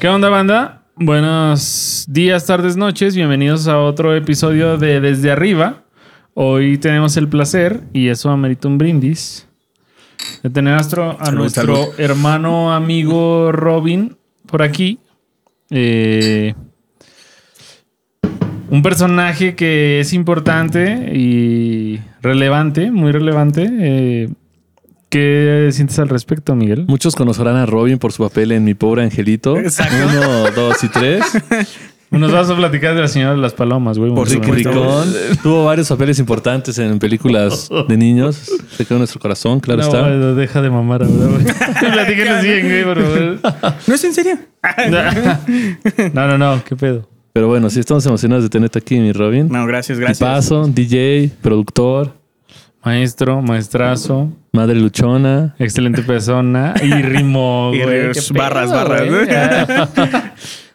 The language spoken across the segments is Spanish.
¿Qué onda, banda? Buenos días, tardes, noches. Bienvenidos a otro episodio de Desde Arriba. Hoy tenemos el placer, y eso amerita un brindis, de tener a nuestro, a Salud, nuestro salud. hermano amigo Robin por aquí. Eh, un personaje que es importante y relevante, muy relevante. Eh, ¿Qué sientes al respecto, Miguel? Muchos conocerán a Robin por su papel en Mi Pobre Angelito. Exacto. Uno, dos y tres. Nos vas a platicar de la señora de las palomas, güey. Por. Ricón. Tuvo varios papeles importantes en películas de niños. Se quedó en nuestro corazón, claro no, está. güey, deja de mamar ahora, güey. Platícanos bien, güey, por favor. ¿No es en serio? No, no, no, qué pedo. Pero bueno, sí estamos emocionados de tenerte aquí, mi Robin. No, gracias, Y gracias. paso, DJ, productor, Maestro, maestrazo, madre luchona. excelente persona y rimó, Y güey. pedo, barras, barras, güey.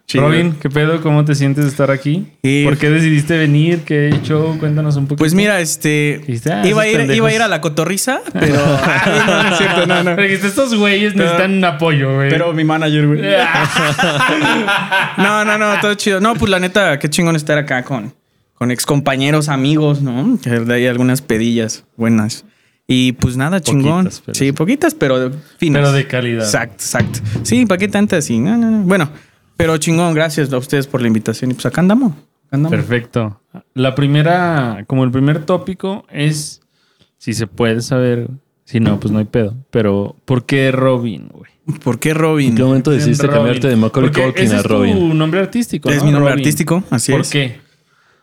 Chido. Robin, ¿qué pedo? ¿Cómo te sientes de estar aquí? ¿Por qué decidiste venir? ¿Qué hecho? Cuéntanos un poquito. Pues mira, este. Ah, iba, a ir, iba a ir a la cotorriza, pero. Ay, no, no es cierto, no, no. Pero dijiste, estos güeyes necesitan un apoyo, güey. Pero mi manager, güey. No, no, no, todo chido. No, pues la neta, qué chingón estar acá con, con ex compañeros, amigos, ¿no? Que de ahí algunas pedillas buenas. Y pues nada, chingón. Pero sí. poquitas, pero finas. Pero de calidad. Exacto, exacto. Sí, ¿para qué tantas? Sí, no, no, no. Bueno, pero chingón, gracias a ustedes por la invitación. Y pues acá andamos. acá andamos. Perfecto. La primera, como el primer tópico es si se puede saber, si no, pues no hay pedo. Pero, ¿por qué Robin, güey? ¿Por qué Robin? ¿En qué momento decidiste Robin. cambiarte de Macaulay Porque Culkin ese a es Robin? tu nombre artístico, Es mi nombre Robin. artístico, así ¿Por es. qué?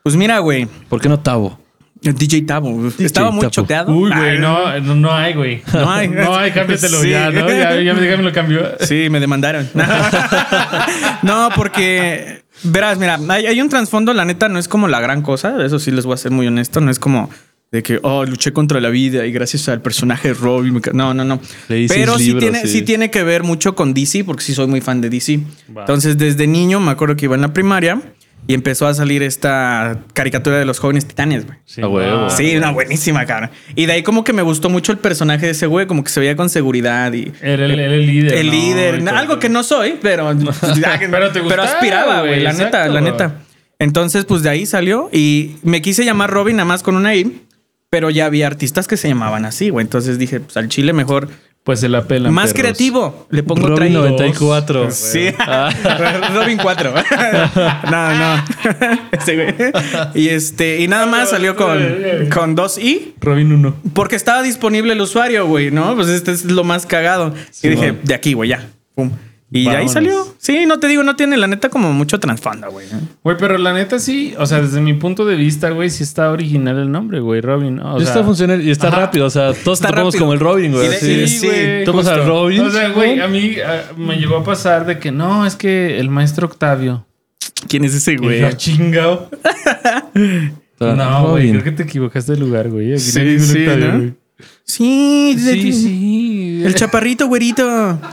Pues mira, güey. ¿Por qué no Tavo? DJ Tabo. Estaba muy Tabo. choteado. Uy, güey, no, no, no hay, güey. No hay. No hay, cámbiatelo Sí. ya, ¿no? Ya, ya me lo cambió. Sí, me demandaron. no, porque verás, mira, hay, hay un trasfondo, la neta, no es como la gran cosa. Eso sí les voy a ser muy honesto. No es como de que, oh, luché contra la vida y gracias al personaje de ca-". No, no, no. Pero sí, libros, tiene, sí. sí tiene que ver mucho con DC, porque sí soy muy fan de DC. Entonces, desde niño me acuerdo que iba en la primaria y empezó a salir esta caricatura de los jóvenes titanes, güey. Sí, A huevo. ah, Sí, una buenísima, cara. Y de ahí como que me gustó mucho el personaje de ese güey, como que se veía con seguridad y... Era el, líder. El ¿no? líder, algo que no soy, pero Pero te gustaba, aspiraba, güey, la neta, la neta. Entonces, pues de ahí salió y me quise llamar Robin nada más con una I, pero ya había artistas que se llamaban así, güey. Entonces dije, pues al chile mejor Pues se la pelan. más perros. creativo, le pongo Robin I. 94. Sí, Robin 4. no, no. Ese güey. Y este, y nada más salió con, con dos I. Robin 1. Porque estaba disponible el usuario, güey, ¿no? Pues este es lo más cagado. y dije, de aquí, güey, ya. Pum. Y de ahí salió. Sí, no te digo, no tiene la neta como mucho trasfondo, güey. Güey, pero la neta sí, o sea, desde mi punto de vista, güey, sí está original el nombre, güey, Robin. ¿no? O sea, está funcional y está Ajá. rápido. O sea, todos Está rápido. como el Robin, güey. Sí, Sí, güey. Tomas al. Robin. O sea, güey, a mí ah, me llegó a pasar de que no, es que el maestro Octavio. ¿Quién es ese, güey? yo. Pero, No, güey, creo que te equivocaste de lugar, güey. Aquí Sí, no sí, Octavio, ¿no? güey. Sí, de- Sí, sí. El chaparrito, güerito.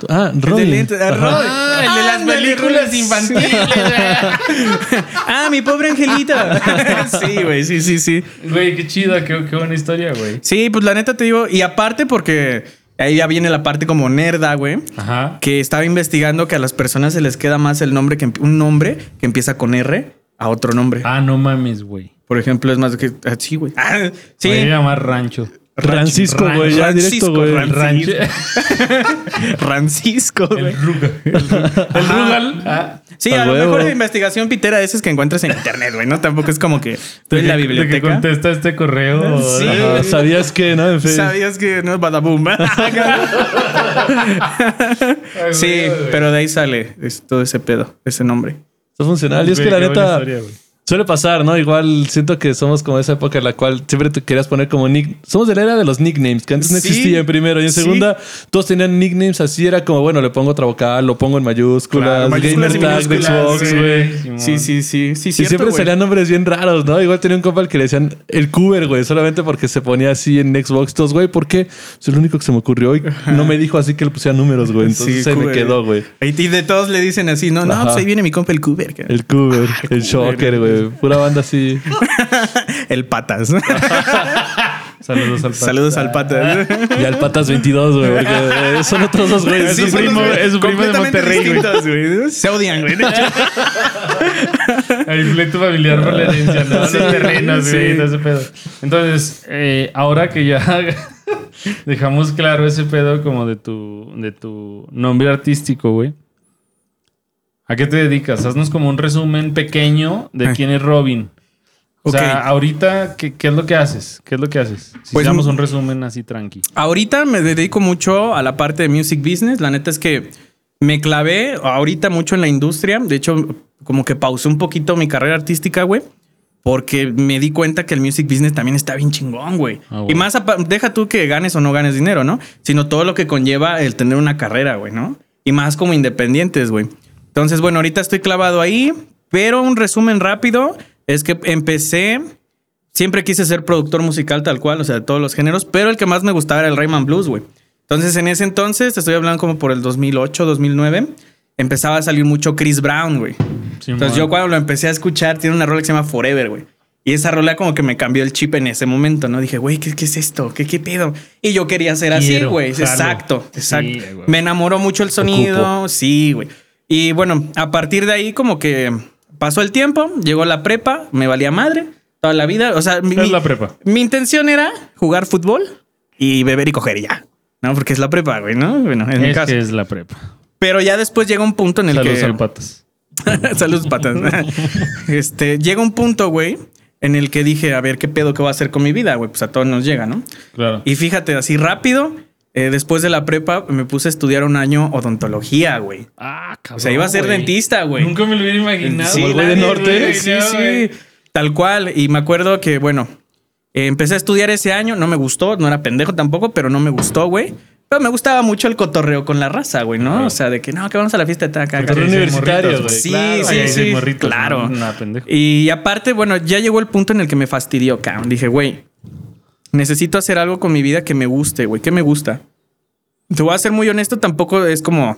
Ah, El de ah. Ah, el de las Ándale, películas infantiles, güey. Ah, mi pobre angelito. sí, güey, sí, sí, sí. Güey, qué chida, qué, qué buena historia, güey. Sí, pues la neta te digo, y aparte porque ahí ya viene la parte como nerda, güey. Ajá. que estaba investigando que a las personas se les queda más el nombre que un nombre que empieza con R a otro nombre. Ah, no mames, güey. Por ejemplo, es más que ah, sí, güey. Ah, sí. Voy a llamar Rancho. Francisco, güey. Ya directo, güey. Francisco, güey. El Ruga. El. Rugal. Ah, Sí, A a lo huevo. mejor de investigación pitera de esas que encuentras en internet, güey, ¿no? Tampoco es como que tú en la que- De que biblioteca. contesta este correo. Sí. Ajá, ¿Sabías que, no? En fin. ¿Sabías que no es badabum? Ay, sí, pero de ahí sale es todo ese pedo, ese nombre. Está funcional. Y es que la neta, historia. Suele pasar, ¿no? Igual siento que somos como esa época en la cual siempre te querías poner como nick. Somos de la era de los nicknames, que antes no Sí. existían primero. Y en Sí. segunda, todos tenían nicknames así. Era como, bueno, le pongo otra vocal, lo pongo en mayúsculas. Claro, mayúsculas gamer tag de Xbox, güey. Sí, sí, sí. Sí, Y siempre güey. salían nombres bien raros, ¿no? Igual tenía un compa al que le decían el Cuber, güey, solamente porque se ponía así en Xbox. Todos, güey, ¿por qué? Es el único que se me ocurrió y no me dijo así que le pusiera números, güey. Entonces Sí, me Cuber. quedó, güey. Y de todos le dicen así, no, no, pues ahí viene mi compa el Cuber. El Cuber, el Shocker, güey. Pura banda así. El Patas. Saludos al Patas. Saludos al Patas. Y al Patas 22, güey, porque son otros dos, güey. Es su primo, es su primo de Completamente Monterrey, güey. Se odian, güey. De hecho. Hay pleito familiar por la herencia, ¿no? Sí, Los terrenos, sí. güey, todo ese pedo. Entonces, eh, ahora que ya dejamos claro ese pedo como de tu, de tu nombre artístico, güey. ¿A qué te dedicas? Haznos como un resumen pequeño de quién es Robin. O sea, ahorita, ¿qué, qué es lo que haces? ¿Qué es lo que haces? Si Pues, un resumen así tranqui. Ahorita me dedico mucho a la parte de music business. La neta es que me clavé ahorita mucho en la industria. De hecho, como que pausé un poquito mi carrera artística, güey. Porque me di cuenta que el music business también está bien chingón, güey. Ah, Y más, deja tú que ganes o no ganes dinero, ¿no? Sino todo lo que conlleva el tener una carrera, güey, ¿no? Y más como independientes, güey. Entonces, bueno, ahorita estoy clavado ahí. Pero un resumen rápido es que empecé siempre quise ser productor musical tal cual, o sea, de todos los géneros, pero el que más me gustaba era el Rayman Blues, güey. Entonces, en ese entonces, te estoy hablando como por el 2008, 2009, empezaba a salir mucho Chris Brown, güey. Entonces, yo cuando lo empecé a escuchar, tiene una rola que se llama Forever, güey. Y esa rola como que me cambió el chip en ese momento, ¿no? Dije, güey, ¿qué, qué es esto? ¿Qué, ¿Qué pedo? Y yo quería ser así, güey. Exacto, exacto. Sí, me enamoró mucho el sonido. Sí, güey. Y bueno, a partir de ahí como que pasó el tiempo, llegó la prepa, me valía madre toda la vida. O sea, mi, ¿Qué es mi- la prepa? mi intención era jugar fútbol y beber y coger y ya. No, porque es la prepa, güey, ¿no? Bueno, en mi Es caso. que es la prepa. Pero ya después llega un punto en el Saludos que... al Patas. Saludos, patas. este, llega un punto, güey, en el que dije, a ver, ¿qué pedo que voy a hacer con mi vida, güey? Pues a todos nos llega, ¿no? Claro. Y fíjate, así rápido, eh, después de la prepa, me puse a estudiar un año odontología, güey. Ah, cabrón. O sea, iba a ser güey. dentista, güey. Nunca me lo hubiera imaginado. Sí, güey de norte. Sí, sí. güey. Tal cual. Y me acuerdo que, bueno, eh, empecé a estudiar ese año. No me gustó. No era pendejo tampoco, pero no me gustó, güey. Pero me gustaba mucho el cotorreo con la raza, güey, ¿no? Claro. O sea, de que no, que vamos a la fiesta de taca. Cotorreo universitario, güey. Sí, Claro, sí, sí hay sí, morritos, claro. No, no, pendejo. Y aparte, bueno, ya llegó el punto en el que me fastidió, cabrón. Dije, güey, necesito hacer algo con mi vida que me guste, güey. ¿Qué me gusta? Te voy a ser muy honesto, tampoco es como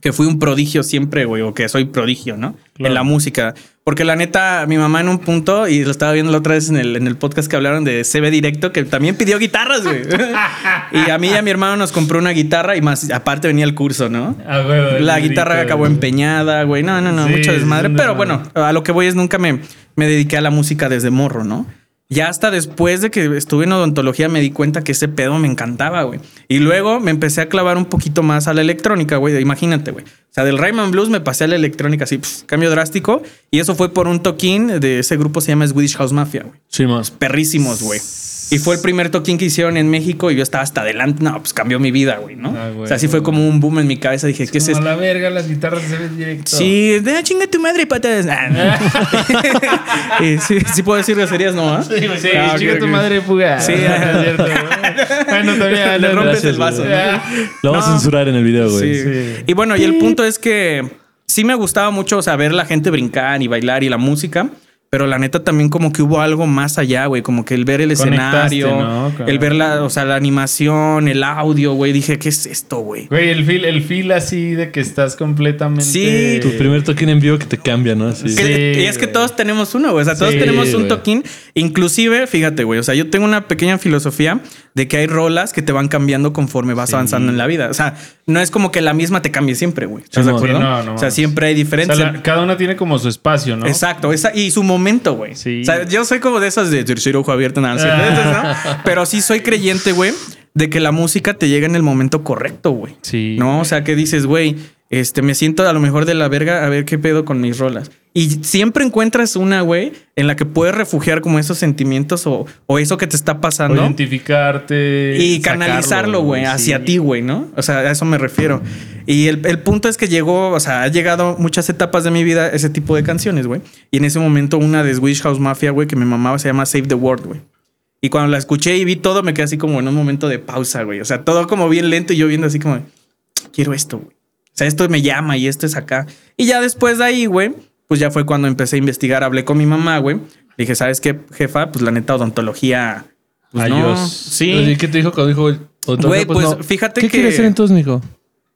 que fui un prodigio siempre, güey, o que soy prodigio, ¿no? Claro. En la música. Porque la neta, mi mamá en un punto, y lo estaba viendo la otra vez en el, en el podcast que hablaron de CB Directo, que también pidió guitarras, güey. y a mí y a mi hermano nos compró una guitarra y más, aparte venía el curso, ¿no? Ah, güey, La guitarra acabó güey. empeñada, güey. No, no, no, Sí, mucho es desmadre. Pero bueno, a lo que voy es nunca me, me dediqué a la música desde morro, ¿no? Ya hasta después de que estuve en odontología me di cuenta que ese pedo me encantaba, güey. Y luego me empecé a clavar un poquito más a la electrónica, güey. Imagínate, güey. O sea, del Rayman Blues me pasé a la electrónica así, pf, cambio drástico. Y eso fue por un toquín de ese grupo, se llama Swedish House Mafia, güey Sí, más. perrísimos, güey. Y fue el primer toquín que hicieron en México y yo estaba hasta adelante. No, pues cambió mi vida, güey, ¿no? Ah, güey, o sea, así fue como un boom en mi cabeza. Dije, ¿qué es esto? a la verga, las guitarras se ven directo. Sí, de ah, chinga tu madre, patas. Ah. Eh, sí, sí puedo decir groserías, ¿no? ah? Sí, güey, sí, Ah, chica tu ok. madre fuga. Sí, es ajá. cierto. güey. Bueno, todavía Le no, rompes gracias, el vaso. ¿no? Lo vamos No. a censurar en el video, güey. Sí. Sí. Y bueno, y el punto es que sí me gustaba mucho o sea, ver la gente brincar y bailar y la música. Pero la neta también como que hubo algo más allá, güey. Como que el ver el Conectaste, escenario, el ver la, o sea, la animación, el audio, güey. Dije, ¿qué es esto, güey? Güey, el feel, el feel así de que estás completamente. Sí. Tu primer toque en vivo que te cambia, ¿no? Así. Sí. Y es que güey. todos tenemos uno, güey. O sea, todos Sí, tenemos un güey. toquín. Inclusive, fíjate, güey. O sea, yo tengo una pequeña filosofía de que hay rolas que te van cambiando conforme vas Sí. avanzando en la vida. O sea, no es como que la misma te cambie siempre, güey. ¿Estás de no. acuerdo? No, no o sea, siempre hay O diferencias. sea, la- cada una tiene como su espacio, ¿no? Exacto, esa, y su momento, güey. Sí. O sea, yo soy como de esas de tercer ojo abierto, nada. Ah. ¿no? Pero sí soy creyente, güey, de que la música te llega en el momento correcto, güey. Sí. No, o sea, que dices, güey, este, me siento a lo mejor de la verga a ver qué pedo con mis rolas. Y siempre encuentras una, güey, en la que puedes refugiar como esos sentimientos o, o eso que te está O pasando. identificarte. Y canalizarlo, güey, hacia sí. ti, güey, ¿no? O sea, a eso me refiero. Y el, el punto es que llegó, o sea, ha llegado muchas etapas de mi vida ese tipo de canciones, güey. Y en ese momento una de Swish House Mafia, güey, que me mamaba, se llama Save the World, güey. Y cuando la escuché y vi todo, me quedé así como en un momento de pausa, güey. O sea, todo como bien lento y yo viendo así como, quiero esto, güey. O sea, esto me llama y esto es acá. Y ya después de ahí, güey, pues ya fue cuando empecé a investigar. Hablé con mi mamá, güey. Dije, ¿sabes qué, jefa? Pues la neta, odontología. Pues no. Adiós. Sí. Oye, ¿Qué te dijo cuando dijo? entonces, Güey, pues, fíjate ¿Qué que- quieres ser entonces, mijo?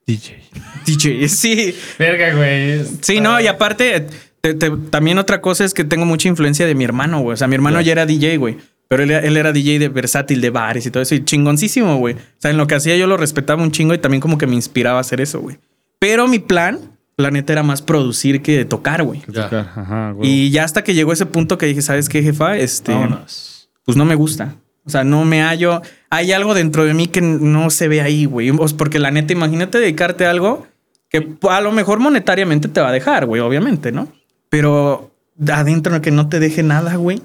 DJ. DJ, sí. Verga, güey. Sí, no, y aparte, te- te- también otra cosa es que tengo mucha influencia de mi hermano, güey. O sea, mi hermano ya era DJ, güey. Pero él, él era DJ de versátil, de bares y todo eso. Y chingoncísimo, güey. O sea, en lo que hacía yo lo respetaba un chingo y también como que me inspiraba a hacer eso, güey. Pero mi plan, la neta, era más producir que tocar, güey. Ya. Tocar, Ajá, güey. Y ya hasta que llegó ese punto que dije, ¿sabes qué, jefa? Este, Vámonos. pues no me gusta. O sea, no me hallo. Hay algo dentro de mí que no se ve ahí, güey. Porque la neta, imagínate dedicarte a algo que a lo mejor monetariamente te va a dejar, güey, obviamente, ¿no? Pero adentro que no te deje nada, güey.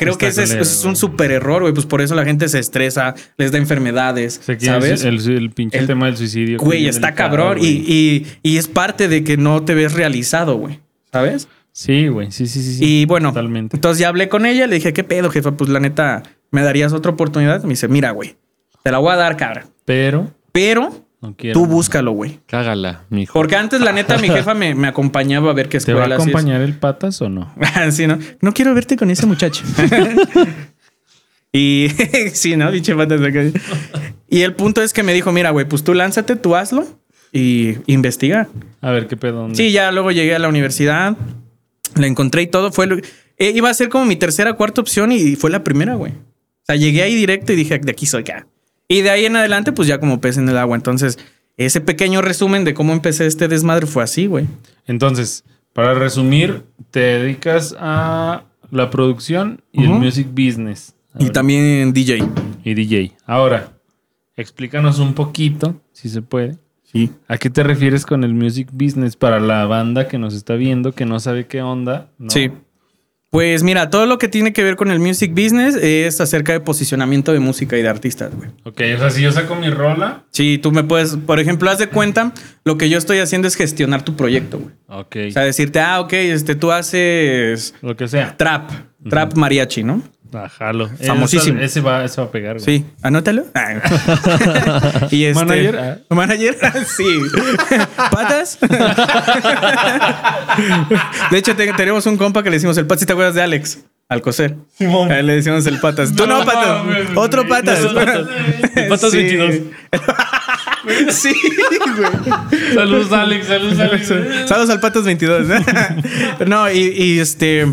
Creo Está que ese es, un súper error, güey. Pues por eso la gente se estresa, les da enfermedades, Se ¿sabes? El, el, el pinche El- tema del suicidio. Güey, es está delicado, cabrón. güey. Y, y, y es parte de que no te ves realizado, güey. ¿Sabes? Sí, güey. Sí, sí, sí. sí. Y bueno, Totalmente. entonces ya hablé con ella, le dije, ¿qué pedo, jefa? Pues la neta, ¿me darías otra oportunidad? Me dice, mira, güey, te la voy a dar, cabra. Pero Pero no quiero. tú búscalo, güey. Cágala, mijo. Porque antes, la neta, mi jefa me, me acompañaba a ver qué ¿Te va a escuela acompañar el patas o no? sí, ¿no? No quiero verte con ese muchacho. y sí, ¿no? Diche patas de acá. Y el punto es que me dijo, mira, güey, pues tú lánzate, tú hazlo y investiga. A ver qué pedo. ¿dónde? Sí, ya luego llegué a la universidad, la encontré y todo. Fue lo- eh, iba a ser como mi tercera cuarta opción y fue la primera, güey. O sea, llegué ahí directo y dije, de aquí soy acá. Y de ahí en adelante, pues ya como pez en el agua. Entonces, ese pequeño resumen de cómo empecé este desmadre fue así, güey. Entonces, para resumir, te dedicas a la producción y el music business. Y también DJ. y DJ. Ahora, explícanos un poquito, si se puede. Sí. ¿A qué te refieres con el music business para la banda que nos está viendo, que no sabe qué onda? ¿no? Sí. Pues mira, todo lo que tiene que ver con el music business es acerca de posicionamiento de música y de artistas, güey. Ok, o sea, si yo saco mi rola. Sí, tú me puedes, por ejemplo, haz de cuenta, lo que yo estoy haciendo es gestionar tu proyecto, güey. Ok. O sea, decirte, ah, ok, este, tú haces lo que sea. trap, trap mariachi, ¿no? Ah, jalo. Famosísimo. Ese, ese va, ese va a pegar, güey. Sí, anótalo. Ah. y este, Manager, ah. Manager, sí. ¿Patas? de hecho, te- tenemos un compa que le decimos el patas, ¿sí ¿te acuerdas de Alex? Al coser. Simón. A él le decimos el patas. Tú no, No, patas. Otro güey. patas. No, patas. El patas Sí. 22. sí, güey. Saludos, Alex. Saludos, Alex. Saludos al Patas 22. no, y, y este.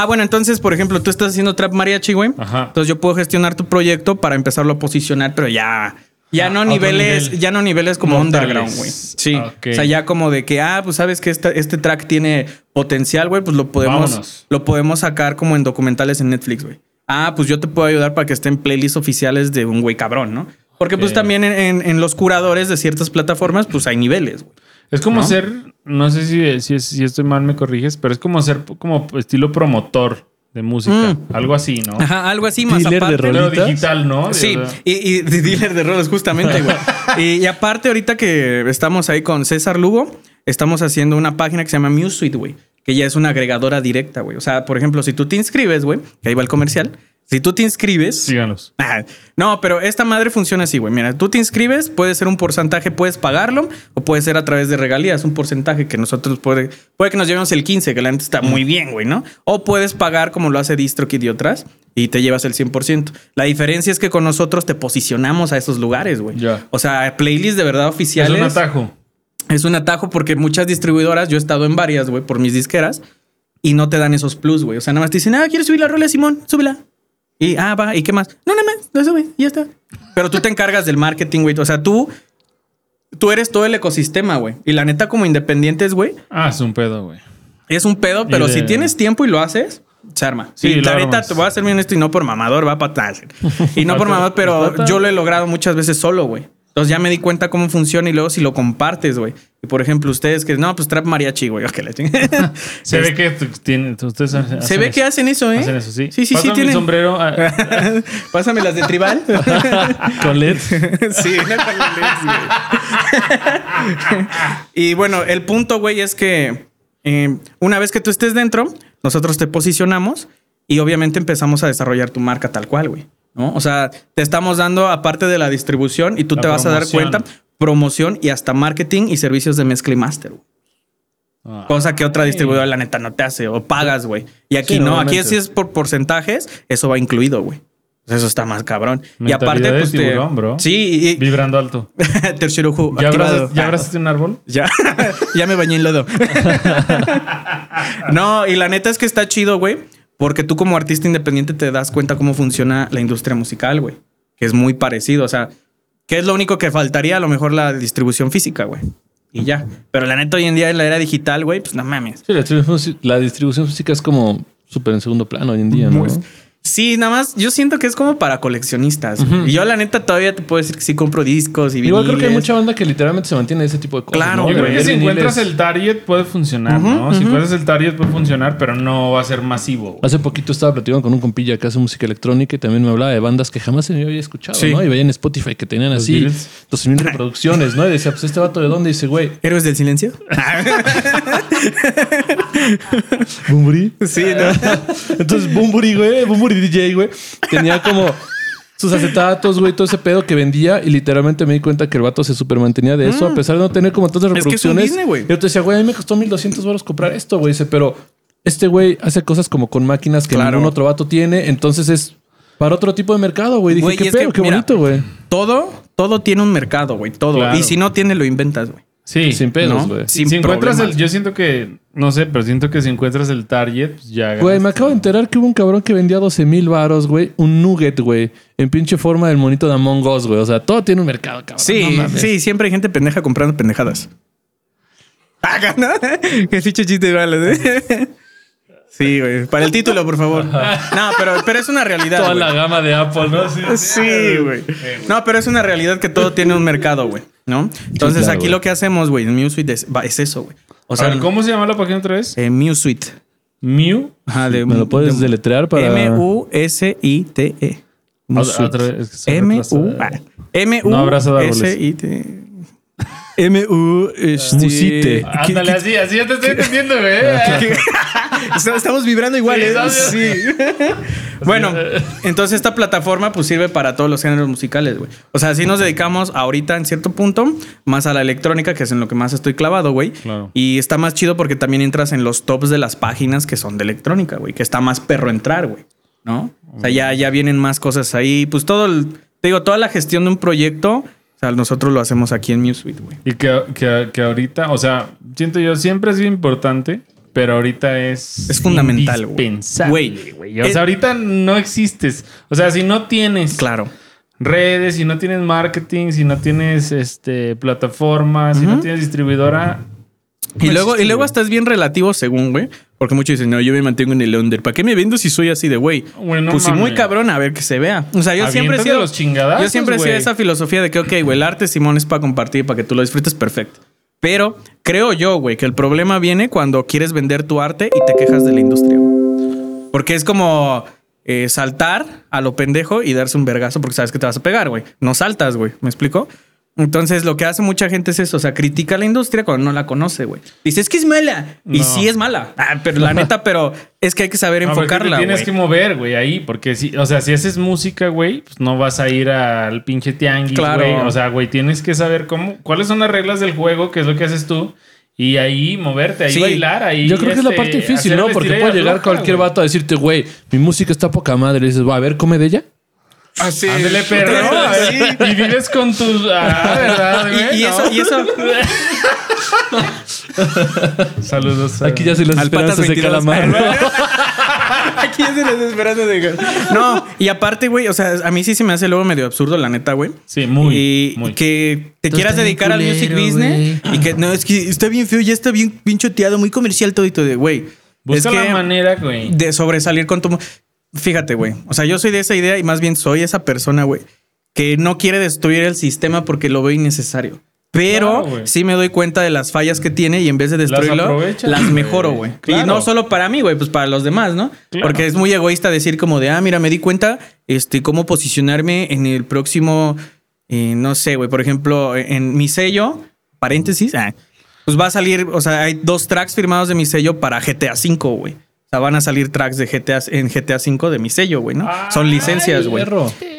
Ah, bueno, entonces, por ejemplo, tú estás haciendo trap mariachi, güey. Ajá. Entonces yo puedo gestionar tu proyecto para empezarlo a posicionar, pero ya. Ya no otro niveles, nivel. ya no niveles como underground, güey. Sí. Ok. O sea, ya como de que, ah, pues sabes que esta- este track tiene potencial, güey, pues lo podemos, Vámonos. lo podemos sacar como en documentales en Netflix, güey. Ah, pues yo te puedo ayudar para que estén playlists oficiales de un güey cabrón, ¿no? Porque pues también en, en- en los curadores de ciertas plataformas, pues hay niveles, güey. Es como ¿No? ser, no sé si, si, es- si estoy mal, me corriges, pero es como ser como estilo promotor de música. Mm. Algo así, ¿no? Ajá, algo así más Dealer de aparte. rolitas. Pero digital, ¿no? Sí, O sea, y, y de dealer de roles, justamente, güey. y, y aparte, ahorita que estamos ahí con César Lugo, estamos haciendo una página que se llama MuseSuite, güey, que ya es una agregadora directa, güey. O sea, por ejemplo, si tú te inscribes, güey, que ahí va el comercial, si tú te inscribes. Síganos. Ah, No, pero esta madre funciona así, güey. Mira, tú te inscribes, puede ser un porcentaje, puedes pagarlo, o puede ser a través de regalías, un porcentaje que nosotros puede, puede que nos llevemos el 15, que la neta está muy bien, güey, ¿no? O puedes pagar como lo hace DistroKid y otras y te llevas el 100%. La diferencia es que con nosotros te posicionamos a esos lugares, güey. Ya. O sea, playlists de verdad Es oficiales. un atajo. Es un atajo porque muchas distribuidoras, yo he estado en varias, güey, por mis disqueras, y no te dan esos plus, güey. O sea, nada más te dicen, ah, ¿quieres subir la rola, Simón? Súbela. Y, ah, va, ¿y qué más? No, nada más, lo sube, y ya está. Pero tú te encargas del marketing, güey. O sea, tú, tú eres todo el ecosistema, güey. Y la neta, como independientes, güey, Ah, es un pedo, güey. es un pedo, pero de- si tienes tiempo y lo haces, se arma. Sí, lo la neta, te voy a ser bien honesto y no por mamador, va para atrás. Y no por mamador, pero yo lo he logrado muchas veces solo, güey. Entonces ya me di cuenta cómo funciona y luego si lo compartes, güey. Y por ejemplo, ustedes que no, pues trap mariachi, güey. Se ve que tú- tienen- ustedes hacen Se ve eso. que hacen eso, ¿eh? Hacen eso, sí. Sí, sí, sí, Pásame tienen. sombrero. ah, Pásame las de tribal. Con LED. sí, con güey. y bueno, el punto, güey, es que eh, una vez que tú estés dentro, nosotros te posicionamos y obviamente empezamos a desarrollar tu marca tal cual, güey. ¿No? O sea, te estamos dando, aparte de la distribución, y tú La te vas a dar cuenta, promoción y hasta marketing y servicios de mezcla y master. güey. ah. Cosa que otra distribuidora, la neta, no te hace o pagas, güey. Y aquí Sí, no, aquí sí es por porcentajes, eso va incluido, güey. Eso está más cabrón. y aparte, de pues tiburón, bro. Sí, y, Vibrando alto. tercer ojo ¿Ya ¿Ya abrazaste un árbol? Ya, ya me bañé en lodo. no, y la neta es que está chido, güey, porque tú como artista independiente te das cuenta cómo funciona la industria musical, güey, que es muy parecido, o sea, que es lo único que faltaría, a lo mejor la distribución física, güey. Y ya. Pero la neta hoy en día en la era digital, güey, pues no mames. Sí, la distribución, la distribución física es como súper en segundo plano hoy en día, ¿no? Pues, Sí, nada más, yo siento que es como para coleccionistas. güey. Y yo la neta todavía te puedo decir que sí compro discos y Igual creo que hay mucha banda que literalmente se mantiene de ese tipo de cosas. Claro, ¿no? Yo creo que Vender si encuentras el target puede funcionar, ¿no? Si encuentras el target puede funcionar, pero no va a ser masivo. güey. Hace poquito estaba platicando con un compilla que hace música electrónica y también me hablaba de bandas que jamás se me había escuchado, Sí. ¿no? Y veía en Spotify que tenían Los así Beatles. 12 mil reproducciones, ¿no? Y decía, pues este vato de dónde? Y dice, güey, ¿Héroes del silencio? Bumburi. sí, ¿no? Entonces, Bumburi, güey, Bumburi DJ, güey, tenía como sus acetatos, güey, todo ese pedo que vendía y literalmente me di cuenta que el vato se super mantenía de eso, a pesar de no tener como tantas Mm. Es que es un reproducciones. business, güey. Y yo te decía, güey, a mí me costó 1200 baros comprar esto, güey, dice, pero este güey hace cosas como con máquinas que Claro. ningún otro vato tiene, entonces es para otro tipo de mercado, güey. Dije, Güey, y qué que, pedo, qué mira, bonito, güey. Todo, todo tiene un mercado, güey. Todo. Claro. Y si no tiene, lo inventas, güey. Sí. Sin pedos, güey. Si encuentras el, yo siento que, no sé, pero siento que si encuentras el target, pues ya. Güey, me acabo de enterar que hubo un cabrón que vendía 12 mil varos, güey. Un nugget, güey. En pinche forma del monito de Among Us, güey. O sea, todo tiene un mercado, cabrón. Sí, No mames. sí, siempre hay gente pendeja comprando pendejadas. Haga, ¿no? Que sí, chiste malos, ¿eh? Sí, güey. Para el título, por favor. No, pero, pero es una realidad. Toda güey. la gama de Apple, ¿no? Sí. Sí, güey. No, pero es una realidad que todo tiene un mercado, güey. ¿No? Entonces claro, aquí güey. lo que hacemos, güey, en MuSuite es, es eso, güey. O sea, ¿cómo se llama la página otra vez? eh, MuSuite. Mew. Ajá, de, ¿Me lo puedes de- deletrear para...? M-U-S-I-T-E. M-U. M-U. No abrazo de árboles. S-I-T. M-U. Musite. Ándale, así, así ya te estoy entendiendo, güey. Está- Estamos vibrando igual, Sí, ¿eh? Sí. bueno, entonces esta plataforma pues sirve para todos los géneros musicales, güey. O sea, sí nos dedicamos ahorita en cierto punto más a la electrónica, que es en lo que más estoy clavado, güey. Claro. Y está más chido porque también entras en los tops de las páginas que son de electrónica, güey. Que está más perro entrar, güey. ¿No? O sea, ya, ya vienen más cosas ahí. Pues todo el... Te digo, toda la gestión de un proyecto, o sea, nosotros lo hacemos aquí en MuSuite, güey. Y que, que, que ahorita, o sea, siento yo, siempre ha sido importante, pero ahorita es. Es fundamental, güey. Güey, güey. O es- sea, ahorita no existes. O sea, si no tienes Claro. redes, si no tienes marketing, si no tienes este plataformas, si no tienes distribuidora. Y no luego, y luego hasta es bien relativo según, güey. Porque muchos dicen, no, yo me mantengo en el under. ¿Para qué me vendo si soy así de güey? Güey, no pues si muy cabrón, a ver que se vea. O sea, yo siempre he sido. los yo siempre he sido esa filosofía de que, ok, güey, el arte Simón es para compartir, para que tú lo disfrutes perfecto. Pero creo yo, güey, que el problema viene cuando quieres vender tu arte y te quejas de la industria. güey. Porque es como eh, saltar a lo pendejo y darse un vergazo porque sabes que te vas a pegar, güey. No saltas, güey. ¿Me explico? Entonces, lo que hace mucha gente es eso. O sea, critica la industria cuando no la conoce, güey. Dice, es que es mala. Y sí es mala. Ah, pero la neta, pero es que hay que saber No, te enfocarla, tienes güey. que mover, güey, ahí. Porque si, o sea, si haces música, güey, pues no vas a ir al pinche tianguis, Claro. güey. O sea, güey, tienes que saber cómo, cuáles son las reglas del juego, qué es lo que haces tú. Y ahí moverte, ahí Sí. bailar, ahí. Yo creo que es la este, parte difícil, ¿no? Porque puede llegar cualquier güey. vato a decirte, güey, mi música está poca madre. Y dices, va, a ver, come de ella. Así. Ándele, perro. Sí. Y vives con tus. Ah, ¿verdad, güey? Y, y eso, y eso. Saludos. Aquí ya se las esperanzas de 22. calamar. Aquí ya se les esperando de No, y aparte, güey, o sea, a mí sí se me hace luego medio absurdo, la neta, güey. Sí, muy. Y muy. que te quieras dedicar al music business y que no, es que está bien feo, ya está bien, bien choteado, muy comercial todo y todo de, güey. Busca es que la manera, güey. de sobresalir con tu. Fíjate, güey. O sea, yo soy de esa idea y más bien soy esa persona, güey, que no quiere destruir el sistema porque lo ve innecesario. Pero Claro, sí me doy cuenta de las fallas que tiene y en vez de destruirlo, las mejoro, güey. Claro. Y no solo para mí, güey, pues para los demás, ¿no? Claro. Porque es muy egoísta decir como de, ah, mira, me di cuenta, este, cómo posicionarme en el próximo, eh, no sé, güey, por ejemplo, en mi sello, paréntesis, ah, pues va a salir, o sea, hay dos tracks firmados de mi sello para GTA V, güey. O sea, van a salir tracks de GTA en GTA V de mi sello, güey, ¿no? Son licencias, güey.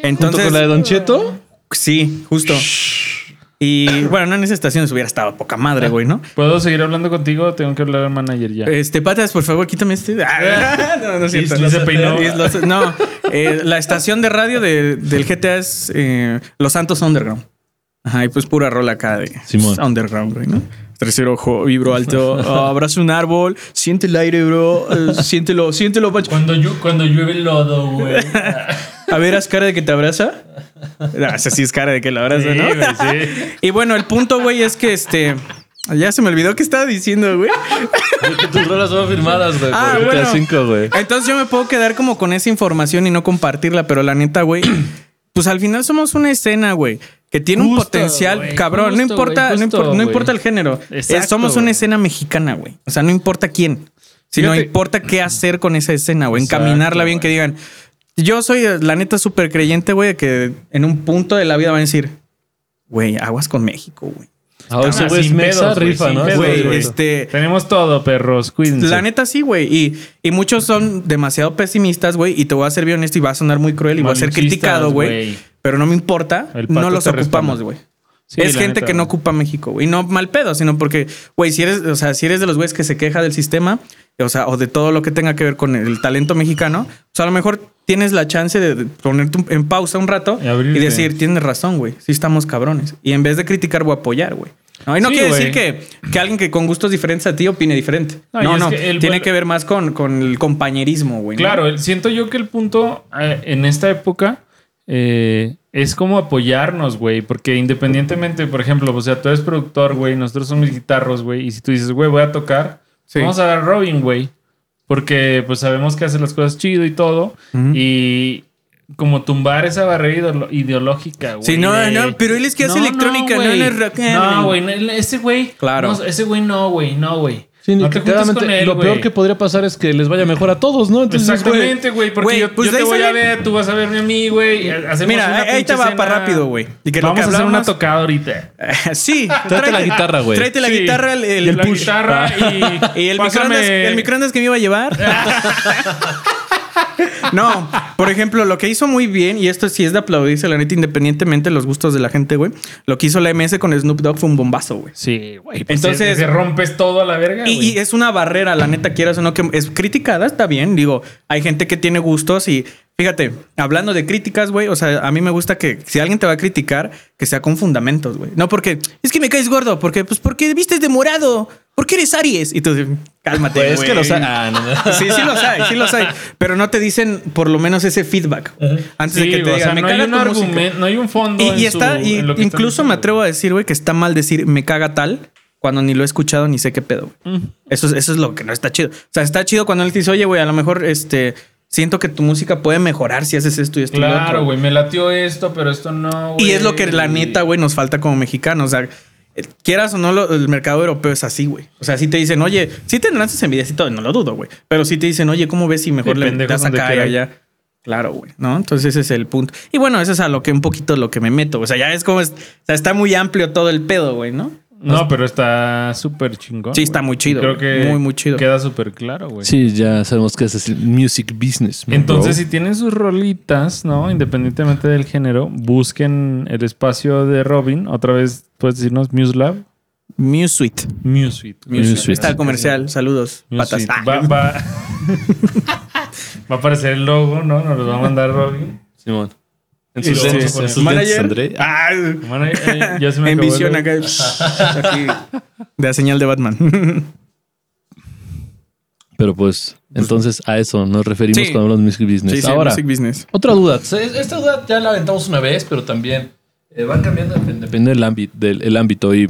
Entonces, Junto con la de Don Cheto. sí, justo. Y bueno, no en esa estación hubiera estado poca madre, güey, ¿no? ¿Puedo seguir hablando contigo tengo que hablar al manager ya? Este, patas, por favor, quítame este. Ah, no, no es cierto. Se peinó. No, eh, la estación de radio de- del GTA es eh, Los Santos Underground. Ajá, y pues pura rola acá de Simón. Underground, güey, ¿no? Tercer ojo, vibro alto, oh, abraza un árbol, siente el aire, bro, eh, siéntelo, siéntelo, Pancho. Cuando, cuando llueve el lodo, güey. A ver, haz cara de que te abraza. Esa sí es cara de que la abraza, Sí, ¿no? güey, sí. Y bueno, el punto, güey, es que este. Ya se me olvidó qué estaba diciendo, güey. Que tus rolas son firmadas, güey. Ah, bueno. V, güey. Entonces yo me puedo quedar como con esa información y no compartirla, pero la neta, güey, pues al final somos una escena, güey, que tiene un potencial, cabrón. no importa, no, importa el género. Exacto, somos una escena mexicana, güey. O sea, no importa quién, sino Fíjate. importa qué hacer con esa escena, güey. Encaminarla bien, que digan. Yo soy, la neta, súper creyente, güey, que en un punto de la vida van a decir, güey, aguas con México, güey. Ah, ese güey rifa, ¿no? Güey, este- Tenemos todo, perros. Cuídense. La neta sí, güey. Y, y muchos son demasiado pesimistas, güey. Y te voy a ser bien honesto y va a sonar muy cruel y voy a ser criticado, güey. Pero no me importa. No los ocupamos, güey. Sí, es gente neta, que no ocupa México, güey. Y no mal pedo, sino porque, güey, si eres, o sea, si eres de los güeyes que se queja del sistema, o sea, o de todo lo que tenga que ver con el talento mexicano, o sea, a lo mejor tienes la chance de ponerte en pausa un rato Y decir, tienes razón, güey. Sí estamos cabrones. Y en vez de criticar, voy a apoyar, güey. No, y no Sí, quiere decir que, que alguien que con gustos diferentes a ti opine diferente. No, No, no. que el- Tiene que ver más con, con el compañerismo, güey. Claro, siento yo que el punto eh, en esta época eh, es como apoyarnos, güey, porque independientemente, por ejemplo, o sea, tú eres productor, güey, nosotros somos guitarros, güey, y si tú dices, güey, voy a tocar, Sí. vamos a dar Robin, güey, porque pues sabemos que hace las cosas chido y todo, y como tumbar esa barrera ideológica, güey. Sí, no, no, pero él es que hace electrónica, no, no es rock. No, güey, no, ese güey, Claro. no, ese güey no, güey, no, güey. Sí, no te juntes claramente, con él, lo peor que podría pasar es que les vaya mejor a todos, ¿no? Entonces, Exactamente, güey, porque Güey, yo, pues yo de te ahí voy a sale- ver, tú vas a verme a mí, güey. y hacemos Mira, una ahí- ahí pinche te va escena. para rápido, güey. Y que lo Vamos que a hacer una hablamos- tocada ahorita. sí. Tráete la guitarra, güey. Tráete la Sí. guitarra, el, el Y la push. guitarra y, Y el pásame- microondas, el microondas que me iba a llevar. No, por ejemplo, lo que hizo muy bien, y esto sí es de aplaudirse, la neta, independientemente de los gustos de la gente, güey. Lo que hizo la MS con Snoop Dogg fue un bombazo, güey. Sí, güey. pues Entonces- Se, se rompes todo a la verga, y es una barrera, la neta, quieras o no, que es criticada, está bien. Digo, hay gente que tiene gustos y fíjate, hablando de críticas, güey, o sea, a mí me gusta que si alguien te va a criticar, que sea con fundamentos, güey. No porque es que me caes gordo, porque, pues, porque vistes de morado, porque eres Aries. Y tú, cálmate. Pues es que güey. lo sabe. Ah, no, no. Sí, sí los hay, sí los hay. Pero no te dicen por lo menos ese feedback antes Sí, de que te o digan, sea, me no hay caga un tu música". argumento, no hay un fondo. Y, en y está, su- y en lo que están incluso me atrevo a decir, güey, que está mal decir me caga tal cuando ni lo he escuchado ni sé qué pedo. güey. Eso, es- eso es lo que no está chido. O sea, está chido cuando él te dice, oye, güey, a lo mejor este siento que tu música puede mejorar si haces esto y esto y lo Claro, otro". güey, me latió esto, pero esto no. Y es lo que la neta, güey, nos falta como mexicanos. O sea, quieras o no, lo- el mercado europeo es así, güey. O sea, si te dicen, oye, sí tendrán sus envidias y todo, no lo dudo, güey. Pero si te dicen, oye, ¿cómo ves si mejor le das acá y allá? Claro, güey, ¿no? Entonces ese es el punto. Y bueno, eso es a lo que un poquito lo que me meto. O sea, ya es como, es- o sea, está muy amplio todo el pedo, güey, ¿no? No, pero está súper chingón. Sí, está muy chido, Creo que Muy, muy chido. Queda súper claro, güey. Sí, ya sabemos que ese es el music business. Entonces, bro. si tienen sus rolitas, ¿no? Independientemente del género, busquen el espacio de Robin. Otra vez, puedes decirnos MuseLab. Musuite. Musuite. Musuite. Está el comercial. Saludos. Patas. Musuite. Ah. Va, va, va a aparecer el logo, ¿no? Nos lo va a mandar Robin. Simón. En sus luego lentes, en sus lentes, Manager. André. Ah, eh, ya se me en visión acá. Aquí, de la señal de Batman. Pero pues, entonces a eso nos referimos Sí. cuando hablamos de music business. Sí, sí, Ahora, music business. otra duda. Esta duda ya la aventamos una vez, pero también eh, va cambiando. dep- Depende del ámbito, del el ámbito. Y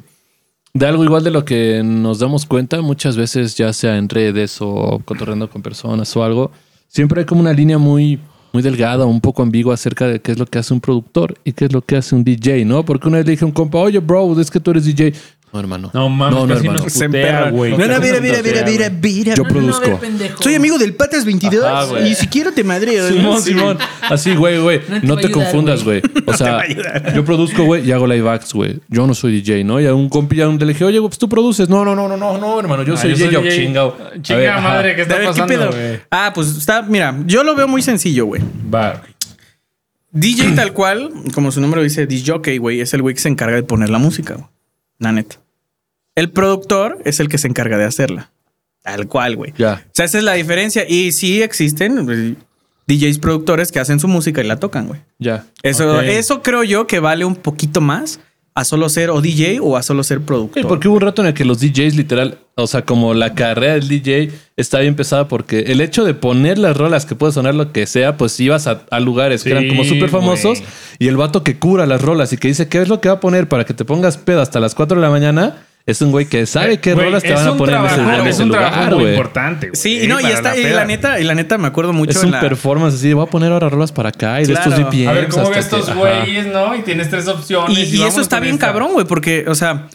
de algo igual de lo que nos damos cuenta, muchas veces, ya sea en redes o cotorreando con personas o algo, siempre hay como una línea muy muy delgada, un poco ambigua acerca de qué es lo que hace un productor y qué es lo que hace un DJ, ¿no? Porque una vez le dije a un compa, oye, bro, es que tú eres DJ. No, hermano. No mames, no, no, casi hermano. nos putea, güey. No, no, mira, mira, mira, mira, güey. mira. Yo produzco. Soy amigo del Patas 22 Ajá, y si quiero te madreo. Simón, Sí. Simón. Así, güey, güey. No te te ayudar, confundas, güey. O sea, yo produzco, güey, y hago live acts, güey. Yo no soy DJ, ¿no? Y a un compi ya le dije, oye, güey, pues tú produces. No, no, no, no, no, no, hermano. Yo Ah, soy yo DJ. Yo, DJ. chingao. Chinga ver, madre, ¿qué está ver, ¿qué pasando? Ah, pues está, mira, yo lo veo muy sencillo, güey. Va. DJ tal cual, como su nombre lo dice, jockey, güey, es el güey que se encarga de poner la música, güey. La neta. El productor es el que se encarga de hacerla. Tal cual, güey. Ya. O sea, esa es la diferencia. Y sí existen DJs productores que hacen su música y la tocan, güey. Ya. Eso, eso creo yo que vale un poquito más a solo ser o DJ o a solo ser productor. Sí, porque hubo un rato en el que los DJs literal, o sea, como la carrera del DJ está bien pesada porque el hecho de poner las rolas que puede sonar lo que sea, pues ibas a, a lugares que eran como súper famosos y el vato que cura las rolas y que dice qué es lo que va a poner para que te pongas pedo hasta las 4 de la mañana, es un güey que sabe qué Güey, rolas te van a poner en ese, trabajo- en Es ese un trabajo lugar, muy güey. importante, güey. Sí, y no, y está, la y la neta, y la neta me acuerdo mucho Es en un la- performance así, de voy a poner ahora rolas para acá y de Claro. estos VPNs. A ver, ¿cómo ves estos que- güeyes, no? Y tienes tres opciones. Y, eso está bien esta. cabrón, güey, porque, o sea,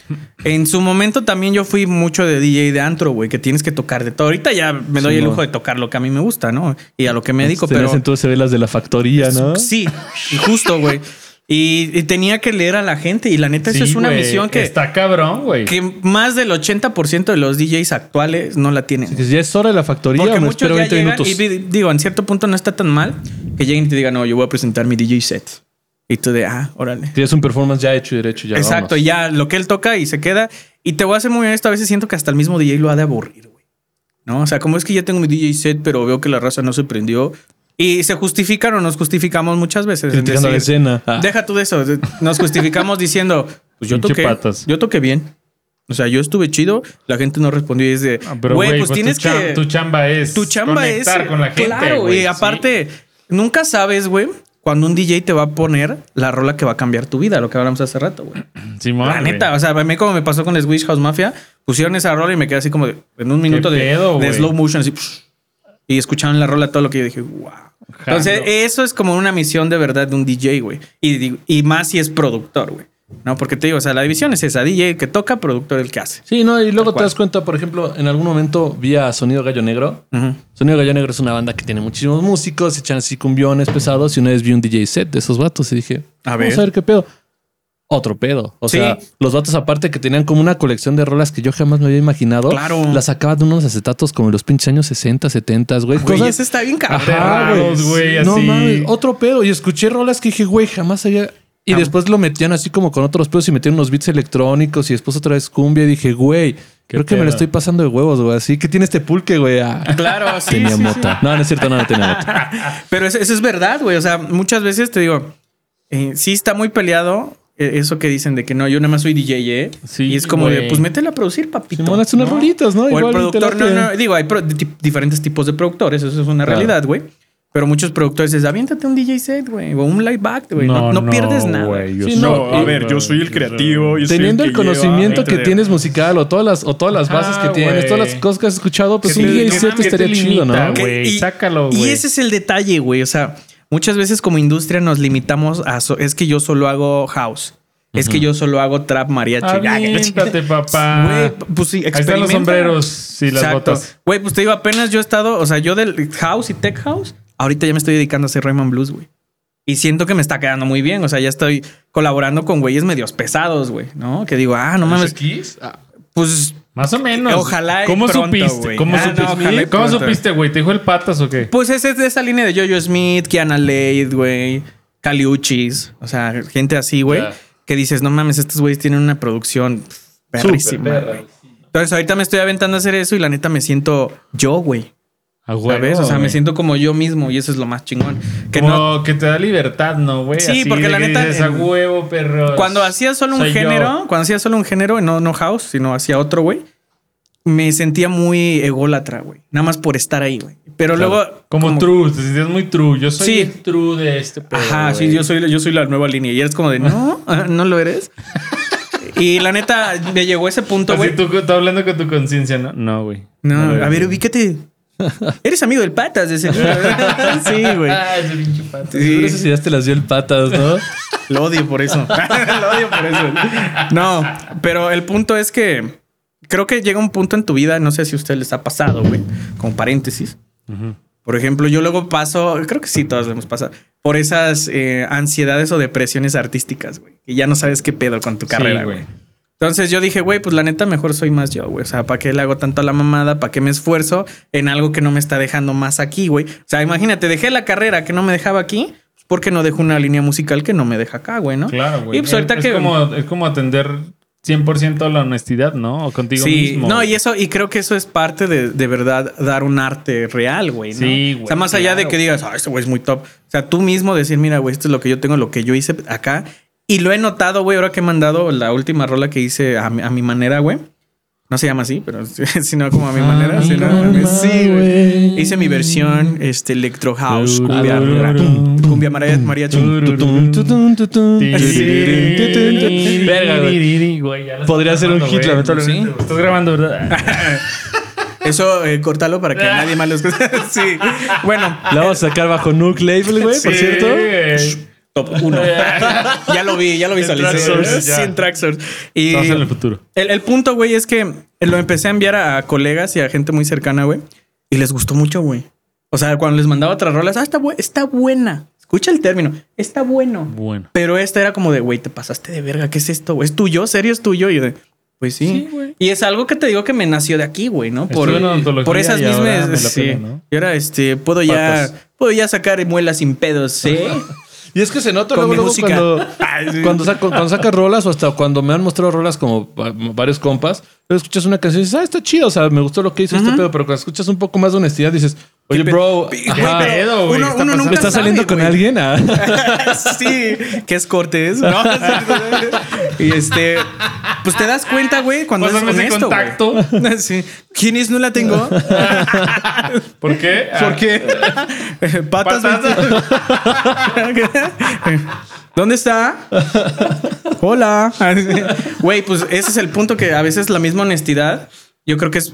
en su momento también yo fui mucho de DJ de antro, güey, que tienes que tocar de todo. Ahorita ya me doy Sí, el no. lujo de tocar lo que a mí me gusta, ¿no? Y a lo que me dedico, pero... entonces se ve las de la factoría, ¿no? Sí, y justo, güey. Y, y tenía que leer a la gente y la neta, eso Sí, es una misión que, Está cabrón, güey. que más del 80% de los DJs actuales no la tienen. Ya es hora de la factoría, Porque me muchos espero ya 20 llegan minutos. y digo, en cierto punto no está tan mal que lleguen y te digan, no, yo voy a presentar mi DJ set. Y tú de, ah, órale. Tienes un performance ya hecho y derecho. Ya, Exacto, vámonos. ya lo que él toca y se queda. Y te voy a ser muy honesto, a veces siento que hasta el mismo DJ lo ha de aburrir, güey. ¿No? O sea, como es que ya tengo mi DJ set, pero veo que la raza no se prendió. Y se justifican o nos justificamos muchas veces. Criticando la escena. Ah. Deja tú de eso. Nos justificamos diciendo, pues yo toqué. patas. Yo toqué bien. O sea, yo estuve chido, la gente no respondió y es de, Ah, güey, pues, tienes tu, cham- que... tu chamba es. Tu chamba es. con la gente. Claro, y aparte, nunca sabes, güey, cuando un DJ te va a poner la rola que va a cambiar tu vida, lo que hablamos hace rato, güey. Sí, La neta, o sea, a mí como me pasó con Swish House Mafia, pusieron esa rola y me quedé así como de- en un minuto de, pedo, de güey? slow motion, así, psh, y escucharon la rola todo lo que yo dije, wow. Entonces, eso es como una misión de verdad de un DJ, güey. Y, más si es productor, güey. No, porque te digo, o sea, la división es esa, DJ el que toca, productor el que hace. Sí, no, y luego te das cuenta, por ejemplo, en algún momento vi a Sonido Gallo Negro. Sonido Gallo Negro es una banda que tiene muchísimos músicos, echan así cumbiones pesados y una vez vi un DJ set de esos vatos y dije, A vamos ver. a ver qué pedo. Otro pedo. O Sí. sea, los vatos aparte que tenían como una colección de rolas que yo jamás me había imaginado. Claro. Las sacaban de unos acetatos como en los pinches años 60, 70, güey. Güey, Cosas- ese está bien cabrón. Güey, No así. mames, otro pedo. Y escuché rolas que dije, güey, jamás había. Y Ah. después lo metían así como con otros pedos y metían unos beats electrónicos y después otra vez cumbia. Y dije, güey, creo que me lo estoy pasando de huevos, güey. Así que tiene este pulque, güey. Ah, Claro, sí, tenía sí, sí. mota. No, no es cierto, no, no tenía mota. Pero eso, eso es verdad, güey. O sea, muchas veces te digo, eh, sí está muy peleado eso que dicen de que no, yo nada más soy DJ, ¿eh? Sí, y es como de, güey. pues métele a producir, papito. Hace unas rolitas, ¿no? O el Igual y te productor, no, no, digo, hay pro- di- diferentes tipos de productores, eso es una Claro. realidad, güey. Pero muchos productores dicen, aviéntate un DJ set, güey, o un live back, güey. No, no pierdes nada. güey, yo Sí, soy- no, a ver, yo soy el creativo, yo soy Teniendo el el que lleva, conocimiento que tienes musical o todas las, o todas las bases Ajá, que tienes, güey. todas las cosas que has escuchado, pues Que un DJ set estaría chido, ¿no? güey. Que- y- sácalo, Y güey. ese es el detalle, güey. O sea, muchas veces como industria nos limitamos a... so- es que yo solo hago house. Es que yo solo hago trap mariachi. Aviéntate, papá. Güey, pues sí, Ahí están los sombreros y las Exacto. botas. Güey, pues te digo, apenas yo he estado, o sea, yo del house y tech house, ahorita ya me estoy dedicando a hacer Rayman Blues, güey. Y siento que me está quedando muy bien. O sea, ya estoy colaborando con güeyes medios pesados, güey, ¿no? Que digo, ah, no mames. Pues Más o menos. Ojalá ¿Cómo pronto, supiste? ¿Cómo Ah, supiste? ¿Cómo supiste, güey? ¿Te dijo el patas o qué? Pues ese es de esa línea de Jojo Smith, Kiana Leid, güey, Caliuchis, o sea, gente así, güey, que dices, no mames, estos güeyes tienen una producción perrísima. Entonces ahorita me estoy aventando a hacer eso y la neta me siento yo, güey. A huevo, ¿Sabes? O sea, me güey. siento como yo mismo y eso es lo más chingón. Que Como no, que te da libertad, ¿no, güey? Sí, Así porque la neta, dices, a huevo, perro. cuando hacía solo un yo. género, cuando hacía solo un género, no, no house, sino hacía otro, güey, me sentía muy ególatra, güey. Nada más por estar ahí, güey. Pero luego... Como, true, te sentías muy true. Yo soy Sí. el true de este pedo. Ajá, sí, güey. yo soy, yo soy la nueva línea. Y eres como de, no, no lo eres. y la neta, me llegó ese punto, Así güey. tú, tú hablando con tu conciencia, ¿no? No, güey. No, lo a ver, ubícate. Eres amigo del patas, de seguro. sí, güey. Ah, ese pinche pato. Sí. Seguro esas ideas te las dio el patas, ¿no? Lo odio por eso. Lo odio por eso. No, pero el punto es que creo que llega un punto en tu vida, no sé si a usted les ha pasado, güey, como paréntesis. Por ejemplo, yo luego paso, creo que sí, todos lo hemos pasado, por esas eh, ansiedades o depresiones artísticas, güey, que ya no sabes qué pedo con tu carrera, Sí, güey. Entonces yo dije, güey, pues la neta mejor soy más yo, güey. O sea, ¿para qué le hago tanto a la mamada? ¿Para qué me esfuerzo en algo que no me está dejando más aquí, güey? O sea, imagínate, dejé la carrera que no me dejaba aquí, ¿por qué no dejo una línea musical que no me deja acá, güey, no? Claro, güey. Y pues ahorita es, que... como, es como atender 100% la honestidad, ¿no? O contigo Sí, mismo. no, y eso, y creo que eso es parte de, de verdad dar un arte real, güey. ¿no? Sí, güey, O sea, más allá de que digas, ah, este güey es muy top. O sea, tú mismo decir, mira, güey, esto es lo que yo tengo, lo que yo hice acá. Y lo he notado, güey, ahora que he mandado la última rola que hice a mi, a mi manera, güey. No se llama así, pero sino como a mi manera. mi sino- manera, sí, güey. Hice mi versión, este, electro house, cumbia, cumbia maria- mariachi. Verga, güey. Podría ser un hit, lamentablemente. Sí. Estás grabando, ¿verdad? Eso, eh, cortalo para que nadie más lo escuche. sí. Bueno, La vamos a sacar bajo Nuke Label, güey, por Sí, cierto. Top 1. ya lo vi, ya lo visualicé. En Tracksource. Y Estamos en el futuro. el, el punto, güey, es que lo empecé a enviar a colegas y a gente muy cercana, güey. Y les gustó mucho, güey. O sea, cuando les mandaba otras rolas, ah, está, bu- está buena. Escucha el término. Está bueno. Bueno. Pero esta era como de, güey, te pasaste de verga. ¿Qué es esto? güey? ¿Es tuyo? ¿Serio es tuyo? Y yo de, pues sí. Sí, güey. y es algo que te digo que me nació de aquí, güey, ¿no? Por, por esas y ahora mismas. me la sí. pela, ¿no? Y ahora, este, puedo ya, puedo ya sacar muelas sin pedos, ¿sí? Y es que se nota luego, luego cuando, cuando, saco- cuando sacas rolas o hasta cuando me han mostrado rolas como va- varios compas, escuchas una canción y dices, ah, está chido, o sea, me gustó lo que hizo este pedo, pero cuando escuchas un poco más de honestidad dices, oye, bro, ajá, pedo, güey? uno, ¿Qué está uno nunca ¿estás sabe, saliendo con alguien? Ah. sí, que es cortés, ¿no? y este, pues te das cuenta, güey, cuando Pásame es honesto, contacto. Sí. ¿Quién es? No la tengo. ¿Por qué? ¿Por qué? Patas. Patas. ¿Dónde está? Hola. Güey, pues ese es el punto que a veces la misma honestidad, yo creo que es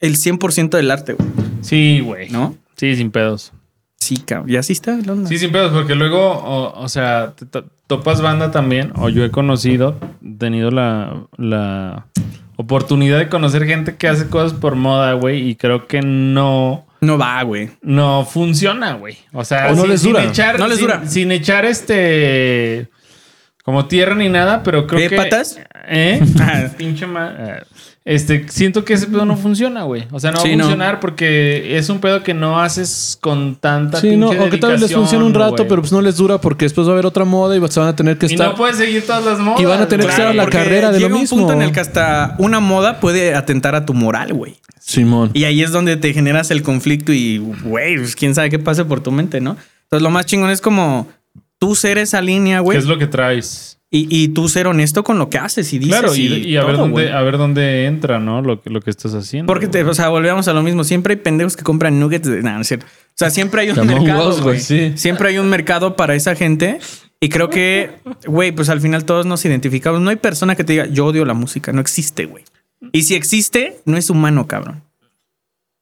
el 100% del arte, güey. Sí, güey. ¿No? Sí, sin pedos. Sí, cabrón. Y así está el onda. Sí, sin pedos, porque luego, o, o sea, te to- topas banda también, o yo he conocido, tenido la, la oportunidad de conocer gente que hace cosas por moda, güey, y creo que no, No va, güey. no funciona, güey. O sea, O no les dura. echar, No les sin- dura. Sin echar este. Como tierra ni nada, pero creo ¿Qué, que. patas? ¿Eh? Ah. Pinche ma- eh, Este, siento que ese pedo no funciona, güey. O sea, no va Sí, a no. funcionar porque es un pedo que no haces con tanta Sí, no, pinche aunque tal vez les funcione un rato, pero pues no les dura porque después va a haber otra moda y se van a tener que Y estar. no puedes seguir todas las modas. Y van a tener que estar a la Porque carrera de lo llega mismo. un punto en el que hasta una moda puede atentar a tu moral, güey. Simón. Y ahí es donde te generas el conflicto y, güey, pues quién sabe qué pase por tu mente, ¿no? Entonces lo más chingón es como tú ser esa línea, ¿Qué güey. es lo que traes? Y, y tú ser honesto con lo que haces y dices. Claro, y, y a, ver dónde, a ver dónde entra, ¿no? Lo que, lo que estás haciendo. Porque, te, o sea, volvemos a lo mismo. Siempre hay pendejos que compran nuggets de... No es cierto. O sea, siempre hay un Among mercado, güey, güey. sí. Siempre hay un mercado para esa gente. Y creo que, güey, pues al final todos nos identificamos. No hay persona que te diga, yo odio la música. No existe, güey. Y si existe, no es humano, cabrón.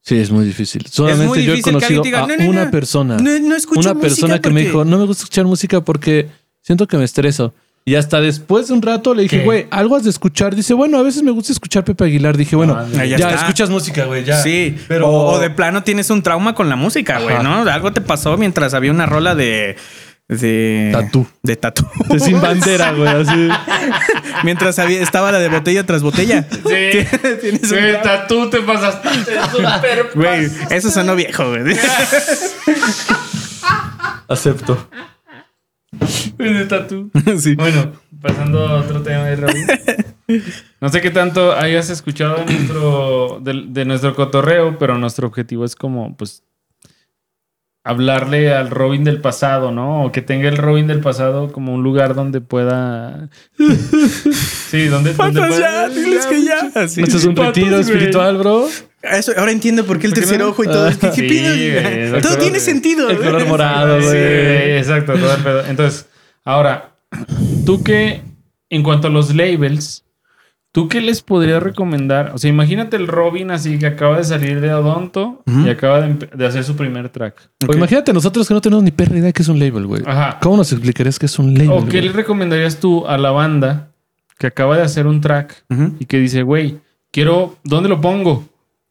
Sí, es muy difícil. Solamente muy yo he conocido diga, a "No, no, una no, persona. una persona que me porque-" dijo, no me gusta escuchar música porque siento que me estreso. Y hasta después de un rato le dije, güey, algo has de escuchar. Dice, bueno, a veces me gusta escuchar Pepe Aguilar. Dije, bueno, Ah, ya, escuchas música, güey, ya. Sí, pero o, o de plano tienes un trauma con la música, güey. ¿no? Algo te pasó mientras había una rola de... De... Tatú. De tatú. de sin bandera, güey, así. mientras había, estaba la de botella tras botella. Sí. Tienes un Güey, trauma. hasta tú te pasaste. Súper Güey, eso sonó viejo, güey. Acepto. De tatú. sí. Bueno, pasando a otro tema de Robin. No sé qué tanto hayas escuchado de nuestro, de, de nuestro cotorreo, pero nuestro objetivo es como, pues, hablarle al Robin del pasado, ¿no? O que tenga el Robin del pasado como un lugar donde pueda. Sí, donde, donde Patas, pueda- ya, diles que ya. Así. ¿Esto es un patos, retiro güey. espiritual, bro? Eso, ahora entiendo por qué el ¿Por qué tercer no? ojo y todo. ¿Qué, qué Sí, pido? güey, Todo tiene de- sentido. El color morado, Sí, güey. exacto, todo el pedo. Entonces, ahora, tú que, en cuanto a los labels, ¿Tú qué les podrías recomendar? O sea, imagínate el Robin así que acaba de salir de Odonto y acaba de, hacer su primer track. O imagínate nosotros que no tenemos ni perra idea de qué es un label, güey. Ajá. ¿Cómo nos explicarías qué es un label? ¿O qué le recomendarías tú a la banda que acaba de hacer un track y que dice, güey, quiero, ¿dónde lo pongo?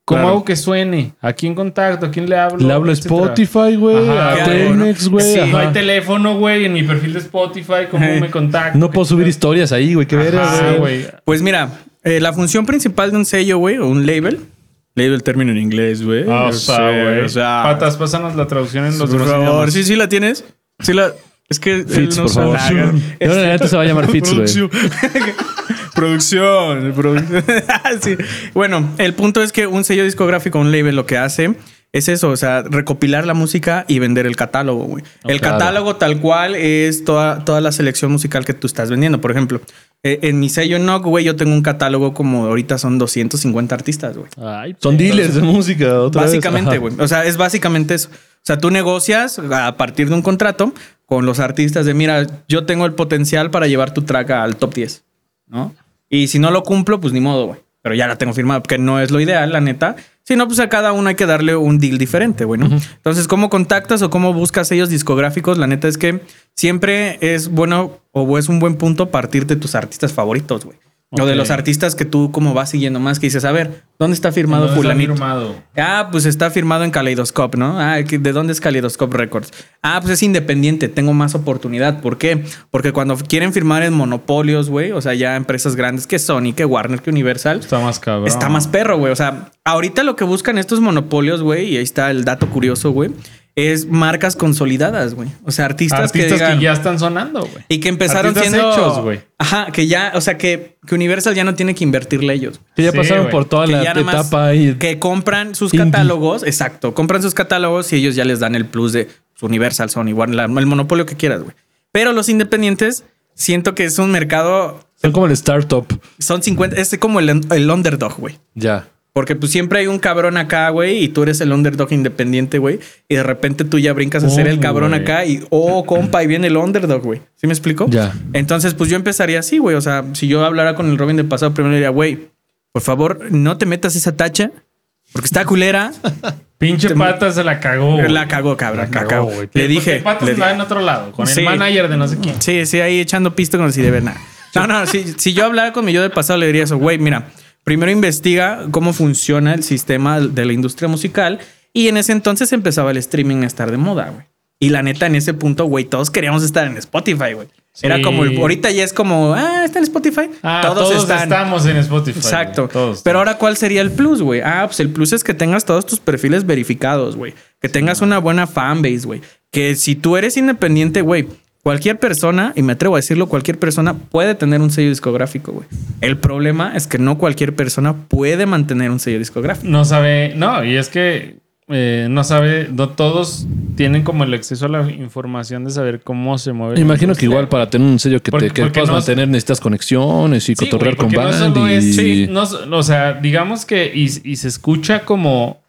¿Cómo Claro. hago que suene? ¿A quién contacto? ¿A quién le hablo? Le hablo a. Spotify, güey, a ¿qué hago, Telmex, no? güey. Sí, ajá. No hay teléfono, güey, en mi perfil de Spotify, ¿cómo me contacto? No puedo subir historias ahí, güey. Qué güey. güey. Pues mira, eh, la función principal de un sello, güey, o un label. Label término en inglés, güey. Ah, O o sea, sea, güey. o sea, Patas, pásanos la traducción en los por favor. idiomas. Sí, sí la tienes. Sí la. Es que. él Fits, no por favor. Y ahora en adelante se va a llamar Fits, güey. Producción. Producción. produ- Sí. Bueno, el punto es que un sello discográfico, un label, lo que hace es eso, o sea, recopilar la música y vender el catálogo, güey. el claro. catálogo tal cual es toda, toda la selección musical que tú estás vendiendo. Por ejemplo, eh, en mi sello Knock, güey, yo tengo un catálogo como ahorita son 250 artistas, güey. Ay, Son dealers de música, otra. Básicamente, güey. O sea, es básicamente eso. O sea, tú negocias a partir de un contrato con los artistas de, mira, yo tengo el potencial para llevar tu track al top 10, ¿no? Y si no lo cumplo, pues ni modo, güey. Pero ya la tengo firmada, porque no es lo ideal, la neta. Si no, pues a cada uno hay que darle un deal diferente, güey, ¿no? Entonces, ¿cómo contactas o cómo buscas sellos discográficos? La neta es que siempre es bueno o es un buen punto partir de tus artistas favoritos, güey. O de los artistas que tú como vas siguiendo más, que dices, a ver, ¿dónde está firmado ¿Dónde está firmado? Ah, pues está firmado en Kaleidoscope, ¿no? Ah, ¿que- ¿de dónde es Kaleidoscope Records? Ah, pues es independiente, tengo más oportunidad. ¿Por qué? Porque cuando quieren firmar en monopolios, güey, o sea, ya empresas grandes que Sony, que Warner, que Universal, Está más cabrón. está más perro, güey. O sea, ahorita lo que buscan estos monopolios, güey, y ahí está el dato curioso, güey, es marcas consolidadas, güey. O sea, artistas, Artistas que que, ya están sonando, güey. Y que empezaron Artistas siendo... hechos, güey. Ajá, que ya, o sea, que, que Universal ya no tiene que invertirle a ellos. Que ya Sí, pasaron por toda Que la ya etapa ahí. que compran sus Indie. catálogos, exacto, compran sus catálogos y ellos ya les dan el plus de Universal, Sony, Warner, el monopolio que quieras, güey. Pero los independientes, siento que es un mercado, Son como el startup. son 50, es como el, el underdog, güey. Ya. Porque pues siempre hay un cabrón acá, güey, y tú eres el underdog independiente, güey, y de repente tú ya brincas a ser el Oh, cabrón güey. acá y, oh, compa, y viene el underdog, güey. ¿Sí me explico? Ya. Entonces, pues yo empezaría así, güey. O sea, si yo hablara con el Robin de pasado, primero diría, güey, por favor, no te metas esa tacha, porque está culera. Pinche Te- pata se la cagó. La cagó, cabrón. La cagó. güey. Le Porque dije. Patas le dije- en otro lado, con Sí. el manager de no sé quién. Sí, sí, ahí echando pisto como si de ver nada. No, no, si, si yo hablara con mi yo del pasado, le diría eso, güey, mira, primero investiga cómo funciona el sistema de la industria musical y en ese entonces empezaba el streaming a estar de moda, güey. Y la neta, en ese punto, güey, todos queríamos estar en Spotify, güey. Era como, el- ahorita ya es como, ah, está en Spotify. Ah, todos, estamos en Spotify. Exacto. Todos. Pero ahora, ¿cuál sería el plus, güey? Ah, pues el plus es que tengas todos tus perfiles verificados, güey. Que tengas una buena fanbase, güey. Que si tú eres independiente, güey, cualquier persona, y me atrevo a decirlo, cualquier persona puede tener un sello discográfico, güey. El problema es que no cualquier persona puede mantener un sello discográfico. No sabe, no, y es que eh, no sabe, no todos tienen como el acceso a la información de saber cómo se mueve. Imagino que igual para tener un sello que, Porque- te, que puedas no- mantener necesitas conexiones y Sí, cotorrear güey, con no band y... es- sí, no o sea, digamos que y, y se escucha como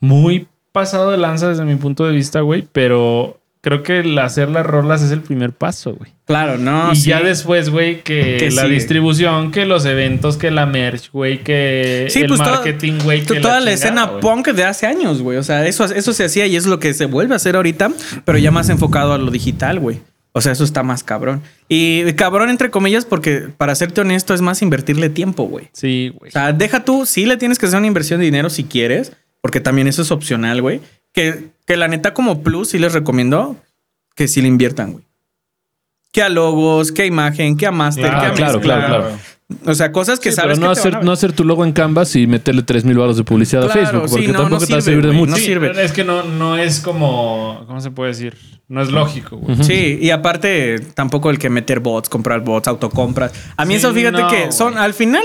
muy pasado de lanza desde mi punto de vista, güey, pero creo que el hacer las rolas es el primer paso, güey. Claro, no. y sí. ya después, güey, que, Que la sigue. distribución, que los eventos, que la merch, güey, que Sí, el pues toda- marketing, güey, to- que toda la, chingada, escena punk de hace años, güey. O sea, eso, eso se hacía y es lo que se vuelve a hacer ahorita, pero ya más enfocado a lo digital, güey. O sea, eso está más cabrón. Y cabrón, entre comillas, porque para serte honesto, es más invertirle tiempo, güey. Sí, güey. O sea, deja tú, sí le tienes que hacer una inversión de dinero si quieres, porque también eso es opcional, güey. Que, que la neta, como plus, sí les recomiendo que sí le inviertan, güey. Que a logos, que a imagen, que a master, Claro, que a claro, mezcla. claro, claro. O sea, cosas que Sí, sabes pero no que te van hacer, no hacer tu logo en Canvas y meterle 3 mil baros de publicidad Claro, a Facebook, sí, porque no tampoco te va a servir de mucho. no Sí, sirve. Es que no, no es como, ¿cómo se puede decir? No es lógico, güey. Sí, y aparte tampoco el que meter bots, comprar bots, autocompras. A mí Sí, eso fíjate no, que son al final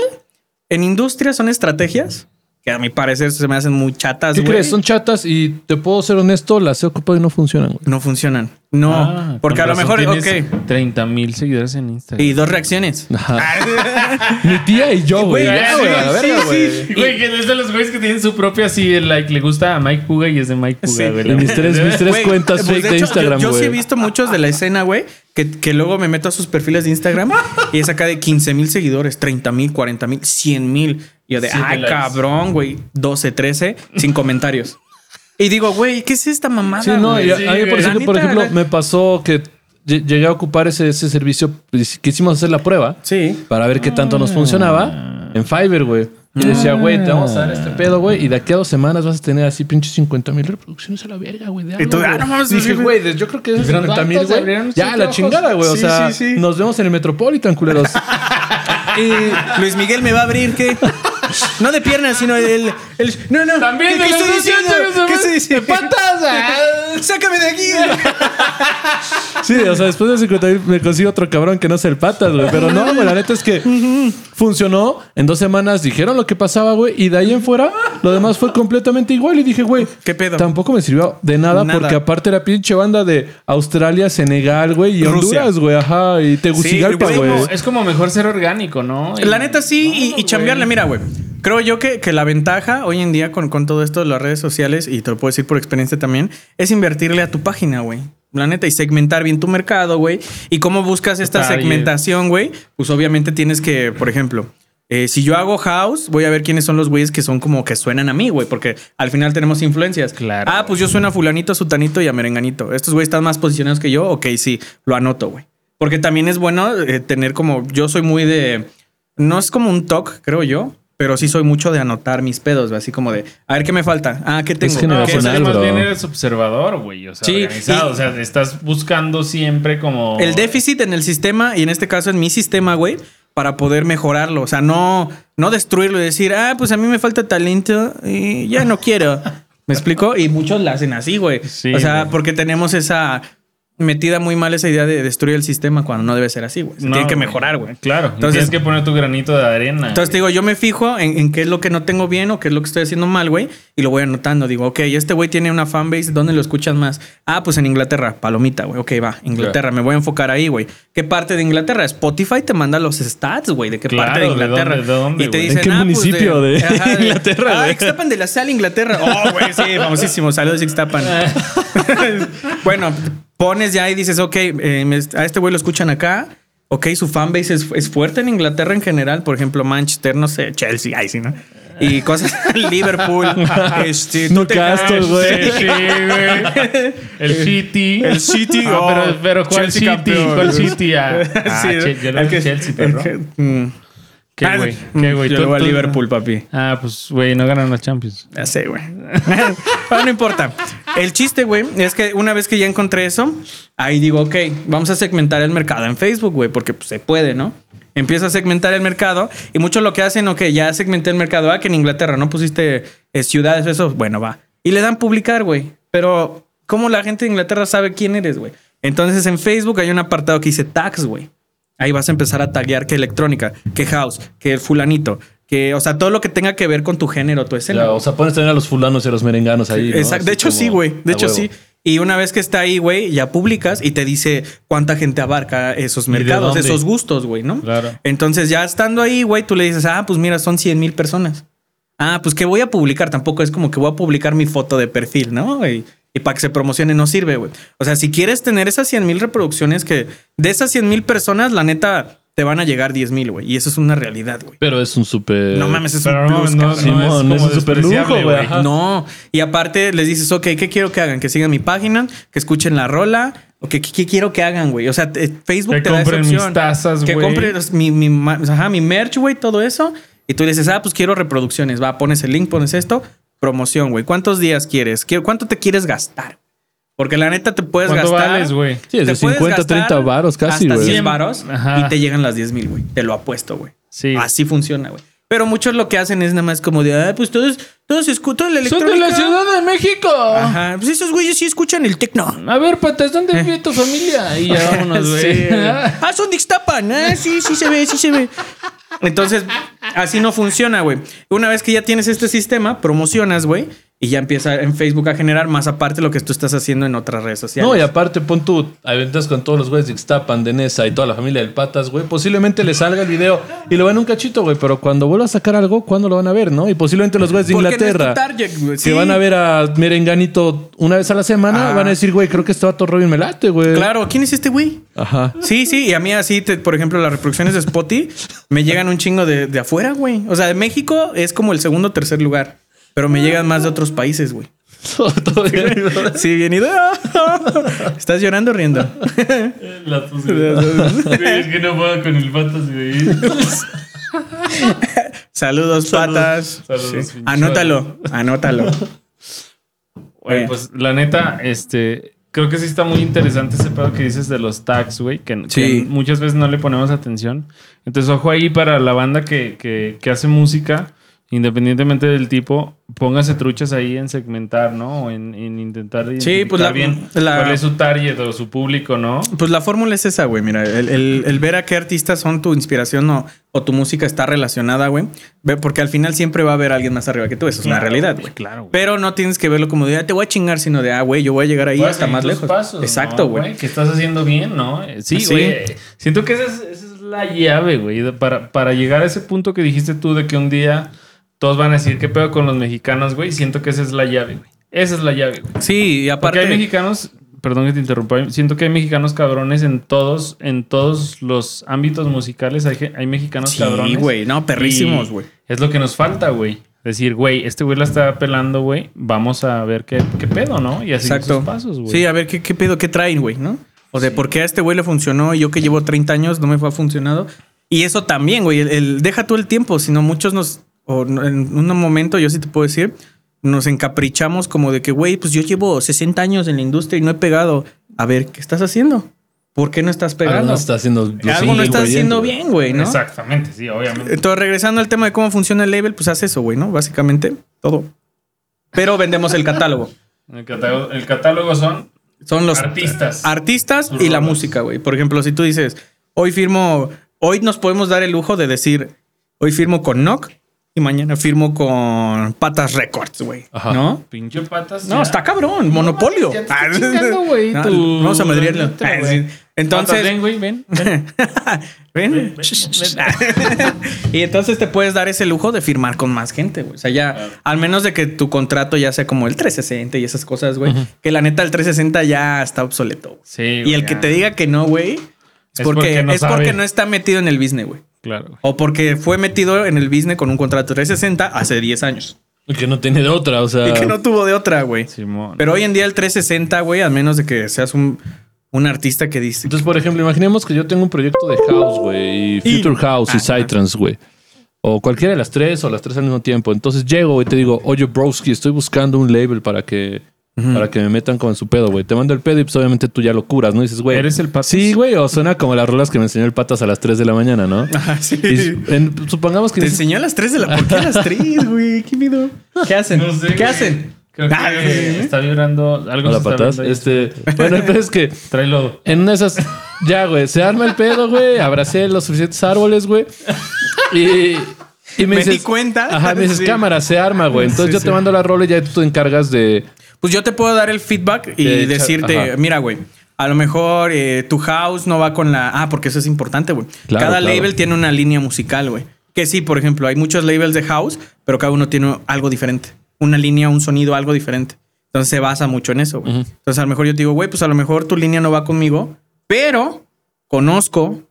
en industria son estrategias que a mi parecer se me hacen muy chatas, ¿Qué güey. crees? Son chatas y te puedo ser honesto, las he ocupado y no funcionan, güey. No funcionan. No, Ah, porque a lo mejor, ok. tienes 30 mil seguidores en Instagram. Y dos reacciones. Mi tía y yo, güey. Güey, Ya, sí, güey, a la sí, sí. güey. Güey, que es de los güeyes que tienen su propio así, el like, le gusta a Mike Puga y es de Mike Puga, Sí. güey. Y mis tres, mis tres cuentas pues, fake de, hecho, Instagram, Yo, yo sí he visto muchos de la escena, güey, que, que luego me meto a sus perfiles de Instagram y es acá de 15 mil seguidores, 30 mil, 40 mil, 100 mil. Y yo de, Siete ay, likes. cabrón, güey, 12, 13, sin comentarios. Y digo, güey, ¿qué es esta mamada? Sí, no, güey? y a, Sí, a mí, por ejemplo, por ejemplo, la- me pasó que lle- llegué a ocupar ese, ese servicio. pues, Quisimos hacer la prueba Sí. para ver qué tanto nos funcionaba en Fiverr, güey. Y decía, güey, te vamos a dar este pedo, güey. Y de aquí a dos semanas vas a tener así pinches 50 mil reproducciones a la verga, güey. Y tú, ah, güey. no mames, Dije, güey, yo creo que esos Pero 50 mil, güey. Ya, la chingada, güey. O Sí, sea, sí, sí. nos vemos en el Metropolitan, culeros. Y Luis Miguel me va a abrir, ¿qué? No de piernas, sino el. el- no, no. También ¿Qué, de qué estoy diciendo? ¿Qué estoy diciendo? patas! ah. ¡Sácame de aquí! Sí, o sea, después de 50 mil me consigo otro cabrón que no sea el patas, güey. Pero no, güey, la neta es que funcionó. En dos semanas dijeron lo que pasaba, güey. Y de ahí en fuera, lo demás fue completamente igual. Y dije, güey, ¿Qué pedo? Tampoco me sirvió de nada, Nada. porque aparte era pinche banda de Australia, Senegal, güey, y Rusia. Honduras, güey. Ajá, y Tegucigalpa, güey, Es como mejor ser orgánico, ¿no? La neta sí, y- y, chambearle, mira, güey. Creo yo que, que la ventaja hoy en día con, con todo esto de las redes sociales, y te lo puedo decir por experiencia también, es invertirle a tu página, güey. La neta, y segmentar bien tu mercado, güey. Y cómo buscas esta segmentación, güey. Pues obviamente tienes que, por ejemplo, eh, si yo hago house, voy a ver quiénes son los güeyes que son como que suenan a mí, güey. Porque al final tenemos influencias. Claro, Ah, pues yo sueno a fulanito, a sutanito y a merenganito. Estos güeyes están más posicionados que yo. Ok, sí, lo anoto, güey. Porque también es bueno eh, tener como... Yo soy muy de... No es como un talk, creo yo. Pero sí soy mucho de anotar mis pedos, así como de, a ver qué me falta. Ah, ¿qué tengo? Es ¿Qué- No, generacional, más bien eres observador, güey. O sea, Sí, organizado. y- O sea, estás buscando siempre como. El déficit en el sistema, y en este caso en mi sistema, güey, para poder mejorarlo. O sea, no, no destruirlo y decir, ah, pues a mí me falta talento y ya no quiero. ¿Me explico? Y muchos la hacen así, güey. Sí, o sea, güey. porque tenemos esa metida muy mal esa idea de destruir el sistema cuando no debe ser así, güey. Se No, tiene que mejorar, güey. Claro. Entonces- tienes que poner tu granito de arena. Entonces te digo, yo me fijo en, en qué es lo que no tengo bien o qué es lo que estoy haciendo mal, güey, y lo voy anotando. Digo, ok, este güey tiene una fanbase, ¿dónde lo escuchan más? Ah, pues en Inglaterra, palomita, güey. Ok, va, Inglaterra, me voy a enfocar ahí, güey. ¿Qué parte de Inglaterra? Spotify te manda los stats, güey, de qué Claro, parte de ¿de Inglaterra. dónde- de dónde, y te dicen, ¿En qué ah, pues, municipio de Inglaterra, Ah? Ixtapan de la Sal, Inglaterra. Oh, güey, sí, famosísimo. Saludos, Ixtapan. bueno, pones ya y dices, ok, eh, me- a este güey lo escuchan acá. Ok, su fanbase es, es fuerte en Inglaterra en general. Por ejemplo, Manchester, no sé, Chelsea, ahí sí, ¿no? Y cosas, Liverpool, este, Newcastle, güey. Sí, güey. El City. El City, Ah, oh, pero, pero ¿cuál Chelsea City? campeón. ¿Cuál City? Ah, ah, Sí, che- yo le el que- Chelsea, perro. el que- mm. ¿Qué, güey? ¿Qué, güey? Yo Tú- le voy a Liverpool, papi. Ah, pues, güey, no ganan la Champions. Ya sé, güey. Pero no importa. El chiste, güey, es que una vez que ya encontré eso, ahí digo, ok, vamos a segmentar el mercado en Facebook, güey, porque pues, se puede, ¿no? Empiezo a segmentar el mercado y muchos lo que hacen, ok, ya segmenté el mercado. Ah, que en Inglaterra no pusiste eh, ciudades, eso, bueno, va. Y le dan publicar, güey. Pero, ¿cómo la gente de Inglaterra sabe quién eres, güey? Entonces en Facebook hay un apartado que dice tags, güey. Ahí vas a empezar a taguear que electrónica, que house, que el fulanito, que, o sea, todo lo que tenga que ver con tu género, tu escena. Ya, o sea, pones también a los fulanos y a los merenganos ahí. ¿no? Exacto. De hecho, sí, güey. De hecho, huevo. sí. Y una vez que está ahí, güey, ya publicas y te dice cuánta gente abarca esos mercados, esos gustos, güey, ¿no? Claro. Entonces, ya estando ahí, güey, tú le dices, ah, pues mira, son 100 mil personas. Ah, pues que voy a publicar. Tampoco es como que voy a publicar mi foto de perfil, ¿no? Y, y para que se promocione no sirve, güey. O sea, si quieres tener esas 100 mil reproducciones, que de esas 100 mil personas, la neta, te van a llegar 10 mil, güey. Y eso es una realidad, güey. Pero es un súper. No mames, es Pero un no, plus, no, no Simón, es un super lujo, güey. No, y aparte les dices, ok, ¿qué quiero que hagan? Que sigan mi página, que escuchen la rola, o que, ¿qué quiero que hagan, güey? O sea, Facebook Que te da esa compren mis opción. tazas, Que güey. compren mi, mi, ajá, mi merch, güey, todo eso. Y tú le dices, ah, pues quiero reproducciones. Va, pones el link, pones esto, promoción, güey. ¿Cuántos días quieres? ¿Qué- ¿Cuánto te quieres gastar? Porque la neta te puedes ¿Cuánto gastar. vales, güey? Sí, es de te puedes 50, gastar 30 varos casi, Hasta güey. 10 varos Ajá. y te llegan las 10 mil, güey. Te lo apuesto, güey. Sí. Así funciona, güey. Pero muchos lo que hacen es nada más como de, ah, pues todos, todos escuchan la ¡Son electrónica. de la Ciudad de México! Ajá, pues esos güeyes sí escuchan el tecno. A ver, patas, ¿dónde vive tu familia? Y ya vámonos, güey. Sí. ah, son de Ixtapan. Ah, sí, sí se ve, sí se ve. Entonces, Así no funciona, güey. Una vez que ya tienes este sistema, promocionas, güey, y ya empieza en Facebook a generar más aparte lo que tú estás haciendo en otras redes sociales. No, y aparte pon tú, aventas con todos los güeyes de Ixtapan, de Nesa y toda la familia del Patas, güey. Posiblemente le salga el video y lo ven un cachito, güey. Pero cuando vuelva a sacar algo, ¿cuándo lo van a ver, no? Y posiblemente los güeyes de Porque no Inglaterra, target. Sí. que van a ver a Merenganito una vez a la semana, Ah. van a decir, güey, creo que este vato Robin me late, güey. Claro, ¿quién es este güey? Ajá. Sí, sí, y a mí así, te- por ejemplo, las reproducciones de Spotify me llegan un chingo de, de afuera, güey. O sea, de México es como el segundo o tercer lugar, pero me llegan más de otros países, güey. Todo bien. Sí, bien ido. ¿Estás llorando o riendo? La es que no puedo con el patas, güey. Saludos, patas. saludos, Sí. Anótalo, anótalo. Güey, pues la neta, este, creo que sí está muy interesante ese pedo que dices de los tags, güey, que, que muchas veces no le ponemos atención. Entonces, ojo ahí para la banda que, que, que hace música, independientemente del tipo, póngase truchas ahí en segmentar, ¿no? O en, en intentar identificar pues la- bien la- cuál es su target o su público, ¿no? Pues la fórmula es esa, güey. Mira, el, el- el ver a qué artistas son tu inspiración o, o tu música está relacionada, güey. Porque al final siempre va a haber alguien más arriba que tú. Eso es una realidad, güey, güey. claro. Pero no tienes que verlo como de, "Ah, te voy a chingar, sino de, ah, güey, yo voy a llegar ahí Voy hasta más lejos. pasos, Exacto, ¿no, güey. Que estás haciendo bien, ¿no? Eh, Sí, Sí. güey. Siento que esa es, esa es la llave, güey. para llegar a ese punto que dijiste tú de que un día todos van a decir qué pedo con los mexicanos, güey. Siento que esa es la llave, güey. Esa es la llave, güey. Sí, y Porque aparte. hay mexicanos, perdón que te interrumpa, siento que hay mexicanos cabrones en todos, en todos los ámbitos musicales. Hay, hay mexicanos Sí, cabrones. güey. No, perrísimos, güey. Es lo que nos falta, güey. Decir, güey, este güey la está pelando, güey. Vamos a ver qué, qué pedo, ¿no? Y así sus pasos, güey. Sí, a ver, ¿qué, qué pedo, qué traen, güey, no? O de por qué a este güey le funcionó y yo que llevo 30 años no me fue funcionado. Y eso también, güey, el, el- deja tú el tiempo, sino muchos nos, o en un momento, yo sí te puedo decir, nos encaprichamos como de que, güey, pues yo llevo 60 años en la industria y no he pegado. A ver, ¿qué estás haciendo? ¿Por qué no estás Algo pegando? no está haciendo. Algo no estás haciendo bien, güey, ¿no? Exactamente, sí, obviamente. Entonces, regresando al tema de cómo funciona el label, pues hace eso, güey, ¿no? Básicamente, todo. Pero vendemos el catálogo. El catálogo, el catálogo son Son los artistas. artistas y la música, güey. Por ejemplo, si tú dices, hoy firmo, hoy nos podemos dar el lujo de decir, hoy firmo con Knock y mañana firmo con Patas Records, güey. Ajá. ¿No? Pinche patas. No, ya. está cabrón, monopolio. está chingando, güey, No, tu- Vamos a Ah, güey. sí. Entonces, ven, güey, ven. ven. y entonces te puedes dar ese lujo de firmar con más gente, güey. O sea, ya, al menos de que tu contrato ya sea como el 360 y esas cosas, güey. Que la neta, el 360 ya está obsoleto. güey. Sí, Y el que te diga que no, güey, es, Es porque, porque no es sabe. porque no está metido en el business, güey. Claro. O porque fue metido en el business con un contrato 360 hace 10 años. Y que no tiene de otra, o sea. Y que no tuvo de otra, güey. Simón. Pero hoy en día el 360, güey, al menos de que seas un, un artista que dice... Entonces, por ejemplo, imaginemos que yo tengo un proyecto de house, güey, y Future House y Ajá. Psytrance, güey. O cualquiera de las tres o las tres al mismo tiempo. Entonces llego y te digo, oye, broski, estoy buscando un label para que, para que me metan como en su pedo, güey. Te mando el pedo y pues obviamente tú ya lo curas, ¿no? Y dices, güey. ¿Eres el Patas? Sí, güey, o suena como las rolas que me enseñó el patas a las 3 de la mañana, ¿no? Ajá, sí. Y en- supongamos que Te dices- enseñó a las 3 de la... ¿Por qué a las 3, güey? ¿Qué miedo? ¿Qué hacen? No sé, ¿Qué güey. hacen? Creo que Ah, está vibrando algo. Hola, se está patas. Este, bueno, el pedo es que Trae lodo. En una de esas, ya, güey, se arma el pedo, güey. Abracé los suficientes árboles, güey. Y, y me Me dices. di cuenta. Ajá, me dices, Sí. cámara, se arma, güey. Entonces Sí, yo sí. te mando la rola y ya tú te encargas de. Pues yo te puedo dar el feedback y De decirte, mira, güey, a lo mejor eh, tu house no va con la... Ah, porque eso es importante, güey. Claro, cada claro. label tiene una línea musical, güey. Que sí, por ejemplo, hay muchos labels de house, pero cada uno tiene algo diferente. Una línea, un sonido, algo diferente. Entonces se basa mucho en eso, güey. Entonces a lo mejor yo te digo, güey, pues a lo mejor tu línea no va conmigo, pero conozco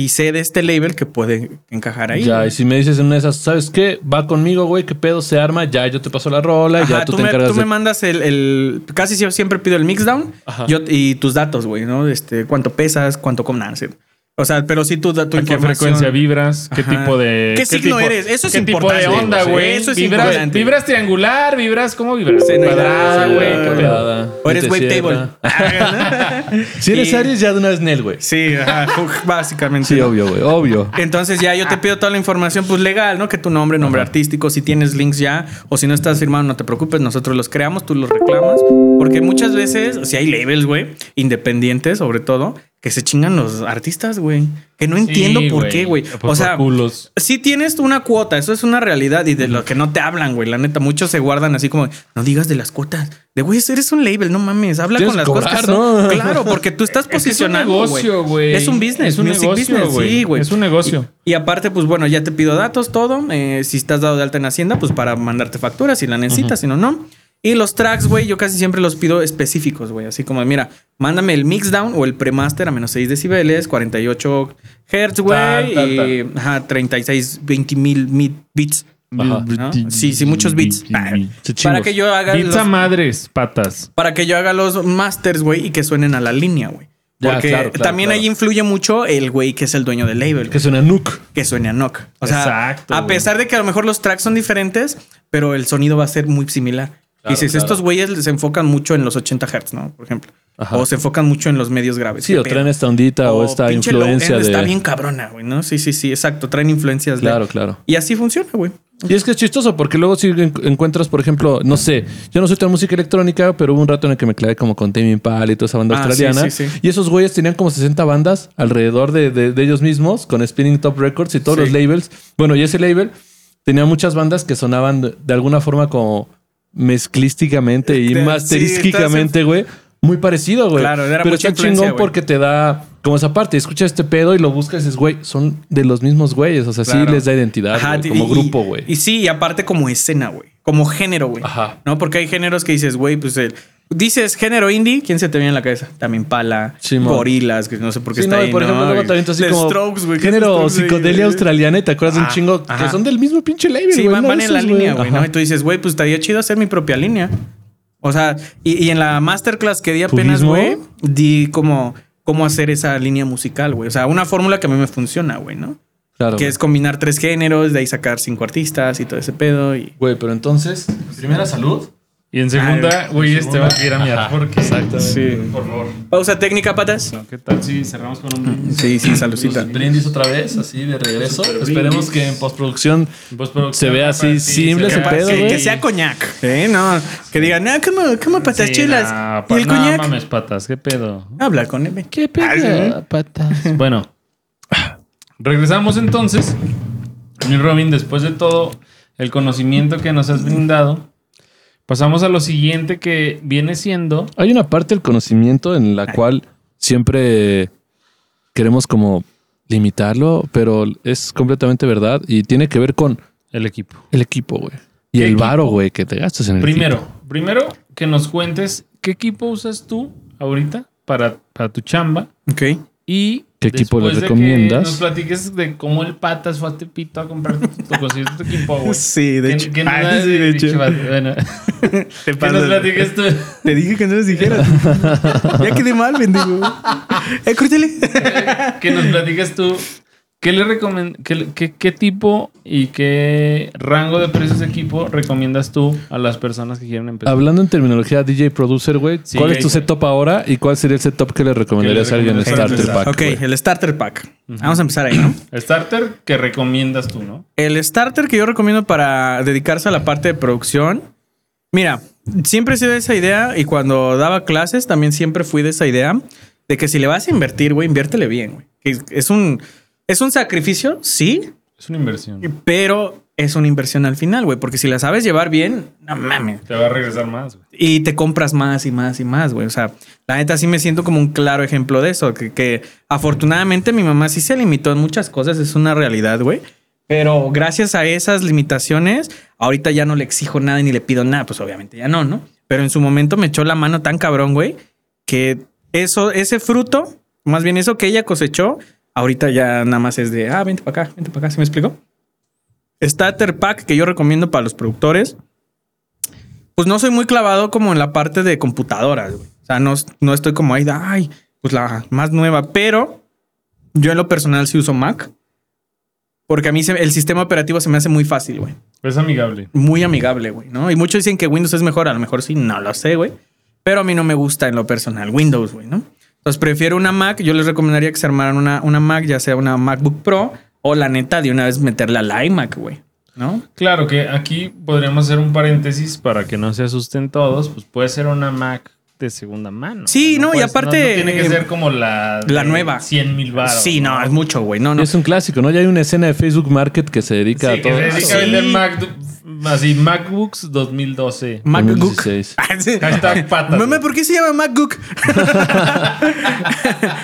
y sé de este label que puede encajar ahí. ya, y si me dices en una de esas, ¿sabes qué? Va conmigo, güey, qué pedo se arma. Ya, yo te paso la rola y Ajá, ya tú, tú, te me, encargas tú me de. mandas el, el- Casi siempre pido el mixdown yo, y tus datos, güey, ¿no? Este, cuánto pesas, cuánto comes. O sea, pero sí tu, tu ¿A qué información. frecuencia vibras? ¿Qué Ajá. tipo de. ¿Qué signo tipo- eres? Eso es ¿Qué tipo importante, de onda, güey. güey? Eso es ¿Vibras, importante. ¿Vibras triangular? ¿Vibras? ¿Cómo vibras? Cuadrada, güey. ¿Qué? O eres Te wave cierra. table. Si eres Y- Aries, ya de una vez Nel, güey. Sí, básicamente. Sí, obvio, güey, obvio. Entonces ya yo te pido toda la información, pues legal, ¿no? Que tu nombre, nombre artístico, si tienes links ya, o si no estás firmado, no te preocupes, nosotros los creamos, tú los reclamas. Porque muchas veces, si hay labels, güey, independientes sobre todo, que se chingan los artistas, güey. Que no entiendo Sí, por qué, güey. O sea, culos. sí tienes una cuota, eso es una realidad y de lo que no te hablan, güey. La neta, muchos se guardan así como, no digas de las cuotas. De güey, eres un label, no mames, habla con las cosas que cobrar, son. ¿no? Claro, porque tú estás Es que es un posicionando, negocio, güey. Es un business, Es un music negocio, business, sí, güey. Es un negocio. Y, y aparte, pues bueno, ya te pido datos, todo. Eh, si estás dado de alta en Hacienda, pues para mandarte facturas si la necesitas, si no, no. Y los tracks, güey, yo casi siempre los pido específicos, güey. Así como, mira, mándame el mixdown o el premaster a menos 6 decibeles, 48 hertz, güey. Y ajá, 36, 20 mil bits. Ajá. ¿no? Sí, sí, muchos beats. Sí, Para que yo haga Beats los, a madres, patas. para que yo haga los masters, güey, y que suenen a la línea, güey. Ya, Porque claro, claro, también claro. ahí influye mucho el güey que es el dueño del label. Que suena Nook. que suene a knock. O sea, Exacto, a pesar de que a lo mejor los tracks son diferentes, pero el sonido va a ser muy similar. Claro, y si claro. estos güeyes se enfocan mucho en los 80 Hz, ¿no? Por ejemplo. Ajá. O se enfocan mucho en los medios graves. Sí, ¿Qué o pedo? traen esta ondita o, esta pinche low influencia de. Está bien cabrona, güey, ¿no? Sí, sí, sí, exacto. Traen influencias de- Claro, claro. Y así funciona, güey. Y es que es chistoso porque luego si en- encuentras, por ejemplo, no sé, yo no soy tan música electrónica, pero hubo un rato en el que me clavé como con Tame Impala y toda esa banda Ah, australiana. sí, sí, sí. Y esos güeyes tenían como 60 bandas alrededor de, de- de ellos mismos, con Spinning Top Records y todos los labels. Bueno, y ese label tenía muchas bandas que sonaban de alguna forma como mezclísticamente y Sí, masterísticamente, güey. Muy parecido, güey. Claro, era Pero mucha está chingón porque te da como esa parte. Escucha este pedo y lo buscas y dices, güey, son de los mismos güeyes. O sea, sí les da identidad Ajá, y- como y- grupo, güey. Y sí, y aparte como escena, güey. Como género, güey. Ajá. ¿No? Porque hay géneros que dices, güey, pues el... Dices género indie, ¿quién se te viene en la cabeza? También Pala. Gorilas, que no sé por qué Sí, está no, ahí, por ejemplo, luego también así como Strokes, güey. ¿qué es género psicodelia australiana te acuerdas de un chingo que son del mismo pinche label, Sí, güey, van, no van en la línea, güey, ¿no? Y tú dices, güey, pues estaría chido hacer mi propia línea. O sea, y, y en la masterclass que di apenas, güey, di como cómo hacer esa línea musical, güey. O sea, una fórmula que a mí me funciona, güey, ¿no? Claro. Que es combinar tres géneros, de ahí sacar cinco artistas y todo ese pedo. Y... Güey, pero entonces, primera salud. Y en segunda, güey, este va a ir a mirar porque. exactamente. Sí. Por favor. Pausa técnica, patas. ¿Qué tal si cerramos con un Sí, sí, saludcita. Brindis otra vez, así de regreso. Esperemos que en postproducción Postproducción, se vea así simple se ese pedo, que, sea coñac. ¿eh? No, que digan, no, ¿cómo, cómo patas Sí, chelas? nah, ¿Y pa- el no coñac? mames, patas, qué pedo. Habla con él. ¿Qué Ah, pedo, patas? Bueno, regresamos entonces. Mi Robin, después de todo el conocimiento que nos has brindado, pasamos a lo siguiente que viene siendo. Hay una parte del conocimiento en la cual siempre queremos como limitarlo, pero es completamente verdad y tiene que ver con El equipo. el equipo, güey. Y ¿Qué el equipo? varo, güey, que te gastas en el Primero, equipo. primero que nos cuentes qué equipo usas tú ahorita para, para tu chamba Ok. y ¿Qué equipo le después de recomiendas? Que nos platiques de cómo el patas fue a Tepito a comprar tu, cosita, tu equipo, güey. Sí, de hecho. Ah, sí, de hecho. Bueno, Te que pasas. nos platiques tú. Te dije que no les dijeras. ya quedé mal, bendigo. Eh, córtale. que nos platiques tú. ¿Qué le qué, qué- qué tipo y qué rango de precios de equipo recomiendas tú a las personas que quieren empezar? Hablando en terminología DJ producer, güey, Sí, ¿cuál es tu setup ahora y cuál sería el setup que le recomendarías a alguien en recomendarías Starter Pack? ok, güey? el starter pack. Vamos a empezar ahí, ¿no? Starter que recomiendas tú, ¿no? El starter que yo recomiendo para dedicarse a la parte de producción. Mira, siempre he sido de esa idea y cuando daba clases también siempre fui de esa idea de que si le vas a invertir, güey, inviértele bien, güey. Es un, es un sacrificio, sí, Es una inversión. pero es una inversión al final, güey, porque si la sabes llevar bien, no mames. Te va a regresar más, güey. Y te compras más y más y más, güey. O sea, la neta sí me siento como un claro ejemplo de eso. Que, que afortunadamente mi mamá sí se limitó en muchas cosas, es una realidad, güey. Pero gracias a esas limitaciones, ahorita ya no le exijo nada ni le pido nada. Pues obviamente ya no, ¿no? Pero en su momento me echó la mano tan cabrón, güey, que eso, ese fruto, más bien eso que ella cosechó, ahorita ya nada más es de, ah, vente para acá, vente para acá. ¿Sí me explico? Starter pack que yo recomiendo para los productores pues no soy muy clavado como en la parte de computadoras, güey. O sea, no, no estoy como ahí de, ay, pues la más nueva, pero yo en lo personal sí uso Mac. Porque a mí se- el sistema operativo se me hace muy fácil, güey. Es amigable. Muy amigable, güey, ¿no? Y muchos dicen que Windows es mejor, a lo mejor sí, no lo sé, güey. Pero a mí no me gusta en lo personal Windows, güey, ¿no? Entonces prefiero una Mac. Yo les recomendaría que se armaran una, una Mac, ya sea una MacBook Pro o la neta de una vez meterle al iMac, güey, ¿no? Claro que aquí podríamos hacer un paréntesis para que no se asusten todos. Pues puede ser una Mac de segunda mano. Sí, no, y puedes- aparte, tiene que eh, ser como la. la nueva. 100 mil baros. Sí, no, es mucho, güey. No, no. Es un clásico, ¿no? Ya hay una escena de Facebook Market que se dedica Sí, a que todo. se dedica a Sí. vender Mac, así, MacBooks 2012. MacBook. 2016. Ah. Hashtag patas. Mamá, ¿por qué se llama MacBook?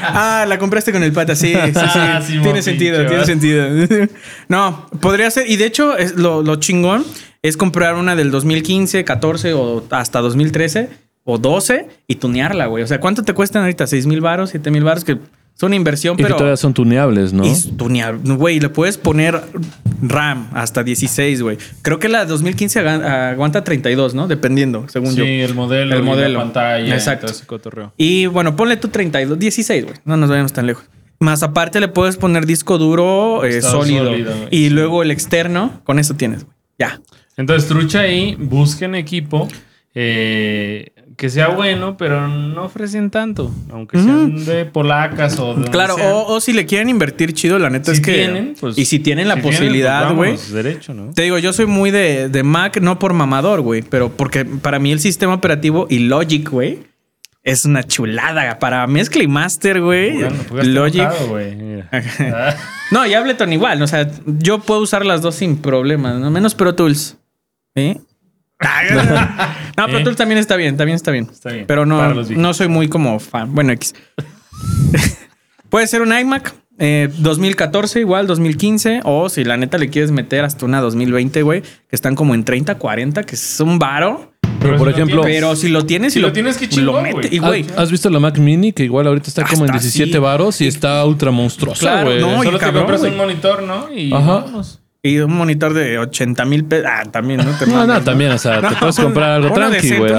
ah, la compraste con el pata. Sí, sí, sí. Ah, sí, tiene sentido, pinche, tiene ¿verdad? sentido. no, podría ser. Y de hecho, es lo, lo chingón es comprar una del 2015, 14 o hasta 2013 o 12 y tunearla, güey. O sea, ¿cuánto te cuestan ahorita? ¿6 mil baros? ¿7 mil baros? Que es una inversión, Y que pero... todavía son tuneables, ¿no? Y es tunear, güey, le puedes poner RAM hasta 16, güey. Creo que la 2015 aga- aguanta 32, ¿no? Dependiendo, según Sí, yo. el modelo. El y modelo. La pantalla. Exacto. Todo ese cotorreo. Y bueno, ponle tú 32, 16, güey. No nos vayamos tan lejos. Más aparte le puedes poner disco duro eh, sólido. sólido, güey. y luego el externo, con eso tienes, güey. Ya. Entonces, trucha ahí, busquen equipo eh, que sea bueno, pero no ofrecen tanto. Aunque sean de polacas o de. Claro, o, o si le quieren invertir chido, la neta Si es que... tienen, pues, y si tienen la si tienen, posibilidad, pues, güey. ¿no? Te digo, yo soy muy de, de Mac, no por mamador, güey, pero porque para mí el sistema operativo y Logic, güey, es una chulada. Para mezcla y master, güey, Bueno, pues, Logic. mira. Ah, No, y Ableton igual, o sea, yo puedo usar las dos sin problemas, no menos Pro Tools. ¿Sí? No, Pro ¿Eh? Tools también está bien, también está bien. Está bien, Pero no, no soy muy como fan. Bueno, X. Puede ser un iMac. eh, 2014 igual, 2015. O si la neta le quieres meter hasta una 2020, güey. Que están como en 30, 40, que es un varo. Pero, por si ejemplo, tienes- Pero si lo tienes Si lo tienes, qué chingón, lo mete. güey. Y güey, ¿Has, has visto la Mac Mini? Que igual ahorita está como en Hasta 17 así. varos y está ultra monstruosa, Claro, güey. no, Solo y te cabrón, compras un monitor, ¿no? Y Ajá. vámonos. Y un monitor de 80 mil pesos. Ah, también, ¿no? Te No, mames, no, también, o sea, te puedes comprar algo uno tranqui, güey.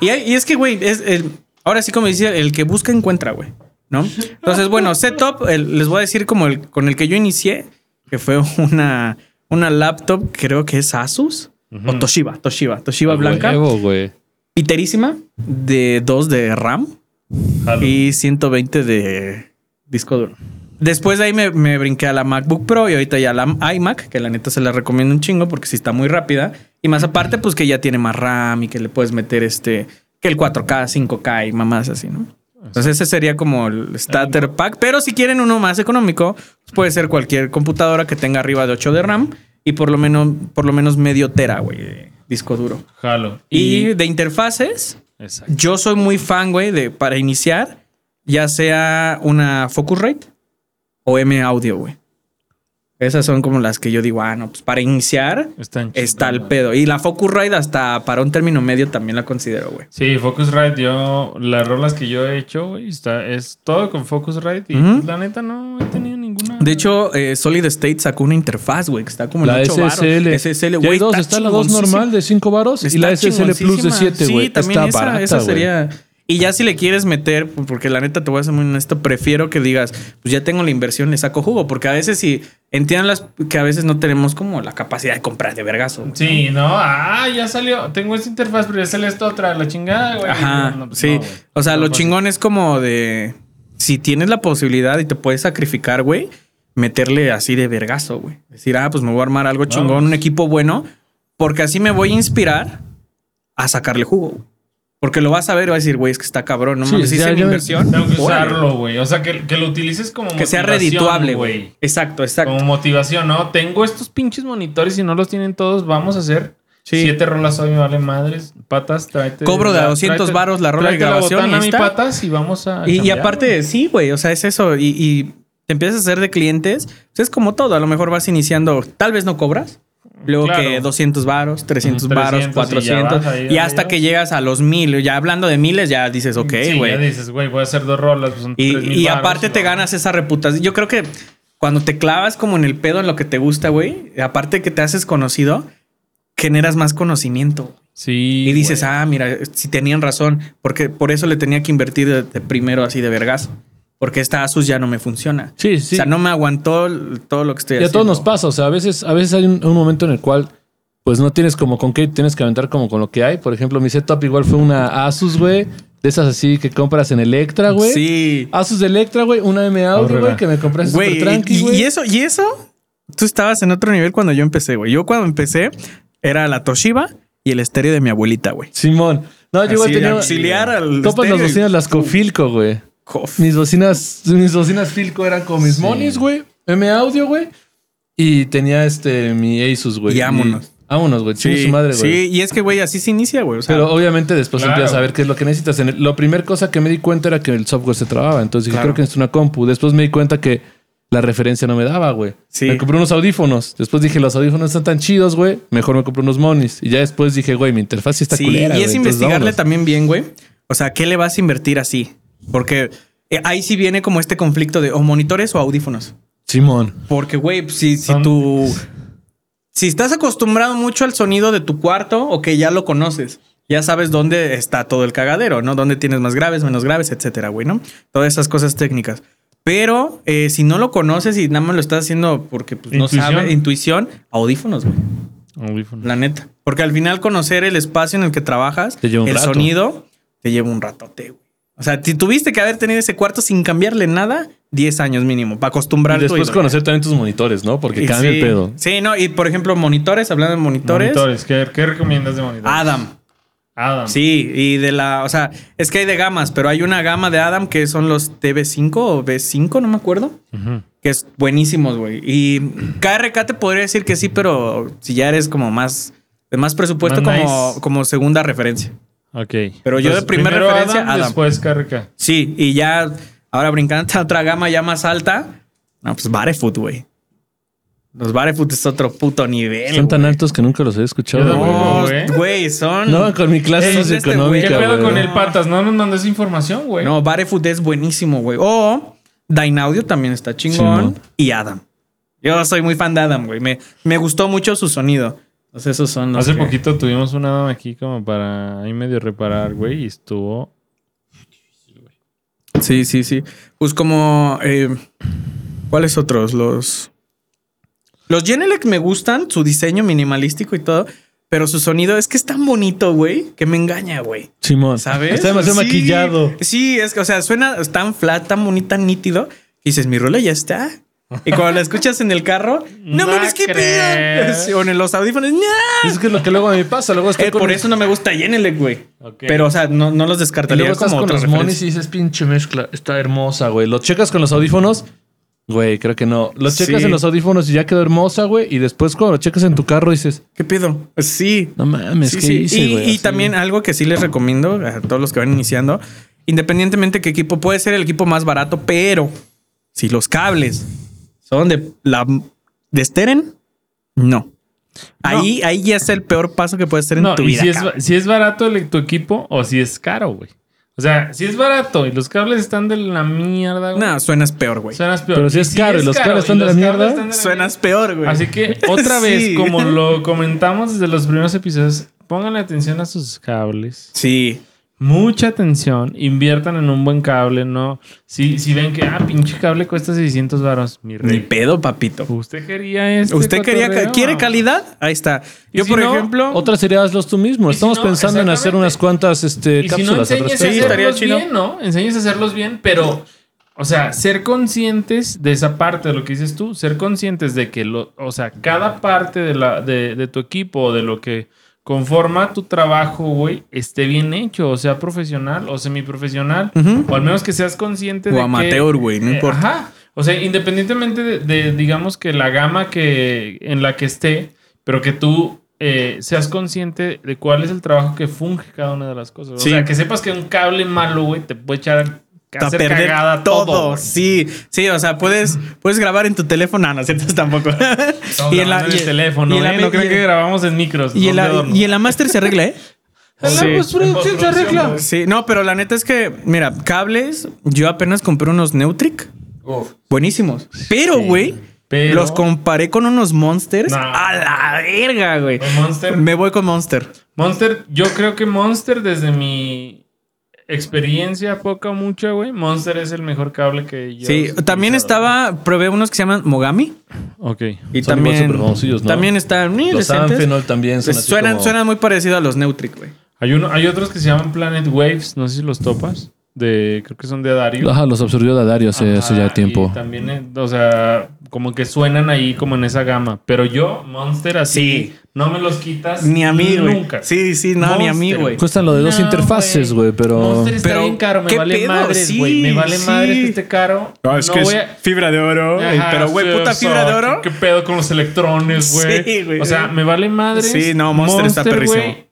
Y, y es que, güey, es el, ahora sí como decía, el que busca encuentra, güey. ¿No? Entonces, bueno, setup, el- les voy a decir como el con el que yo inicié, que fue una, una laptop, creo que es Asus. O Toshiba, Toshiba, Toshiba blanca. Huevo, güey. Piterísima, de 2 de RAM y 120 de disco duro. Después de ahí me, me brinqué a la MacBook Pro y ahorita ya la iMac, que la neta se la recomiendo un chingo porque sí está muy rápida. Y más aparte, pues que ya tiene más RAM y que le puedes meter este, que el 4K, 5K y mamás así, ¿no? Entonces ese sería como el starter pack. Pero si quieren uno más económico, pues puede ser cualquier computadora que tenga arriba de 8 de RAM y por lo menos, por lo menos medio tera, güey, de disco duro. Jalo. Y de interfaces, Exacto. yo soy muy fan, güey, de para iniciar, ya sea una Focusrite o M Audio, güey. Esas son como las que yo digo, ah, no, pues para iniciar Están está el pedo. Y la Focusrite hasta para un término medio también la considero, güey. Sí, Focusrite, yo, las rolas que yo he hecho, güey, está, es todo con Focusrite y la neta no he tenido ninguna. De hecho, eh, Solid State sacó una interfaz, güey, que está como en La 8 varos. SSL. SSL, Ya hay güey. dos. Está la 2 normal de 5 varos y Está la SSL Plus de chingoncísima. 7, güey. Sí, también está esa, barata, esa sería. Y ya si le quieres meter, porque la neta te voy a ser muy honesto, prefiero que digas, pues ya tengo la inversión, le saco jugo, porque a veces si entiendan las que a veces no tenemos como la capacidad de comprar de vergazo. Sí, no, ah, ya salió. Tengo esta interfaz, pero ya sale esta otra, la chingada, güey. Ajá, No, no, pues sí. o sea, lo chingón es como de si tienes la posibilidad y te puedes sacrificar, güey, meterle así de vergazo, güey. Decir, ah, pues me voy a armar algo chingón, un equipo bueno, porque así me voy a inspirar a sacarle jugo. güey. Porque lo vas a ver y vas a decir, güey, es que está cabrón, no Sí, mames, hice mi inversión. Tengo que usarlo, güey. O sea, que, que lo utilices como Que sea redituable, güey. Exacto, exacto. Como motivación, ¿no? Tengo estos pinches monitores y no los tienen todos. Vamos a hacer Sí. siete rolas hoy, me vale madres. Patas, tráete. Cobro de la- 200 tráete- varos la rola de grabación La y mi está. patas y vamos a. Y, aparte, sí, güey, o sea, es eso. Y, y te empiezas a hacer de clientes. Pues es como todo. A lo mejor vas iniciando, tal vez no cobras. Luego Claro. que 200 varos, 300 Ujú, varos, 300 y ya 400. vas ahí, Y hasta que llegas a los mil. Ya hablando de miles, ya dices, ok, Sí, güey. ya dices, güey, voy a hacer dos rolas. Pues son y 3,000 y varos aparte y te ganas esa reputación. Yo creo que cuando te clavas como en el pedo en lo que te gusta, güey, aparte que te haces conocido, generas más conocimiento. Sí. Y dices, ah, mira, si tenían razón, porque por eso le tenía que invertir de, de primero así de vergas. Porque esta Asus ya no me funciona. Sí, sí. O sea, no me aguantó todo lo que estoy Y a haciendo. todos nos pasa, o sea, a veces, a veces hay un, un momento en el cual pues no tienes como con qué, tienes que aventar como con lo que hay. Por ejemplo, mi setup igual fue una Asus, güey, de esas así que compras en Electra, güey. Sí. Asus de Electra, güey, una M Audio, güey, que me compré súper Güey, tranqui, y, güey. y eso, y eso, tú estabas en otro nivel cuando yo empecé, güey. Yo cuando empecé era la Toshiba y el estéreo de mi abuelita, güey. Simón. No, yo igual tenía. auxiliar al Topas las bocinas, las Cofilco, güey. Cof. Mis bocinas, mis bocinas Filco eran con mis monis, güey. M audio, güey. Y tenía este mi Asus, güey. Y vámonos. vámonos, güey. Sí, Sí, su madre, güey. sí, y es que, güey, así se inicia, güey. O sea, Pero obviamente después Claro. empiezas a ver qué es lo que necesitas. En el- la primera cosa que me di cuenta era que el software se trababa. Entonces dije, Claro. creo que es una compu. Después me di cuenta que la referencia no me daba, güey. Sí. Me compré unos audífonos. Después dije, los audífonos están tan chidos, güey. Mejor me compré unos monis. Y ya después dije, güey, mi interfaz sí está sí, culera, y es güey. Investigarle también bien, güey. O sea, ¿qué le vas a invertir así? Porque eh, ahí sí viene como este conflicto de o monitores o audífonos. Simón. Porque, güey, pues, si, si Son- tú. Si estás acostumbrado mucho al sonido de tu cuarto o que ya lo conoces, ya sabes dónde está todo el cagadero, ¿no? Dónde tienes más graves, menos graves, etcétera, güey, ¿no? Todas esas cosas técnicas. Pero eh, si no lo conoces y nada más lo estás haciendo porque pues, no sabes, intuición, audífonos, güey. Audífonos. La neta. Porque al final conocer el espacio en el que trabajas, Te lleva un el rato. sonido, te lleva un ratote, güey. O sea, si tuviste que haber tenido ese cuarto sin cambiarle nada, 10 años mínimo, para Y acostumbrar después conocer también tus monitores, ¿no? Porque cambia sí, el pedo. Sí, no, y por ejemplo, monitores, hablando de monitores, Monitores. ¿Qué, qué recomiendas de monitores? Adam. Adam. Sí, y de la, o sea, es que hay de gamas, pero hay una gama de Adam que son los TV5 o B5, no me acuerdo, que es buenísimos, güey. Y KRK te podría decir que sí, pero si ya eres como más de más presupuesto Más como, nice. como segunda referencia. Ok. Pero yo de primera referencia, Adam. Después KRK. Sí, y ya ahora brincando a otra gama ya más alta, no, pues Barefoot, güey. Los Barefoot es otro puto nivel. Son tan altos que nunca los he escuchado. No, güey. son. No, con mi clase Son de este socioeconómica, ¿Qué pedo con el patas? No nos mandó esa información, güey. No, Barefoot es buenísimo, güey. O Dynaudio también está chingón. Y Adam. Yo soy muy fan de Adam, güey. Me, me gustó mucho su sonido. Entonces, esos son los. Hace que- poquito tuvimos una dama aquí como para ahí medio reparar, güey, y estuvo. Sí, sí, sí. Pues como. eh, ¿Cuáles otros? Los. Los Genelec me gustan, su diseño minimalístico y todo. Pero su sonido es que es tan bonito, güey, que me engaña, güey. Simón. ¿Sabes? Está demasiado Sí. maquillado. Sí, es que, o sea, suena tan flat, tan bonito, tan nítido. Y dices, mi rola ya está. Y cuando la escuchas en el carro, no No mames, qué pedo. O en los audífonos, ¡nah! Es que es lo que luego a mí pasa. Luego estoy Eh, con por eso no me gusta Genelec, güey. Pero, o sea, no, no los Y descartaría luego estás como con los monis y dices, pinche mezcla, está hermosa, güey. Lo checas con los audífonos, güey, creo que no. Lo checas Sí. en los audífonos y ya quedó hermosa, güey. Y después cuando lo checas en tu carro dices, ¿Qué pedo? Sí. no mames, Sí, ¿qué sí. hice, y, güey? y Así. también algo que sí les recomiendo a todos los que van iniciando, independientemente qué equipo, puede ser el equipo más barato, pero si los cables son de la de Steren, no. Ahí, ahí ya es el peor paso que puedes hacer en tu y vida. si es, si es barato el, tu equipo o si es caro, güey. O sea, si es barato y los cables están de la mierda, güey. No, suenas peor, güey. Suenas peor. Pero si es caro y los cables están de la mierda, cables están de la Suenas peor, güey. Así que otra vez, Sí. como lo comentamos desde los primeros episodios, pónganle atención a sus cables. Sí. Mucha atención. Inviertan en un buen cable, ¿no? Si, si ven que, ah, pinche cable cuesta 600 varos, mi Ni pedo, papito. Usted quería este ¿Usted quería cotorreo? quiere calidad? Ahí está. Yo, si por no, ejemplo, Otra sería hazlos tú mismo. Si Estamos no, pensando en hacer unas cuantas este, Y si no, cápsulas enseñes a. Sí, hacerlos chido. bien, ¿no? Enseñes a hacerlos bien, pero, o sea, ser conscientes de esa parte de lo que dices tú, ser conscientes de que, lo, o sea, cada parte de, la, de, de tu equipo o de lo que conforma tu trabajo, güey, esté bien hecho, o sea, profesional o semiprofesional, Ujú. o al menos que seas consciente O de que... amateur, güey, no Eh, importa. Ajá. O sea, independientemente de, de, digamos que la gama que en la que esté, pero que tú eh, seas consciente de cuál es el trabajo que funge cada una de las cosas. Sí. O sea, que sepas que un cable malo, güey, te puede echar a hacer perder cagada todo. sí, sí, o sea, puedes, puedes grabar en tu teléfono, no, no cierto, tampoco. Grabando en el teléfono, y en la- ¿eh? No y creen en- que grabamos en micros. y en la, y en la Master se arregla, ¿eh? La Sí. se arregla. Sí, no, pero la neta es que, mira, cables, yo apenas compré unos Neutric. Buenísimos. Pero, güey, Pero- los comparé con unos Monsters. A la verga, güey. Con Monster. Me voy con Monster. Monster, yo creo que Monster, desde mi experiencia, poca o mucha, güey, Monster es el mejor cable que yo. Sí, también estaba, probé unos que se llaman Mogami. Ok. Y Son también, ¿no? también están muy Los. Amphenol también son Pues así suenan, como- suenan muy parecido a los Neutric, güey. Hay, uno, hay otros que se llaman Planet Waves, no sé si los topas. De, creo que son de Dario. Ajá, los absorbió Dadario hace, hace ya tiempo. Y también, eh, o sea, como que suenan ahí como en esa gama. Pero yo, Monster, así, Sí. no me los quitas Ni a mí, güey. nunca. Sí, sí, no, ni a mí, güey. Cuestan lo de dos No, interfaces, güey, pero. Monster está Pero, bien caro, me ¿qué vale pedo? madres, Sí, güey. me vale sí. madres que esté caro. No, es que voy es a- fibra de oro. Ajá, pero, güey, puta o sea, fibra de oro. ¿Qué, qué pedo con los electrones, güey? Sí, güey. O sea, me vale madres. Sí, no, Monster está perrísimo. güey,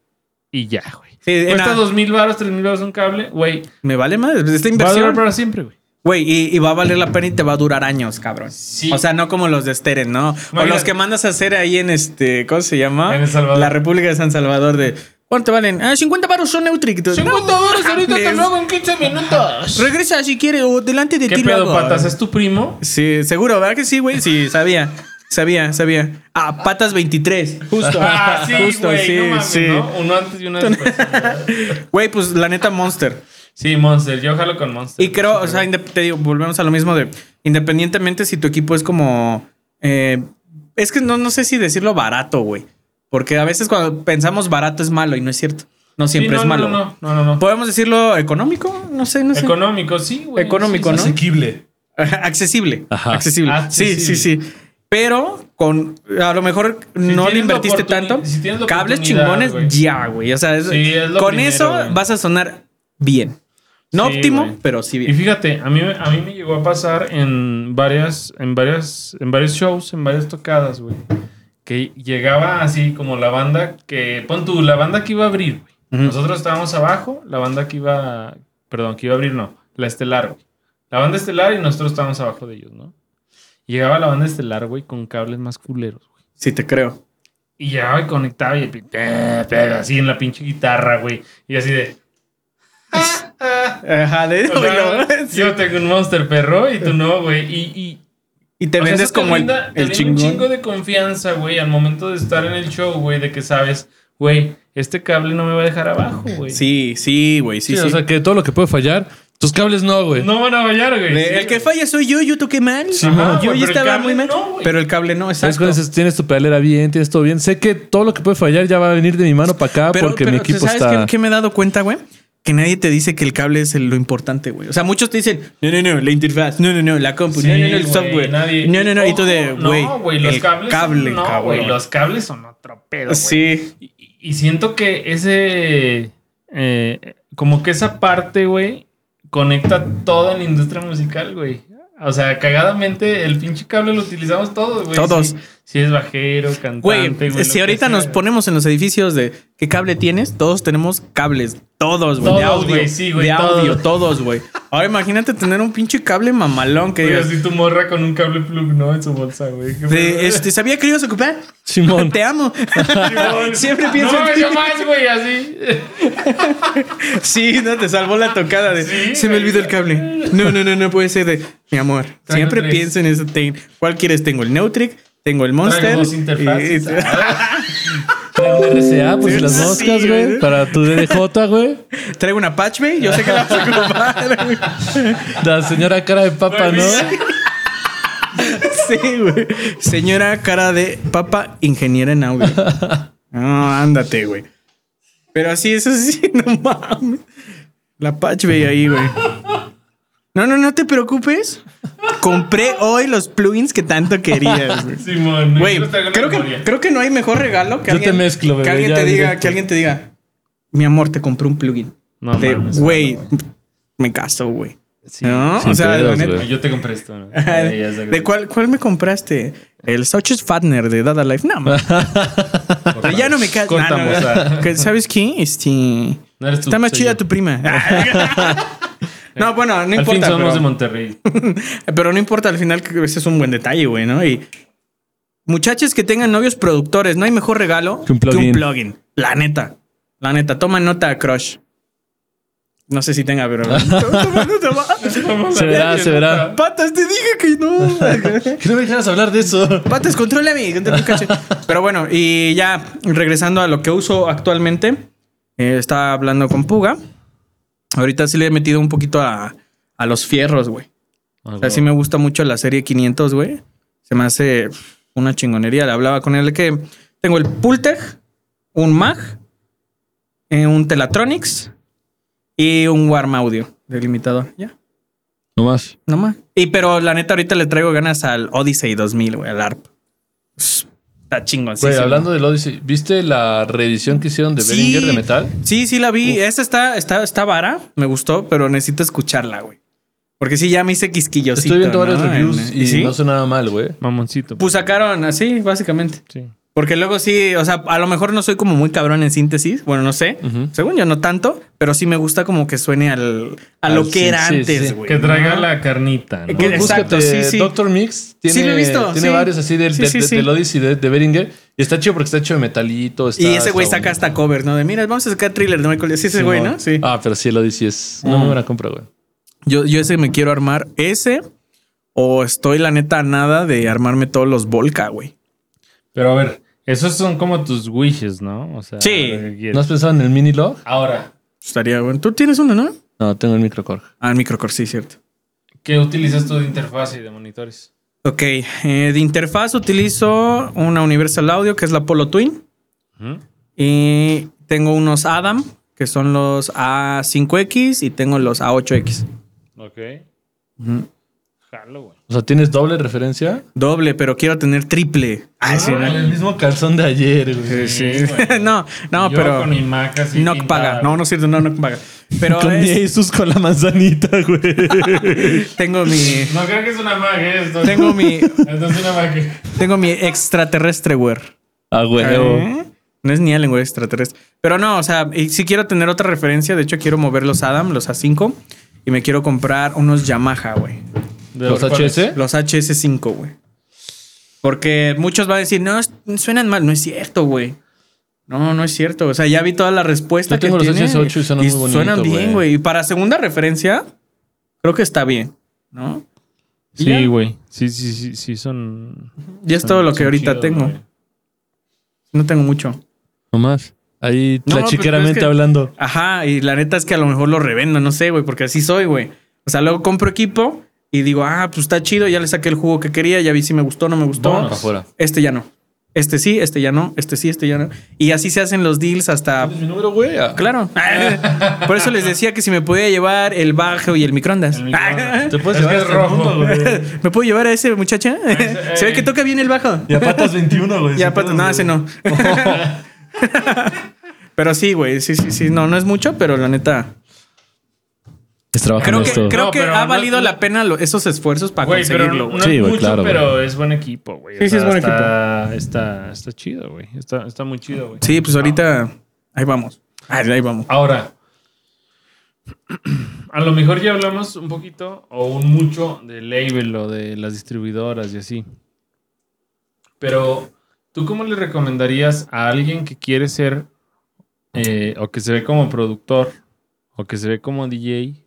Y ya, güey. Sí, Cuesta dos mil baros, tres mil baros un cable, güey. Me vale madre. Esta Va a durar inversión. para siempre, güey. Güey, y, y va a valer la pena y te va a durar años, cabrón. Sí. O sea, no como los de Steren, ¿no? O los que mandas a hacer ahí en este, ¿cómo se llama? En El Salvador. La República de San Salvador de ¿Cuánto valen? Ah, 50 baros son Neutric. No, 50 baros ahorita te lo hago en 15 minutos. Regresa si quiere o delante de ¿Qué ti. lo pedo, patas? ¿Es tu primo? Sí, seguro, ¿verdad que sí, güey? Sí, sabía. Sabía, sabía. Ah, patas 23. Justo. Ah, sí, justo, güey. sí, no mames, sí. ¿no? Uno antes y uno después. Güey, pues la neta Monster. Sí, Monster. Yo jalo con Monster. Y creo, o sea, te digo, volvemos a lo mismo de independientemente si tu equipo es como. eh, es que no, no sé si decirlo barato, güey. Porque a veces cuando pensamos barato es malo y no es cierto. No Sí, siempre no, es malo. No, no, no, no. no. ¿Podemos decirlo económico? No sé, no sé. Económico, sí, güey. Económico, Sí, ¿no? sí. Asequible. Accesible. Ajá. Accesible. Accesible. Sí, sí, sí. Pero con a lo mejor no le invertiste tanto. si Cables chingones, ya, güey. O sea, es- Sí, es lo con primero, eso vas a sonar bien. No Sí, óptimo, pero sí Y bien. fíjate, a mí, a mí me llegó a pasar en varias, en varias, en varios shows, en varias tocadas, güey. Que llegaba así como la banda que, pon tú, la banda que iba a abrir, güey. Nosotros estábamos abajo, la banda que iba, perdón, que iba a abrir, no, la estelar, güey. La banda estelar y nosotros estábamos abajo de ellos, ¿no? Y llegaba la banda estelar, güey, con cables más culeros, güey. Sí, te creo. Y llegaba y conectaba y así en la pinche guitarra, güey. Y así de... Ajá, de O sea, Sí. yo tengo un monster perro y tú no, güey. Y, y Y te o sea, vendes eso te como el, brinda- te el brinda un chingón. chingo de confianza, güey, al momento de estar en el show, güey, de que sabes, güey, este cable no me va a dejar abajo, güey. Sí, sí, güey, sí, Sí, sí. o sea que todo lo que puede fallar, tus cables no, güey. No van a fallar, güey. De- Sí, el que güey. falla soy yo, yo toqué mal. Ajá, yo güey, ya el estaba muy mal. no, güey. pero el cable no, ¿Sabes exacto. cuando dices, tienes tu pedalera bien, tienes todo bien? Sé que todo lo que puede fallar ya va a venir de mi mano para acá Pero, porque pero, mi equipo ¿sabes está. qué, qué me he dado cuenta, güey? Que nadie te dice que el cable es el- lo importante, güey. O sea, muchos te dicen, no, no, no, la interfaz, no, no, no, la compu, Sí, no, no, no, el software. nadie- No, no, no. Y tú de, Ojo, güey, No, güey, los el cables. cable, son, no, güey, los cables son otro pedo, güey. Sí. Y, y siento que ese. eh, como que esa parte, güey, conecta toda la industria musical, güey. O sea, cagadamente, el pinche cable lo utilizamos todos, güey. Todos. Si es bajero, cantante, Güey, güey. si ahorita nos ponemos en los edificios de qué cable tienes, todos tenemos cables. Todos, güey. De Todos, audio. güey, sí, güey, De audio, todos. todos, güey. Ahora imagínate tener un pinche cable mamalón que Güey, digas. así tu morra con un cable plug, ¿no? En su bolsa, güey. Este, sabía que lo ibas a ocupar. Simón. Te amo. Simón. Siempre pienso No, en ti. yo más, güey, así. Sí, no te salvó la tocada de. Sí, se me olvidó el cable. No, no, no, no puede ser de. Mi amor, siempre tres. pienso en eso. Ten- ¿Cuál quieres? Tengo el Neutric, tengo el Monster. Traigo dos interfaces. un RCA, pues Sí, las moscas, güey. güey. Para tu DDJ, güey. traigo una Patch Bay. Yo sé que la vas a ocupar. güey. La señora cara de papa, Güey, ¿no? Sí, güey. Señora cara de papa, ingeniera en audio. No, ándate, güey. Pero así, eso sí, no mames. La Patch Bay ahí, güey. No, no, no te preocupes. Compré hoy los plugins que tanto querías, güey. Simón, Güey, creo que, memoria. creo que no hay mejor regalo que Yo te alguien, mezclo, bebé, que alguien te diga, que alguien te diga, mi amor, te compré un plugin. No De, mames, güey, me caso, güey. ¿No? o sea, neta- güey. Yo te compré esto, ¿De, de cuál, cuál me compraste? El Sauches Fatner de Dada Life. No, ya no me caso. Cortamos, ah. ¿Sabes qué? Este, No eres tú, está más chida yo. tu prima. No, bueno, no Al fin importa. somos pero- de Monterrey. Pero no importa al final ese es un buen detalle, güey, ¿no? Y muchachos que tengan novios productores, no hay mejor regalo Que un plugin. plugin. La neta. La neta. Toma nota, crush. No sé si tenga, pero. Se verá, se verá. Patas, te dije que no. Que no me dejaras hablar de eso. Patas, contrólame. Pero bueno, y ya regresando a lo que uso actualmente, eh, estaba hablando con Puga. Ahorita sí le he metido un poquito a, a los fierros, güey. O sea, sí me gusta mucho la serie 500, güey. Se me hace una chingonería. Le hablaba con él que tengo el Pultec, un Mag, eh, un Telatronics y un Warm Audio delimitador. Ya. No más. No más. Y pero la neta, ahorita le traigo ganas al Odyssey 2000, güey, al ARP. Está chingón. Güey, hablando del Odyssey, ¿viste la reedición que hicieron de Sí. Behringer de metal? Sí, sí la vi. Esta está, está, está vara. Me gustó, pero necesito escucharla, güey. Porque sí, ya me hice quisquillosito. Estoy viendo varios ¿no? reviews En- y ¿sí? no sonaba mal, güey. Mamoncito. Pues sacaron así, básicamente. sí. Porque luego sí, o sea, a lo mejor no soy como muy cabrón en síntesis. Bueno, no sé. Según yo, no tanto, pero sí me gusta como que suene al, a lo Al que sí, era sí, antes, sí. güey. Que traiga ¿no? la carnita, ¿no? Que- exacto, Búscate sí, sí. Doctor Mix. Tiene, Sí, lo he visto, Tiene sí. varios así del, Sí, de- sí, de- sí. del Odyssey de, de Behringer. Y está chido porque está hecho de metalito. está- Y ese güey saca bonito. hasta cover, ¿no? De mira, vamos a sacar thriller de Michael. Sí, ese güey, ¿no? Sí. Ah, pero sí, el Odyssey es una muy buena compra, güey. Yo, yo ese me quiero armar. Ese o estoy la neta nada de armarme todos los Volca, güey. Pero a ver, esos son como tus wishes, ¿no? O sea, Sí. lo que quieres. ¿No has pensado en el mini log? Ahora, Estaría bueno. Tú tienes uno, ¿no? No, tengo el microcore. Ah, el microcore, sí, cierto. ¿qué utilizas tú de interfaz y de monitores? Ok, eh, de interfaz utilizo una Universal Audio que es la Polo Twin. Ujú. Y tengo unos Adam que son los A5X y tengo los A8X. Ok. Jalo, güey. O sea, ¿tienes doble referencia? Doble, pero quiero tener triple. Ah, sí, ¿no? el mismo calzón de ayer, güey. Sí. güey. no, no, Yo pero con mi Mac así no pintada. paga. No, no es cierto, no, no paga. Pero Con mi es- Asus con la manzanita, güey. tengo mi No creo que es una Mac esto. tengo mi Esto es una Mac. tengo mi extraterrestre wear. Ah, güey. ¿Eh? No es ni Allen, güey, extraterrestre. Pero no, o sea, y si quiero tener otra referencia, de hecho quiero mover los Adam, los A5 y me quiero comprar unos Yamaha, güey. ¿De ¿Los? HS? Los HS5, güey. Porque muchos van a decir, no, suenan mal. No es cierto, güey. No, no es cierto. O sea, ya vi toda la respuesta Yo tengo que los tiene HS8 y suenan muy bonito, Suenan bien, güey. Y para segunda referencia, creo que está bien, ¿no? Sí, güey. Sí, sí, sí, sí, son. Ya es son- todo lo que ahorita tengo. No tengo mucho. No más. Ahí No, la pues, es que- hablando. Ajá, y la neta es que a lo mejor lo revendo, no sé, güey, porque así soy, güey. O sea, luego compro equipo y digo, ah, pues está chido, ya le saqué el jugo que quería, ya vi si me gustó o no me gustó. Vámonos. Para afuera. Este ya no. Este sí, este ya no, este sí, este ya no. Y así se hacen los deals hasta. ¿Tienes mi número, güey? Ah, Claro. Por eso les decía que si me podía llevar el bajo y el microondas. El microondas. Te puedes Es llevar el rojo. mundo, güey. ¿Me puedo llevar a ese muchacha? Se ve que toca bien el bajo. Y a patas 21, güey. Pato, puedes, no, ese no. pero sí, güey, sí, sí, sí. No, no es mucho, pero la neta. Creo que, esto. creo No, que pero ha no- valido la pena lo- esos esfuerzos para pero conseguirlo, no Sí, mucho, claro, pero es buen equipo, güey. O Sí, sí, es buen está, Está, está chido, güey. Está, está muy chido, güey. Sí, pues ahorita ahí vamos. Ahí, ahí vamos. Ahora, a lo mejor ya hablamos un poquito o un mucho del label o de las distribuidoras y así. Pero, ¿tú cómo le recomendarías a alguien que quiere ser eh, o que se ve como productor o que se ve como DJ?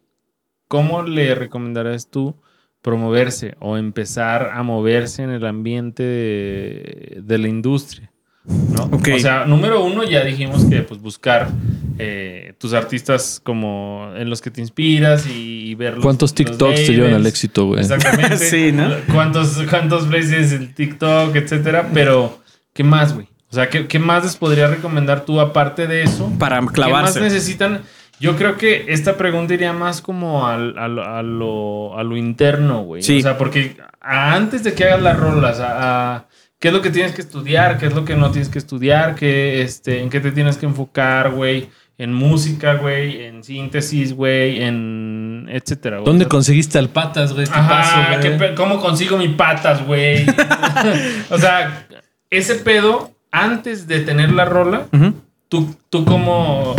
¿Cómo le recomendarías tú promoverse o empezar a moverse en el ambiente de, de la industria? ¿no? O sea, número uno, ya dijimos que pues buscar eh, tus artistas como en los que te inspiras y, ver los- ¿Cuántos los TikToks te llevan al éxito, güey? Exactamente. Sí, ¿no? ¿Cuántos, cuántos veces el TikTok, etcétera? Pero, ¿qué más, güey? O sea, ¿qué, qué más les podría recomendar tú aparte de eso? Para ¿Qué más clavarse. necesitan? Yo creo que esta pregunta iría más como al- al- a, lo, a lo interno, güey. Sí. O sea, porque antes de que hagas las rolas, a, a- ¿qué es lo que tienes que estudiar? ¿Qué es lo que no tienes que estudiar? ¿Qué, este, ¿En qué te tienes que enfocar, güey? En música, güey, en síntesis, güey, en etcétera. güey. ¿Dónde conseguiste al patas, güey? ¿Qué Ajá, pasó, ¿qué güey? pe- ¿cómo consigo mis patas, güey? o sea, ese pedo, antes de tener la rola. ¿tú, tú cómo...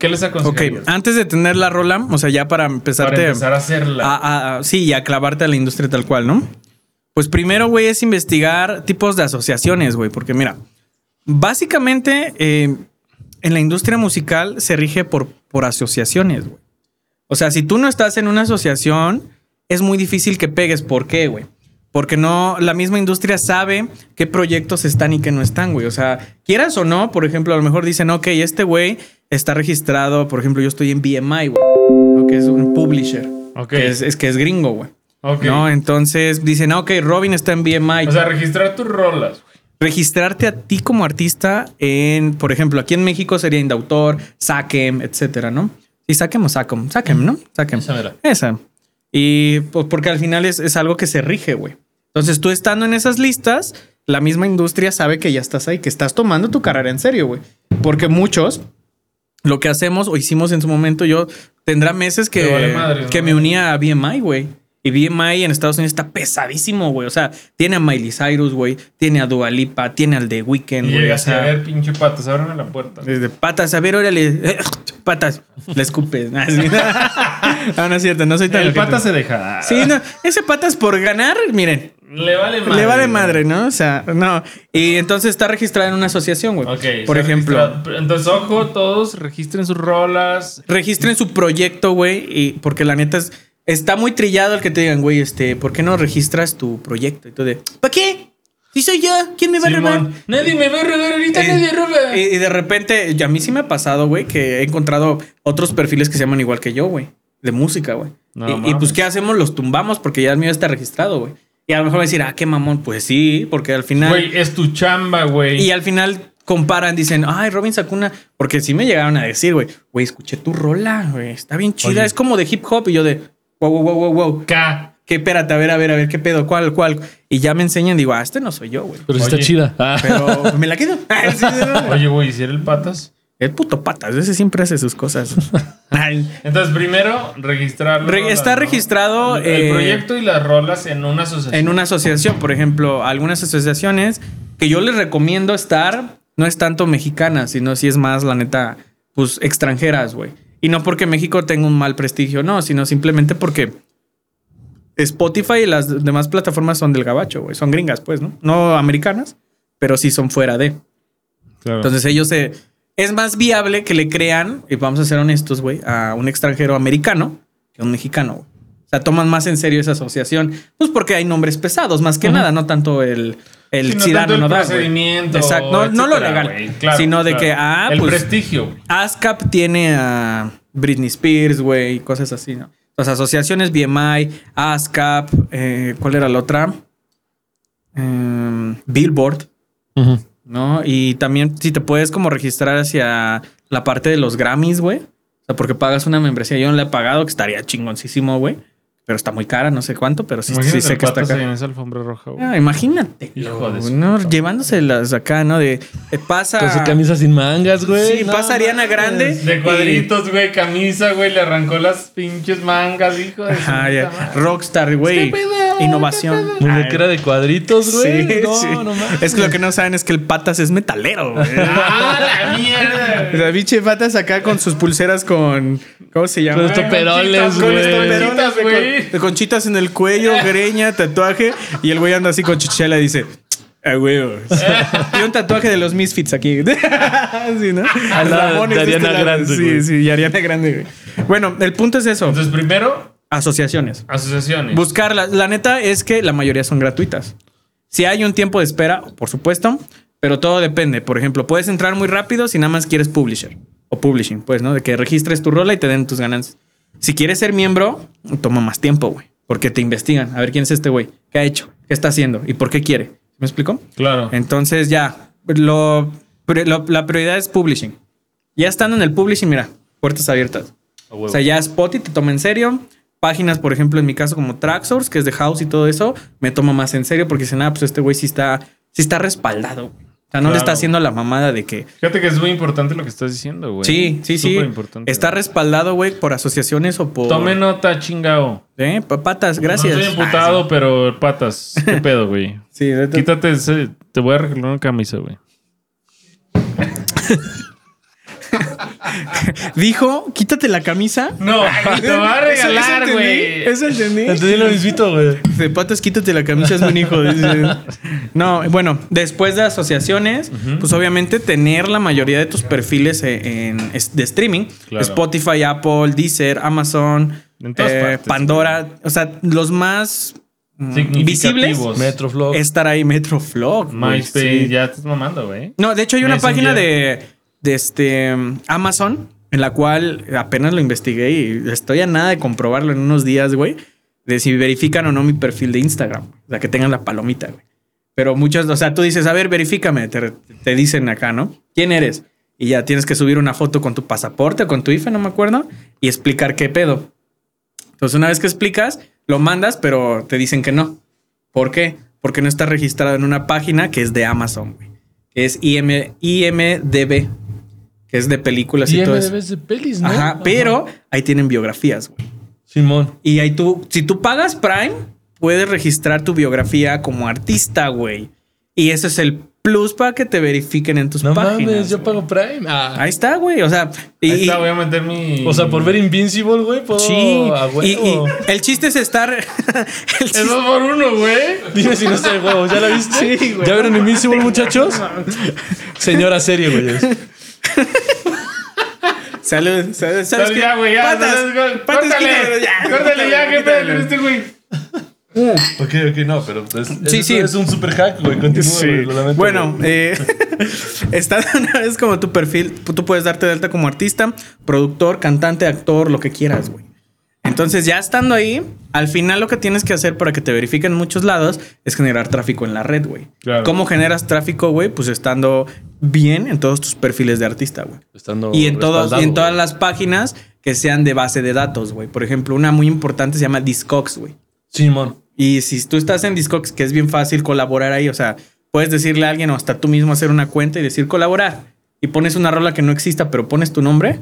¿Qué les Ok, aconsejarías? antes de tener la rola, o sea, ya para Para empezarte empezar a hacerla. a, a- a- sí, y a clavarte a la industria tal cual, ¿no? Pues primero, güey, es investigar tipos de asociaciones, güey, porque mira, básicamente eh, en la industria musical se rige por, por asociaciones, güey. O sea, si tú no estás en una asociación, es muy difícil que pegues. ¿Por qué, güey? Porque no, la misma industria sabe qué proyectos están y qué no están, güey. O sea, quieras o no, por ejemplo, a lo mejor dicen, ok, este güey está registrado, por ejemplo, yo estoy en BMI, güey, que es un publisher. Ok. Que es, es que es gringo, güey. Ok. ¿No? Entonces dicen, ok, Robin está en BMI. O sea, registrar tus rolas, güey. Registrarte a ti como artista en, por ejemplo, aquí en México sería Indautor, Saquem, etcétera, ¿no? Sí, Saquem o Sacom. Saquem, ¿no? Saquem. Esa mera. Esa. Y pues, porque al final es, es algo que se rige, güey. Entonces tú estando en esas listas, la misma industria sabe que ya estás ahí, que estás tomando tu carrera en serio, güey. Porque muchos, lo que hacemos o hicimos en su momento, yo tendrá meses que, Te vale madre, ¿no? que me unía a BMI, güey. Y BMI en Estados Unidos está pesadísimo, güey. O sea, tiene a Miley Cyrus, güey. Tiene a Dua Lipa, tiene al The Weeknd, Y güey. O llegas a sea, ver, pinche patas, ábreme la puerta. desde patas, a ver, órale. Patas, le escupes. Ah. Ah, no es cierto, no soy tan El pata se deja. Sí, no, ese patas por ganar, miren, Le vale madre. le vale madre, ¿no? O sea, no. Y entonces está registrada en una asociación, güey. Ok. por ejemplo, registrado. Entonces, ojo, todos registren sus rolas. registren su proyecto, güey, y porque la neta es, está muy trillado el que te digan, güey, este, ¿por qué no registras tu proyecto? Y tú de, ¿para qué? Si soy yo, ¿quién me va a robar? Nadie me va a robar ahorita, Eh, nadie roba. Y, y de repente, y a mí sí me ha pasado, güey, que he encontrado otros perfiles que se llaman igual que yo, güey, de música, güey. No y, pues, ¿qué hacemos? Los tumbamos porque ya el mío está registrado, güey. Y a lo mejor va a decir, ah, qué mamón. Pues sí, porque al final. Güey, es tu chamba, güey. Y al final comparan, dicen, ay, Robin sacó una. Porque sí me llegaron a decir, güey, güey, escuché tu rola, güey, está bien chida. Oye. Es como de hip hop. Y yo de, wow, wow, wow, wow, wow. K. ¿Qué? Espérate, a ver, a ver, a ver, ¿qué pedo? ¿Cuál, cuál? Y ya me enseñan, digo, ah, este no soy yo, güey. Pero sí está Oye. chida. Ah. Pero me la quedo. Oye, güey, si era el patas. El puto patas, ese siempre hace sus cosas. Ay. Entonces, primero, registrarlo. Re- está registrado, El, eh, proyecto y las rolas en una asociación. en una asociación, por ejemplo, algunas asociaciones que yo les recomiendo estar, no es tanto mexicanas, sino si es más, la neta, pues extranjeras, güey. Y no porque México tenga un mal prestigio, no, sino simplemente porque Spotify y las demás plataformas son del gabacho, güey. Son gringas, pues, ¿no? No americanas, pero sí son fuera de. Claro. Entonces ellos se... Es más viable que le crean, y vamos a ser honestos, güey, a un extranjero americano que a un mexicano, güey. O sea, toman más en serio esa asociación. Pues porque hay nombres pesados, más que nada, no tanto el, el no da tanto no procedimiento. Exacto. No, no lo legal. Claro, sino de claro. que, ah, El pues prestigio. ASCAP tiene a Britney Spears, güey, y cosas así, ¿no? Las asociaciones BMI, ASCAP, eh, ¿cuál era la otra? Em, Billboard. ¿no? Y también si te puedes como registrar hacia la parte de los Grammys, güey. O sea, porque pagas una membresía. Yo no la he pagado, que estaría chingoncísimo, güey. Pero está muy cara, no sé cuánto, pero sí, sí sé que está cara. en esa alfombra roja, güey. Ah, imagínate. Hijo de su ¿no? Llevándoselas acá, ¿no? De, de pasa. Con su camisa sin mangas, güey. Sí, No pasa Ariana. Grande. De cuadritos, güey, camisa, güey, le arrancó las pinches mangas, hijo de Ajá, ya. Rockstar, güey. Innovación. Muñequera de cuadritos, güey. Sí, no, sí. no mames. Es que lo que no saben es que el patas es metalero, güey. ¡Ah, la mierda! La biche patas acá con sus pulseras con. ¿Cómo se llama? Con estos peroles, Conchitas, güey. Con güey. con- de conchitas en el cuello, greña, tatuaje. Y el güey anda así con chichela y dice. A huevos. y un tatuaje de los Misfits aquí. sí, ¿no? Lado Ramones de Ariana este. Grande, Sí, güey. sí, y Ariana Grande, güey. Bueno, el punto es eso. Entonces, primero, Asociaciones. asociaciones. Buscarlas. La neta es que la mayoría son gratuitas. Si hay un tiempo de espera, por supuesto, pero todo depende. Por ejemplo, puedes entrar muy rápido si nada más quieres publisher o publishing, pues, ¿no? De que registres tu rola y te den tus ganancias. Si quieres ser miembro, toma más tiempo, güey, porque te investigan. A ver quién es este güey, qué ha hecho, qué está haciendo y por qué quiere. ¿Me explico? Claro. Entonces ya, lo, lo- la prioridad es publishing. Ya estando en el publishing, mira, puertas abiertas. Huevo. O sea, ya Spotify te toma en serio. Páginas, por ejemplo, en mi caso como Traxsource, que es de House y todo eso, me toma más en serio porque dicen, ah, pues este güey sí está, sí está respaldado. O sea, no le está haciendo la mamada de que... Fíjate que es muy importante lo que estás diciendo, güey. Sí, sí, sí. Súper importante. Está respaldado, güey, por asociaciones o por... Tome nota, chingao. ¿Eh? Pa- Patas, gracias. No estoy emputado, Ah, pero patas. ¿Qué pedo, güey? sí, sí, Quítate ese. Te voy a regalar una camisa, güey. Dijo, quítate la camisa. No, te voy a regalar, entendí, güey. Eso entendí. Entendí lo mismito, güey. De patas, quítate la camisa, es un hijo. dice. No, bueno, después de asociaciones, pues obviamente tener la mayoría de tus perfiles e- en, de streaming. Claro. Spotify, Apple, Deezer, Amazon, eh, partes, Pandora. O sea, los más mm, visibles. Metroflog. Estar ahí, Metroflog. MySpace, sí. ya estás mamando, güey. No, de hecho hay una Messenger. página de, de este Amazon en la cual apenas lo investigué y estoy a nada de comprobarlo en unos días, güey, de si verifican o no mi perfil de Instagram. O sea, que tengan la palomita, güey. Pero muchos, o sea, tú dices, a ver, verifícame, te, te dicen acá, ¿no? ¿Quién eres? Y ya tienes que subir una foto con tu pasaporte o con tu IFE, no me acuerdo, y explicar qué pedo. Entonces, una vez que explicas, lo mandas, pero te dicen que no. ¿Por qué? Porque no está registrado en una página que es de Amazon, güey. Es IM, IMDB, que es de películas y, Y todo eso. es de pelis, ¿no? Ajá, pero ahí tienen biografías, güey. Simón. Y ahí tú, si tú pagas Prime, puedes registrar tu biografía como artista, güey. Y ese es el plus para que te verifiquen en tus No páginas. mames, yo pago Prime. Ah. Ahí está, güey. O sea, y, Ahí está, voy a meter mi. O sea, por ver Invincible, güey, puedo. sí. Y, y el chiste es estar. el Es chiste- dos por uno, güey. Dime si no está de huevo. ¿Ya la viste? Sí, güey. ¿Ya vieron Invincible, muchachos? Señora serie, güey. Salud, salud, ¿sabes Dale, qué? ya, güey, ya. Patas, patas, Córtale. ya. Córtale ya, qué pedo este güey. Ok, ok, no, pero es, Sí, es, sí. es un super hack, güey. Continúa, güey, lo lamento, Bueno, güey. eh, está de una vez como tu perfil. Tú puedes darte de alta como artista, productor, cantante, actor, lo que quieras, güey. Entonces, ya estando ahí, al final lo que tienes que hacer para que te verifiquen en muchos lados es generar tráfico en la red, güey. Claro. ¿Cómo generas tráfico, güey? Pues estando bien en todos tus perfiles de artista, güey. Estando Y en, todos, y respaldado, en todas las páginas que sean de base de datos, güey. Por ejemplo, una muy importante se llama Discogs, güey. Simón. Y si tú estás en Discogs, que es bien fácil colaborar ahí, o sea, puedes decirle a alguien o hasta tú mismo hacer una cuenta y decir colaborar. Y pones una rola que no exista, pero pones tu nombre,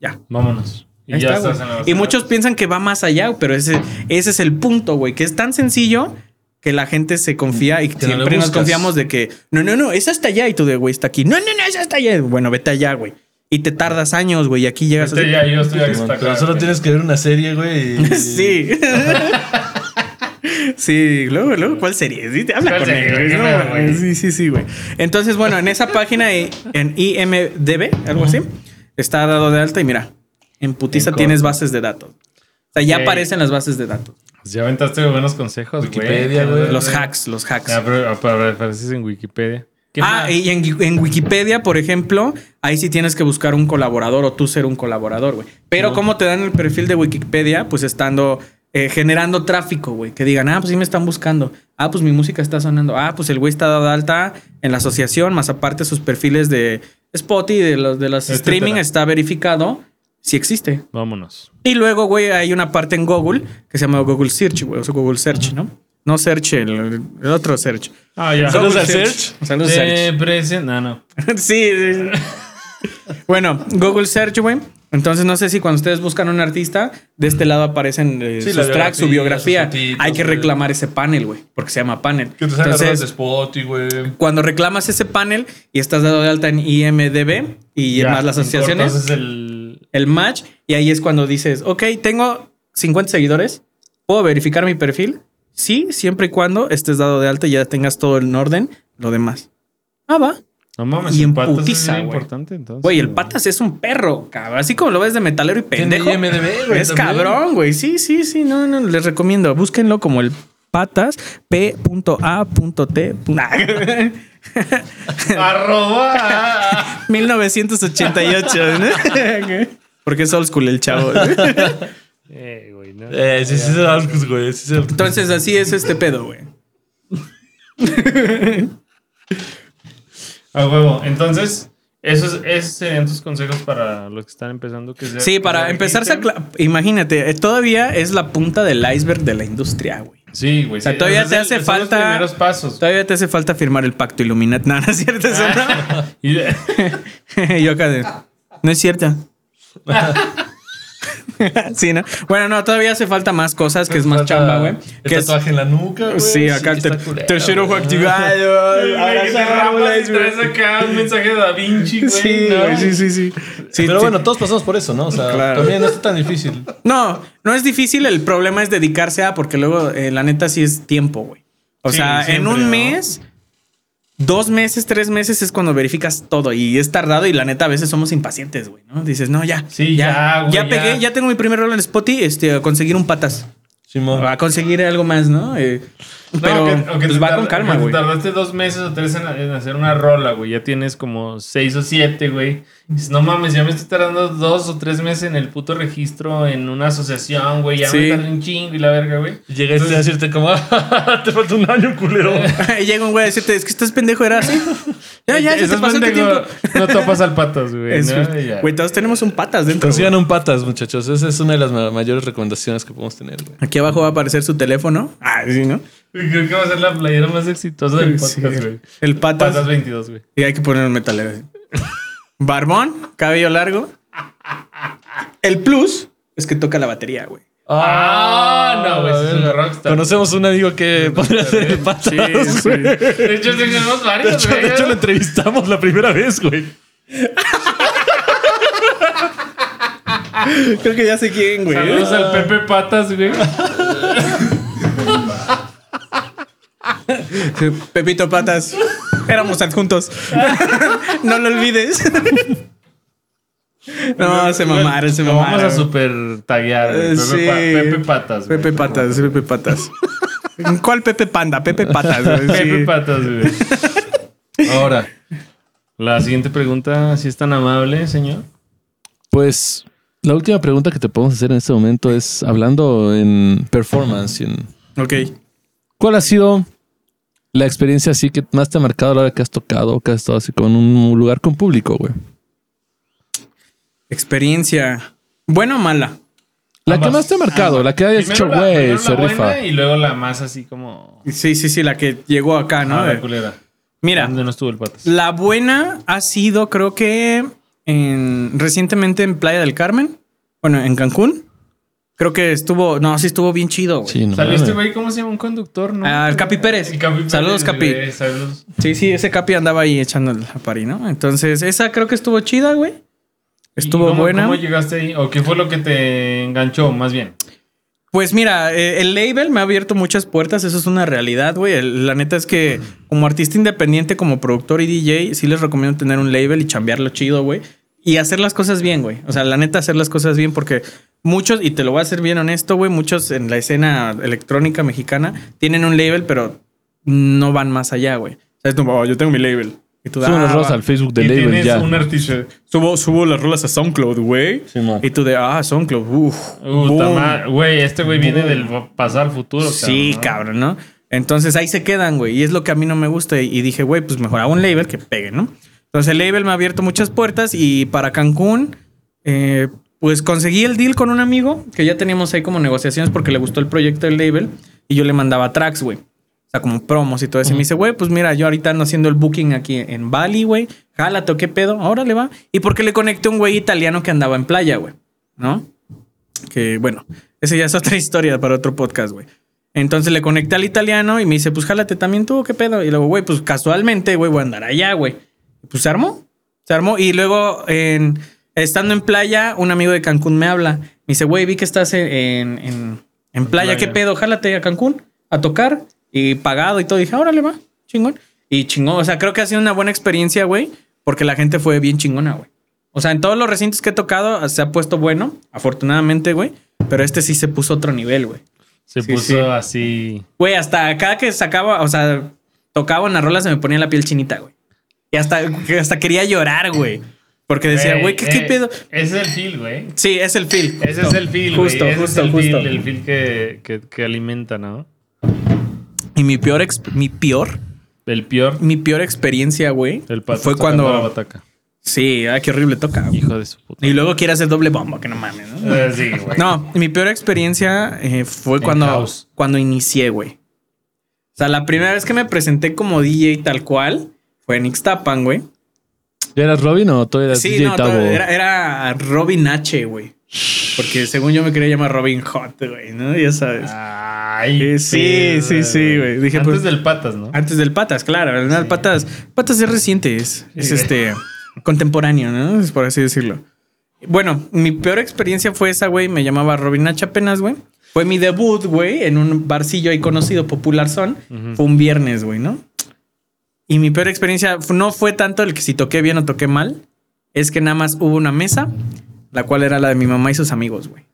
ya. Vámonos. Y ya está, Y muchos piensan que va más allá, pero ese, ese es el punto, güey, que es tan sencillo que la gente se confía y Que no siempre nos buscas. confiamos de que no, no, no, es hasta allá y tú de güey está aquí. No, no, no, es hasta allá. Bueno, vete allá, güey. Y te tardas años, güey, y aquí llegas así. ya, yo estoy hasta Pero acá. solo güey. tienes que ver una serie, güey. y- Sí. sí, luego, luego, ¿cuál serie? Sí, te habla ¿Cuál con serie, él, No. Sí, sí, sí, güey. Entonces, bueno, en esa página, en IMDB, algo así, está dado de alta y mira, en putiza En tienes bases de datos. O sea, ya aparecen las bases de datos. Ya aventaste buenos consejos. Wikipedia, güey. Los hacks, los hacks. Ah, pero ah, pero apareces en Wikipedia. ¿Qué Ah, más? y en, en Wikipedia, por ejemplo, ahí sí tienes que buscar un colaborador o tú ser un colaborador, güey. Pero ¿cómo te dan el perfil de Wikipedia? Pues estando eh, generando tráfico, güey. Que digan, ah, pues sí me están buscando. Ah, pues mi música está sonando. Ah, pues el güey está dado alta en la asociación, más aparte sus perfiles de Spotify, de los, de los Etcétera. streaming, está verificado. Si existe. Vámonos. Y luego, güey, hay una parte en Google que se llama Google Search, güey. O sea, Google Search, ¿no? No Search, el, el otro Search. Ah, ya. ¿Saludos al Search? Saludos al Search. Te presento. No, no. sí, sí, sí. bueno, Google Search, güey. Entonces, no sé si cuando ustedes buscan a un artista, de este lado aparecen eh, Sí, sus la tracks, su biografía, biografía. sus subtítulos, Hay que güey. reclamar ese panel, güey, porque se llama panel. Que te salgan de Entonces, Spotify, güey. cuando reclamas ese panel y estás dado de alta en IMDB y Ya, más las asociaciones, Entonces el. El match, y ahí es cuando dices, ok, tengo 50 seguidores, ¿puedo verificar mi perfil? Sí, siempre y cuando estés dado de alta y ya tengas todo en orden, lo demás. Ah, va. No mames, Y en patas putiza, es güey. importante entonces. Güey, el patas es un perro, cabrón. Así como lo ves de metalero y pendejo. IMDb, güey, Es también. cabrón, güey. Sí, sí, sí. No, no, les recomiendo. Búsquenlo como el patas P.A.T. Arroba. 1988. ¿no? Porque es old school el chavo. eh, güey, no. Eh, sí, sí, sí, sí, güey. Sí, sí, Entonces, así es este pedo, güey. A huevo. Entonces, esos, esos serían tus consejos para los que están empezando. Que sea- Sí, para se empezarse a... Imagínate, eh, todavía es la punta del iceberg de la industria, güey. Sí, güey. O sea, sí, todavía te es hace son los falta- primeros pasos. Todavía te hace falta firmar el pacto Illuminati. No, no es cierto eso, Y- ¿no? Yo acá de... No es cierto. sí, ¿no? Bueno, no, todavía hace falta más cosas que es más chamba, güey. Que es- tatuaje en la nuca, güey. Sí, acá el está ter- culero, tercer ojo güey. activado. Traes acá un mensaje de Da Vinci, güey. Sí, ¿no? sí, sí, sí. Sí, Pero sí. bueno, todos pasamos por eso, ¿no? O sea, Claro. también no está tan difícil. No, no es difícil. El problema es dedicarse a, porque luego, eh, la neta, sí es tiempo, güey. O Sí, sea, en siempre, un ¿no? Dos meses, tres meses es cuando verificas todo y es tardado. Y la neta, a veces somos impacientes, güey, ¿no? Dices, no, ya. Sí, ya, güey, Ya pegué, ya. ya tengo mi primer rol en Spotify, este, a conseguir un patas. Simón. A conseguir algo más, ¿no? Eh, Pero pues va con calma, güey. te tardaste dos meses o tres en, en hacer una rola, güey. Ya tienes como seis o siete, güey. Dices, no mames, ya me estoy tardando dos o tres meses en el puto registro en una asociación, güey. Ya Sí. me tardé un chingo y la verga, güey. Llegaste a decirte como, "Ah, te falta un año, culero. Llega un güey a decirte, es que estás pendejo, era así. Ya, ya, se te pasó tu pendejo, tiempo. No topas al patas, güey. Es- ¿no? Ya. Güey, todos tenemos un patas dentro. Consigan un patas, muchachos. Esa es una de las ma- mayores recomendaciones que podemos tener, güey. Aquí abajo va a aparecer su teléfono. Ah, sí, ¿no? Creo que va a ser la playera más exitosa del podcast, güey. El patas. Patas 22, güey. Y hay que poner un metalero. Barbón, cabello largo. El plus es que toca la batería, güey. Ah, no, güey, es un rockstar. Conocemos un amigo que podría hacer el patas. Sí, sí. güey. De hecho, tenemos De varios, hecho, güey. de hecho, lo entrevistamos la primera vez, güey. Creo que ya sé quién, güey. Saludos al Pepe Patas, güey. Pepito Patas. Éramos adjuntos. no lo olvides. no, se mamaron, se mamaron. Vamos a super taguear. Eh, Pepe, sí. Pepe Patas, güey. Pepe Patas, Pepe Patas. ¿Cuál Pepe Panda? Pepe Patas. güey, sí. Pepe Patas, güey. Ahora, la siguiente pregunta, si es tan amable, señor. Pues la última pregunta que te podemos hacer en este momento es hablando en performance. en- Ok. ¿Cuál ha sido la experiencia así que más te ha marcado a la hora que has tocado o que has estado así con un lugar con público, güey? Experiencia. ¿Buena o mala? La Ambas. que más te ha marcado, Ambas. la que hayas dicho, güey, se rifa. Y luego la más así como... Sí, sí, sí, la que llegó acá, ¿no? Ah, la culera. Mira, ¿Dónde no estuvo el Patas? la buena ha sido, creo que en, recientemente en Playa del Carmen. Bueno, en Cancún. Creo que estuvo, no, sí estuvo bien chido, güey. Sí, no Salió este mames. güey, ¿cómo se llama? Un conductor, ¿no? Ah, el Capi Pérez. El Capi Pérez, Saludos, Capi. güey, Saludos. Sí, sí, ese Capi andaba ahí echando la pari, ¿no? Entonces, esa creo que estuvo chida, güey. Estuvo ¿Y cómo- buena. ¿Cómo llegaste ahí? ¿O qué fue lo que te enganchó, más bien? Pues mira, eh, el label me ha abierto muchas puertas, eso es una realidad, güey. La neta es que como artista independiente, como productor y DJ, sí les recomiendo tener un label y chambearlo chido, güey. Y hacer las cosas bien, güey. O sea, la neta, hacer las cosas bien porque muchos, y te lo voy a hacer bien honesto, güey, muchos en la escena electrónica mexicana tienen un label, pero no van más allá, güey. O sea, es como, "Oh, yo tengo mi label. Y tú, Sube "Ah, unos rolas va". al Facebook y del label tienes ya. un artista. Subo, subo las rolas a SoundCloud, güey. Simón. y tú de, ah, SoundCloud, uff. Güey, este güey viene del pasado al futuro. Sí, ¿no? cabrón, ¿no? Entonces ahí se quedan, güey. Y es lo que a mí no me gusta. Y dije, güey, pues mejor hago un label que pegue, ¿no? Entonces el label me ha abierto muchas puertas y para Cancún, eh, pues conseguí el deal con un amigo que ya teníamos ahí como negociaciones porque le gustó el proyecto del label y yo le mandaba tracks, güey. O sea, como promos y todo eso. Y me dice, güey, pues mira, yo ahorita ando haciendo el booking aquí en Bali, güey. Jálate, ¿o qué pedo? Ahora le va. Y porque le conecté a un güey italiano que andaba en playa, güey. ¿No? Que bueno, esa ya es otra historia para otro podcast, güey. Entonces le conecté al italiano y me dice, pues jálate también tú, ¿qué pedo? Y luego, güey, pues casualmente, güey, voy a andar allá, güey. Pues se armó, se armó. Y luego, en, estando en playa, un amigo de Cancún me habla. Me dice, güey, vi que estás en, en, en- en playa, ¿qué pedo? Jálate a Cancún a tocar y pagado y todo. Y dije, órale, va, chingón. Y chingón, o sea, creo que ha sido una buena experiencia, güey, porque la gente fue bien chingona, güey. O sea, en todos los recintos que he tocado se ha puesto bueno, afortunadamente, güey. Pero este sí se puso otro nivel, güey. Se Sí, puso sí. así. Güey, hasta cada que sacaba, o sea, tocaba una rola se me ponía la piel chinita, güey. Y hasta, hasta quería llorar, güey. Porque decía, güey, ¿qué, qué eh, pedo? Ese es el feel, güey. Sí, es el feel. Ese es el feel, güey. Justo, Ese justo, es el justo. Feel, el feel que, que, que alimenta, ¿no? Y mi peor, mi peor, El peor, mi peor experiencia, güey, el pato fue cuando... bataca. Sí, ay, qué horrible toca. güey. Hijo de su puta. Y luego quiere hacer doble bombo, que no mames, ¿no? Eh, sí, güey. No, mi peor experiencia eh, fue En cuando, house. cuando inicié, güey. O sea, la primera vez que me presenté como DJ tal cual fue en Ixtapan, güey. ¿Ya eras Robin o tú eras Sí, DJ no, Tabo? era, era Robin H, güey. Porque según yo me quería llamar Robin Hot, güey, ¿no? Ya sabes. Ay, Eh, sí, pedo, sí, sí, güey. Dije, Antes pues- del patas, ¿no? Antes del Patas, claro. El Patas, Patas es reciente, es, es Sí. este contemporáneo, ¿no? Es por así decirlo. Bueno, mi peor experiencia fue esa, güey. Me llamaba Robin H apenas, güey. Fue mi debut, güey, en un barcillo ahí conocido, Popular Son. Fue un viernes, güey, ¿no? Y mi peor experiencia no fue tanto el que si toqué bien o toqué mal. Es que nada más hubo una mesa, la cual era la de mi mamá y sus amigos, güey.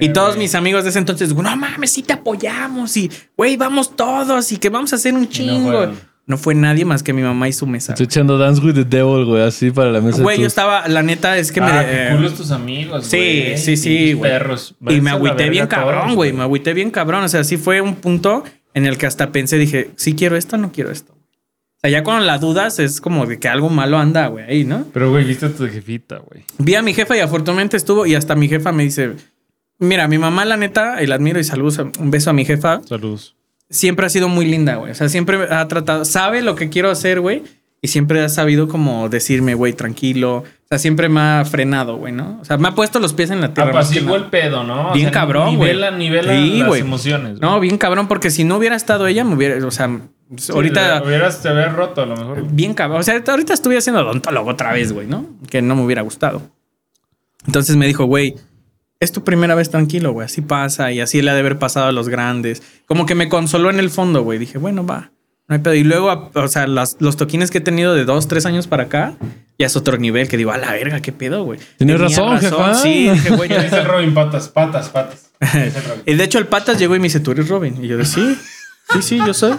Y todos mis amigos de ese entonces, no mames, sí te apoyamos y, güey, vamos todos y que vamos a hacer un chingo. No, fue nadie más que mi mamá y su mesa. Estoy echando Dance with the Devil, güey, así para la mesa. Güey, yo estaba, la neta es que me... Ah, qué eh, culos tus amigos, Sí, güey. sí, sí, güey. perros. Y me agüité bien todos, cabrón, güey. Me agüité bien cabrón. O sea, sí fue un punto en el que hasta pensé, dije, sí quiero esto, no quiero esto. O sea, ya cuando la dudas es como de que algo malo anda, güey, ahí, ¿no? Pero, güey, viste a tu jefita, güey. Vi a mi jefa y afortunadamente estuvo y hasta mi jefa me dice, mira, mi mamá, la neta, y la admiro y saludos, un beso a mi jefa, Saludos. siempre ha sido muy linda, güey. O sea, siempre ha tratado, sabe lo que quiero hacer, güey. Y siempre ha sabido como decirme, güey, tranquilo. O sea, siempre me ha frenado, güey, ¿no? O sea, me ha puesto los pies en la tierra. Apaciguó nada. el pedo, ¿no? O Bien sea, cabrón, güey. Nivela, nivela Sí, las güey. emociones. No, bien cabrón, porque si no hubiera estado ella, me hubiera, o sea, Sí, ahorita Hubieras, te habías roto a lo mejor. bien cabrón. O sea, ahorita estuve haciendo odontólogo otra vez, güey, ¿no? Que no me hubiera gustado. Entonces me dijo, güey, es tu primera vez tranquilo, güey. Así pasa y así le ha de haber pasado a los grandes. Como que me consoló en el fondo, güey. Dije, bueno, va. No hay pedo. Y luego, o sea, las- los toquines que he tenido de dos, tres años para acá, ya es otro nivel que digo, a la verga, qué pedo, güey. Tienes Tenía razón, jefa. Sí, dije, güey, ¿Qué ya dice el Robin? Patas, patas, patas. Y de hecho, el patas llegó y me dice, ¿tú eres Robin? Y yo de sí, sí, sí, yo soy.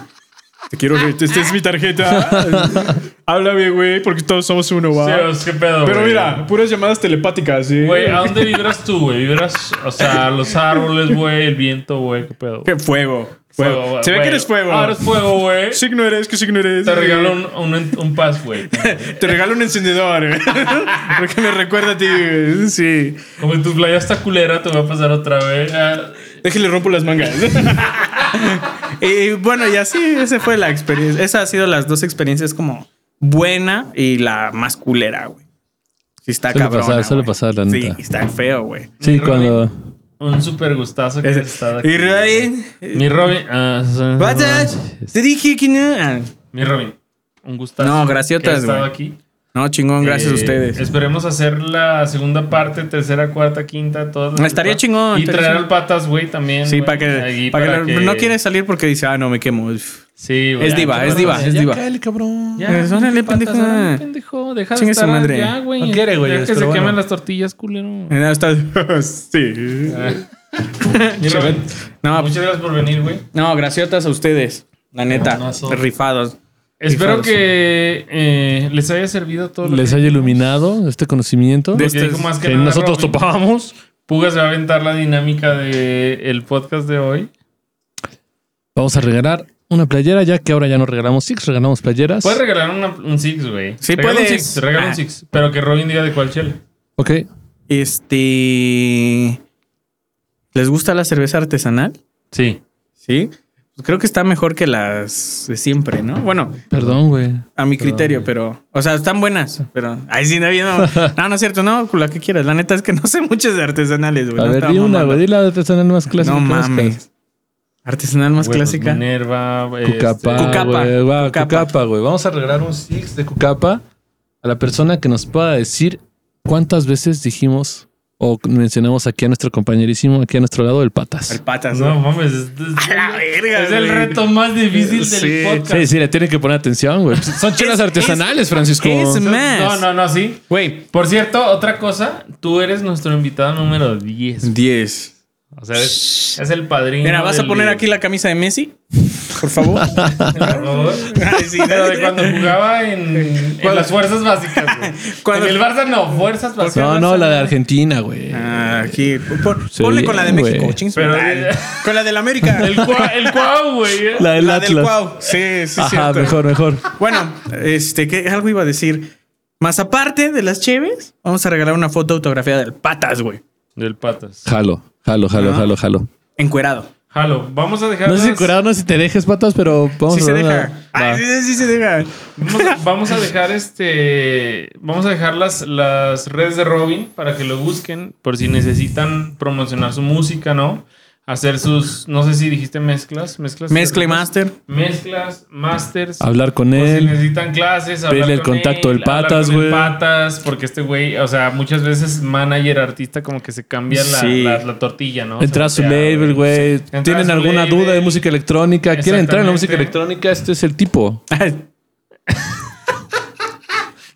Te quiero, esta es mi tarjeta. Háblame, güey, porque todos somos uno, Sí, o sea, ¿qué pedo, Pero güey? mira, puras llamadas telepáticas, ¿sí? Güey, ¿a dónde vibras tú, güey? Vibras, o sea, los árboles, güey, el viento, güey, ¿qué pedo? Qué fuego. Fuego, Fuego. Se ve que eres fuego. Ah, eres fuego, güey. signo eres? ¿Qué signo eres? Te regalo un, un, un pas, güey. Te regalo un encendedor. güey. Porque me recuerda a ti. güey. Sí. Como en tu playa está culera, te voy a pasar otra vez. Déjale rompo las mangas. Y bueno, y así, esa fue la experiencia. Esa ha sido las dos experiencias como buena y la más culera, güey. Sí está Suele cabrón. pasar, suele pasar, la neta. Sí, está feo, güey. Sí, cuando. Un súper gustazo que estado aquí. Y Robin, Mi Robin. the- Te dije que no. Mi Robin. Un gustazo. No, que graciotas, has estado güey. aquí. No, chingón, gracias a Eh, ustedes. Esperemos hacer la segunda parte, tercera, cuarta, quinta, todas. las Estaría chingón, Y traer al patas, güey, también. Sí, para que, para que, no quiere salir porque dice, ah, no me quemo. Sí, güey. Es Ya, diva, es diva, es Ya diva. cáele, cabrón. Ya, Pues, órale, patas, pendejo. órale, pendejo. Deja de Chingue su estar madre. ya, güey. No quiere, güey, Ya que se bueno. queman las tortillas, culero. Está- sí. No, Muchas gracias por venir, güey. no, graciotas a ustedes. La neta, rifados. Espero que eh, les haya servido todo lo Les que haya dijimos. iluminado este conocimiento Este es- más que que nada nosotros Robin. topábamos. Puga se va a aventar la dinámica del el podcast de hoy. Vamos a regalar una playera, ya que ahora ya no regalamos six, regalamos playeras. Puedes regalar una- un Six, güey. Sí, Regala un puedes. Six, regala Ah. un Six. Pero que Robin diga de cuál chela. Ok. Este. ¿Les gusta la cerveza artesanal? Sí. Sí. Creo que está mejor que las de siempre, ¿no? Bueno, Perdón, güey. a mi criterio, pero. O sea, están buenas, pero. Ay, sí, no, no, no, no es cierto, no, la que quieras. La neta es que no sé muchas de artesanales, güey. A no ver, di una, güey. Di la artesanal más clásica. No mames. Artesanal más Huevos clásica. Minerva. Cucapa, este, Cucapa. Va, Cucapa. Cucapa, güey. Vamos a regalar un six de Cucapa a la persona que nos pueda decir cuántas veces dijimos o mencionamos aquí a nuestro compañerísimo, aquí a nuestro lado, el El Patas. patas, No ¿no? mames. Es, es- A la verga, es el reto más difícil del podcast. Sí, sí, le tienen que poner atención, güey. Son chelas Es- artesanales, Francisco. es- No, más. no, no, sí. Güey, Por cierto, otra cosa. Tú eres nuestro invitado número 10. 10. O sea, es, es el padrino. Mira, ¿vas a poner aquí la camisa de Messi? Por favor. Por favor. Ay, sí, Pero de cuando jugaba en, en las fuerzas básicas, güey. Cuando- En el Barça no, fuerzas básicas. No, no, la de Argentina, güey. Ah, aquí. Ponle con la de México. güey. ching su Pero- con la del América. El, cua, el cuau, güey. eh. La del la del Atlas. Cuau. Sí, sí, Ajá, cierto. mejor, mejor. Bueno, este, que algo iba a decir. Más aparte de las cheves, vamos a regalar una foto autografiada del patas, güey. Del patas. Jalo, jalo, jalo, Ah. jalo, jalo. Encuerado. Jalo, vamos a dejar. No sé si las- curado, no sé si te dejes patas, pero vamos Sí a se una-. Ay, sí, sí se deja. Vamos, vamos a dejar este. Vamos a dejar las, las redes de Robin para que lo busquen por si necesitan promocionar su música, ¿no? Hacer sus. No sé si dijiste mezclas. Mezclas. Mezcla y master. Mezclas, masters. Hablar con Por si él. necesitan clases, hablar Pedirle el con contacto él, del Patas, güey. Patas, porque este güey, o sea, muchas veces manager, artista, como que se cambia la, Sí. la- la tortilla, ¿no? Entrar a su label, güey. ¿Tienen alguna label. duda de música electrónica? ¿Quieren entrar en la música electrónica? Este es el tipo.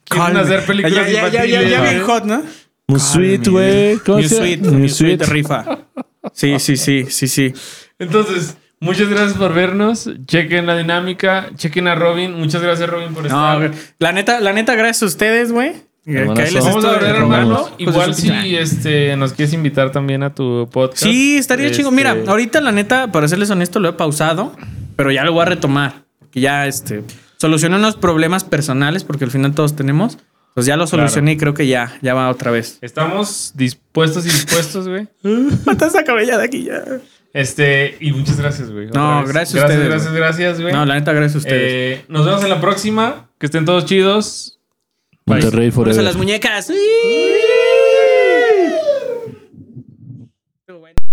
Quieren hacer películas ya, ya, ya, ya, bien hot, ¿no? Muy sweet, güey. ¿Cómo New se Sweet? New Sweet rifa. Sí, sí, sí, sí, sí. Entonces, muchas gracias por vernos. Chequen la dinámica. Chequen a Robin. Muchas gracias, Robin, por No, estar. güey. la neta, la neta, gracias a ustedes, güey. Que Hermanazo. ahí les Vamos a ver, hermano. Igual si este, nos quieres invitar también a tu podcast. Sí, estaría Este, chingo. Mira, ahorita la neta, para serles honesto, lo he pausado, pero ya lo voy a retomar. Porque ya este, solucioné unos problemas personales, porque al final todos tenemos. Pues ya lo solucioné y creo que ya, ya va otra vez. Estamos dispuestos y dispuestos, güey. Mata esa cabella de aquí ya. Este, y muchas gracias, güey. otra No, vez. gracias a ustedes, gracias, gracias, güey. No, la neta, gracias a ustedes. Eh, nos vemos en la próxima. Que estén todos chidos. Bye. Monterrey Por eso Forever. las muñecas. ¡Uy!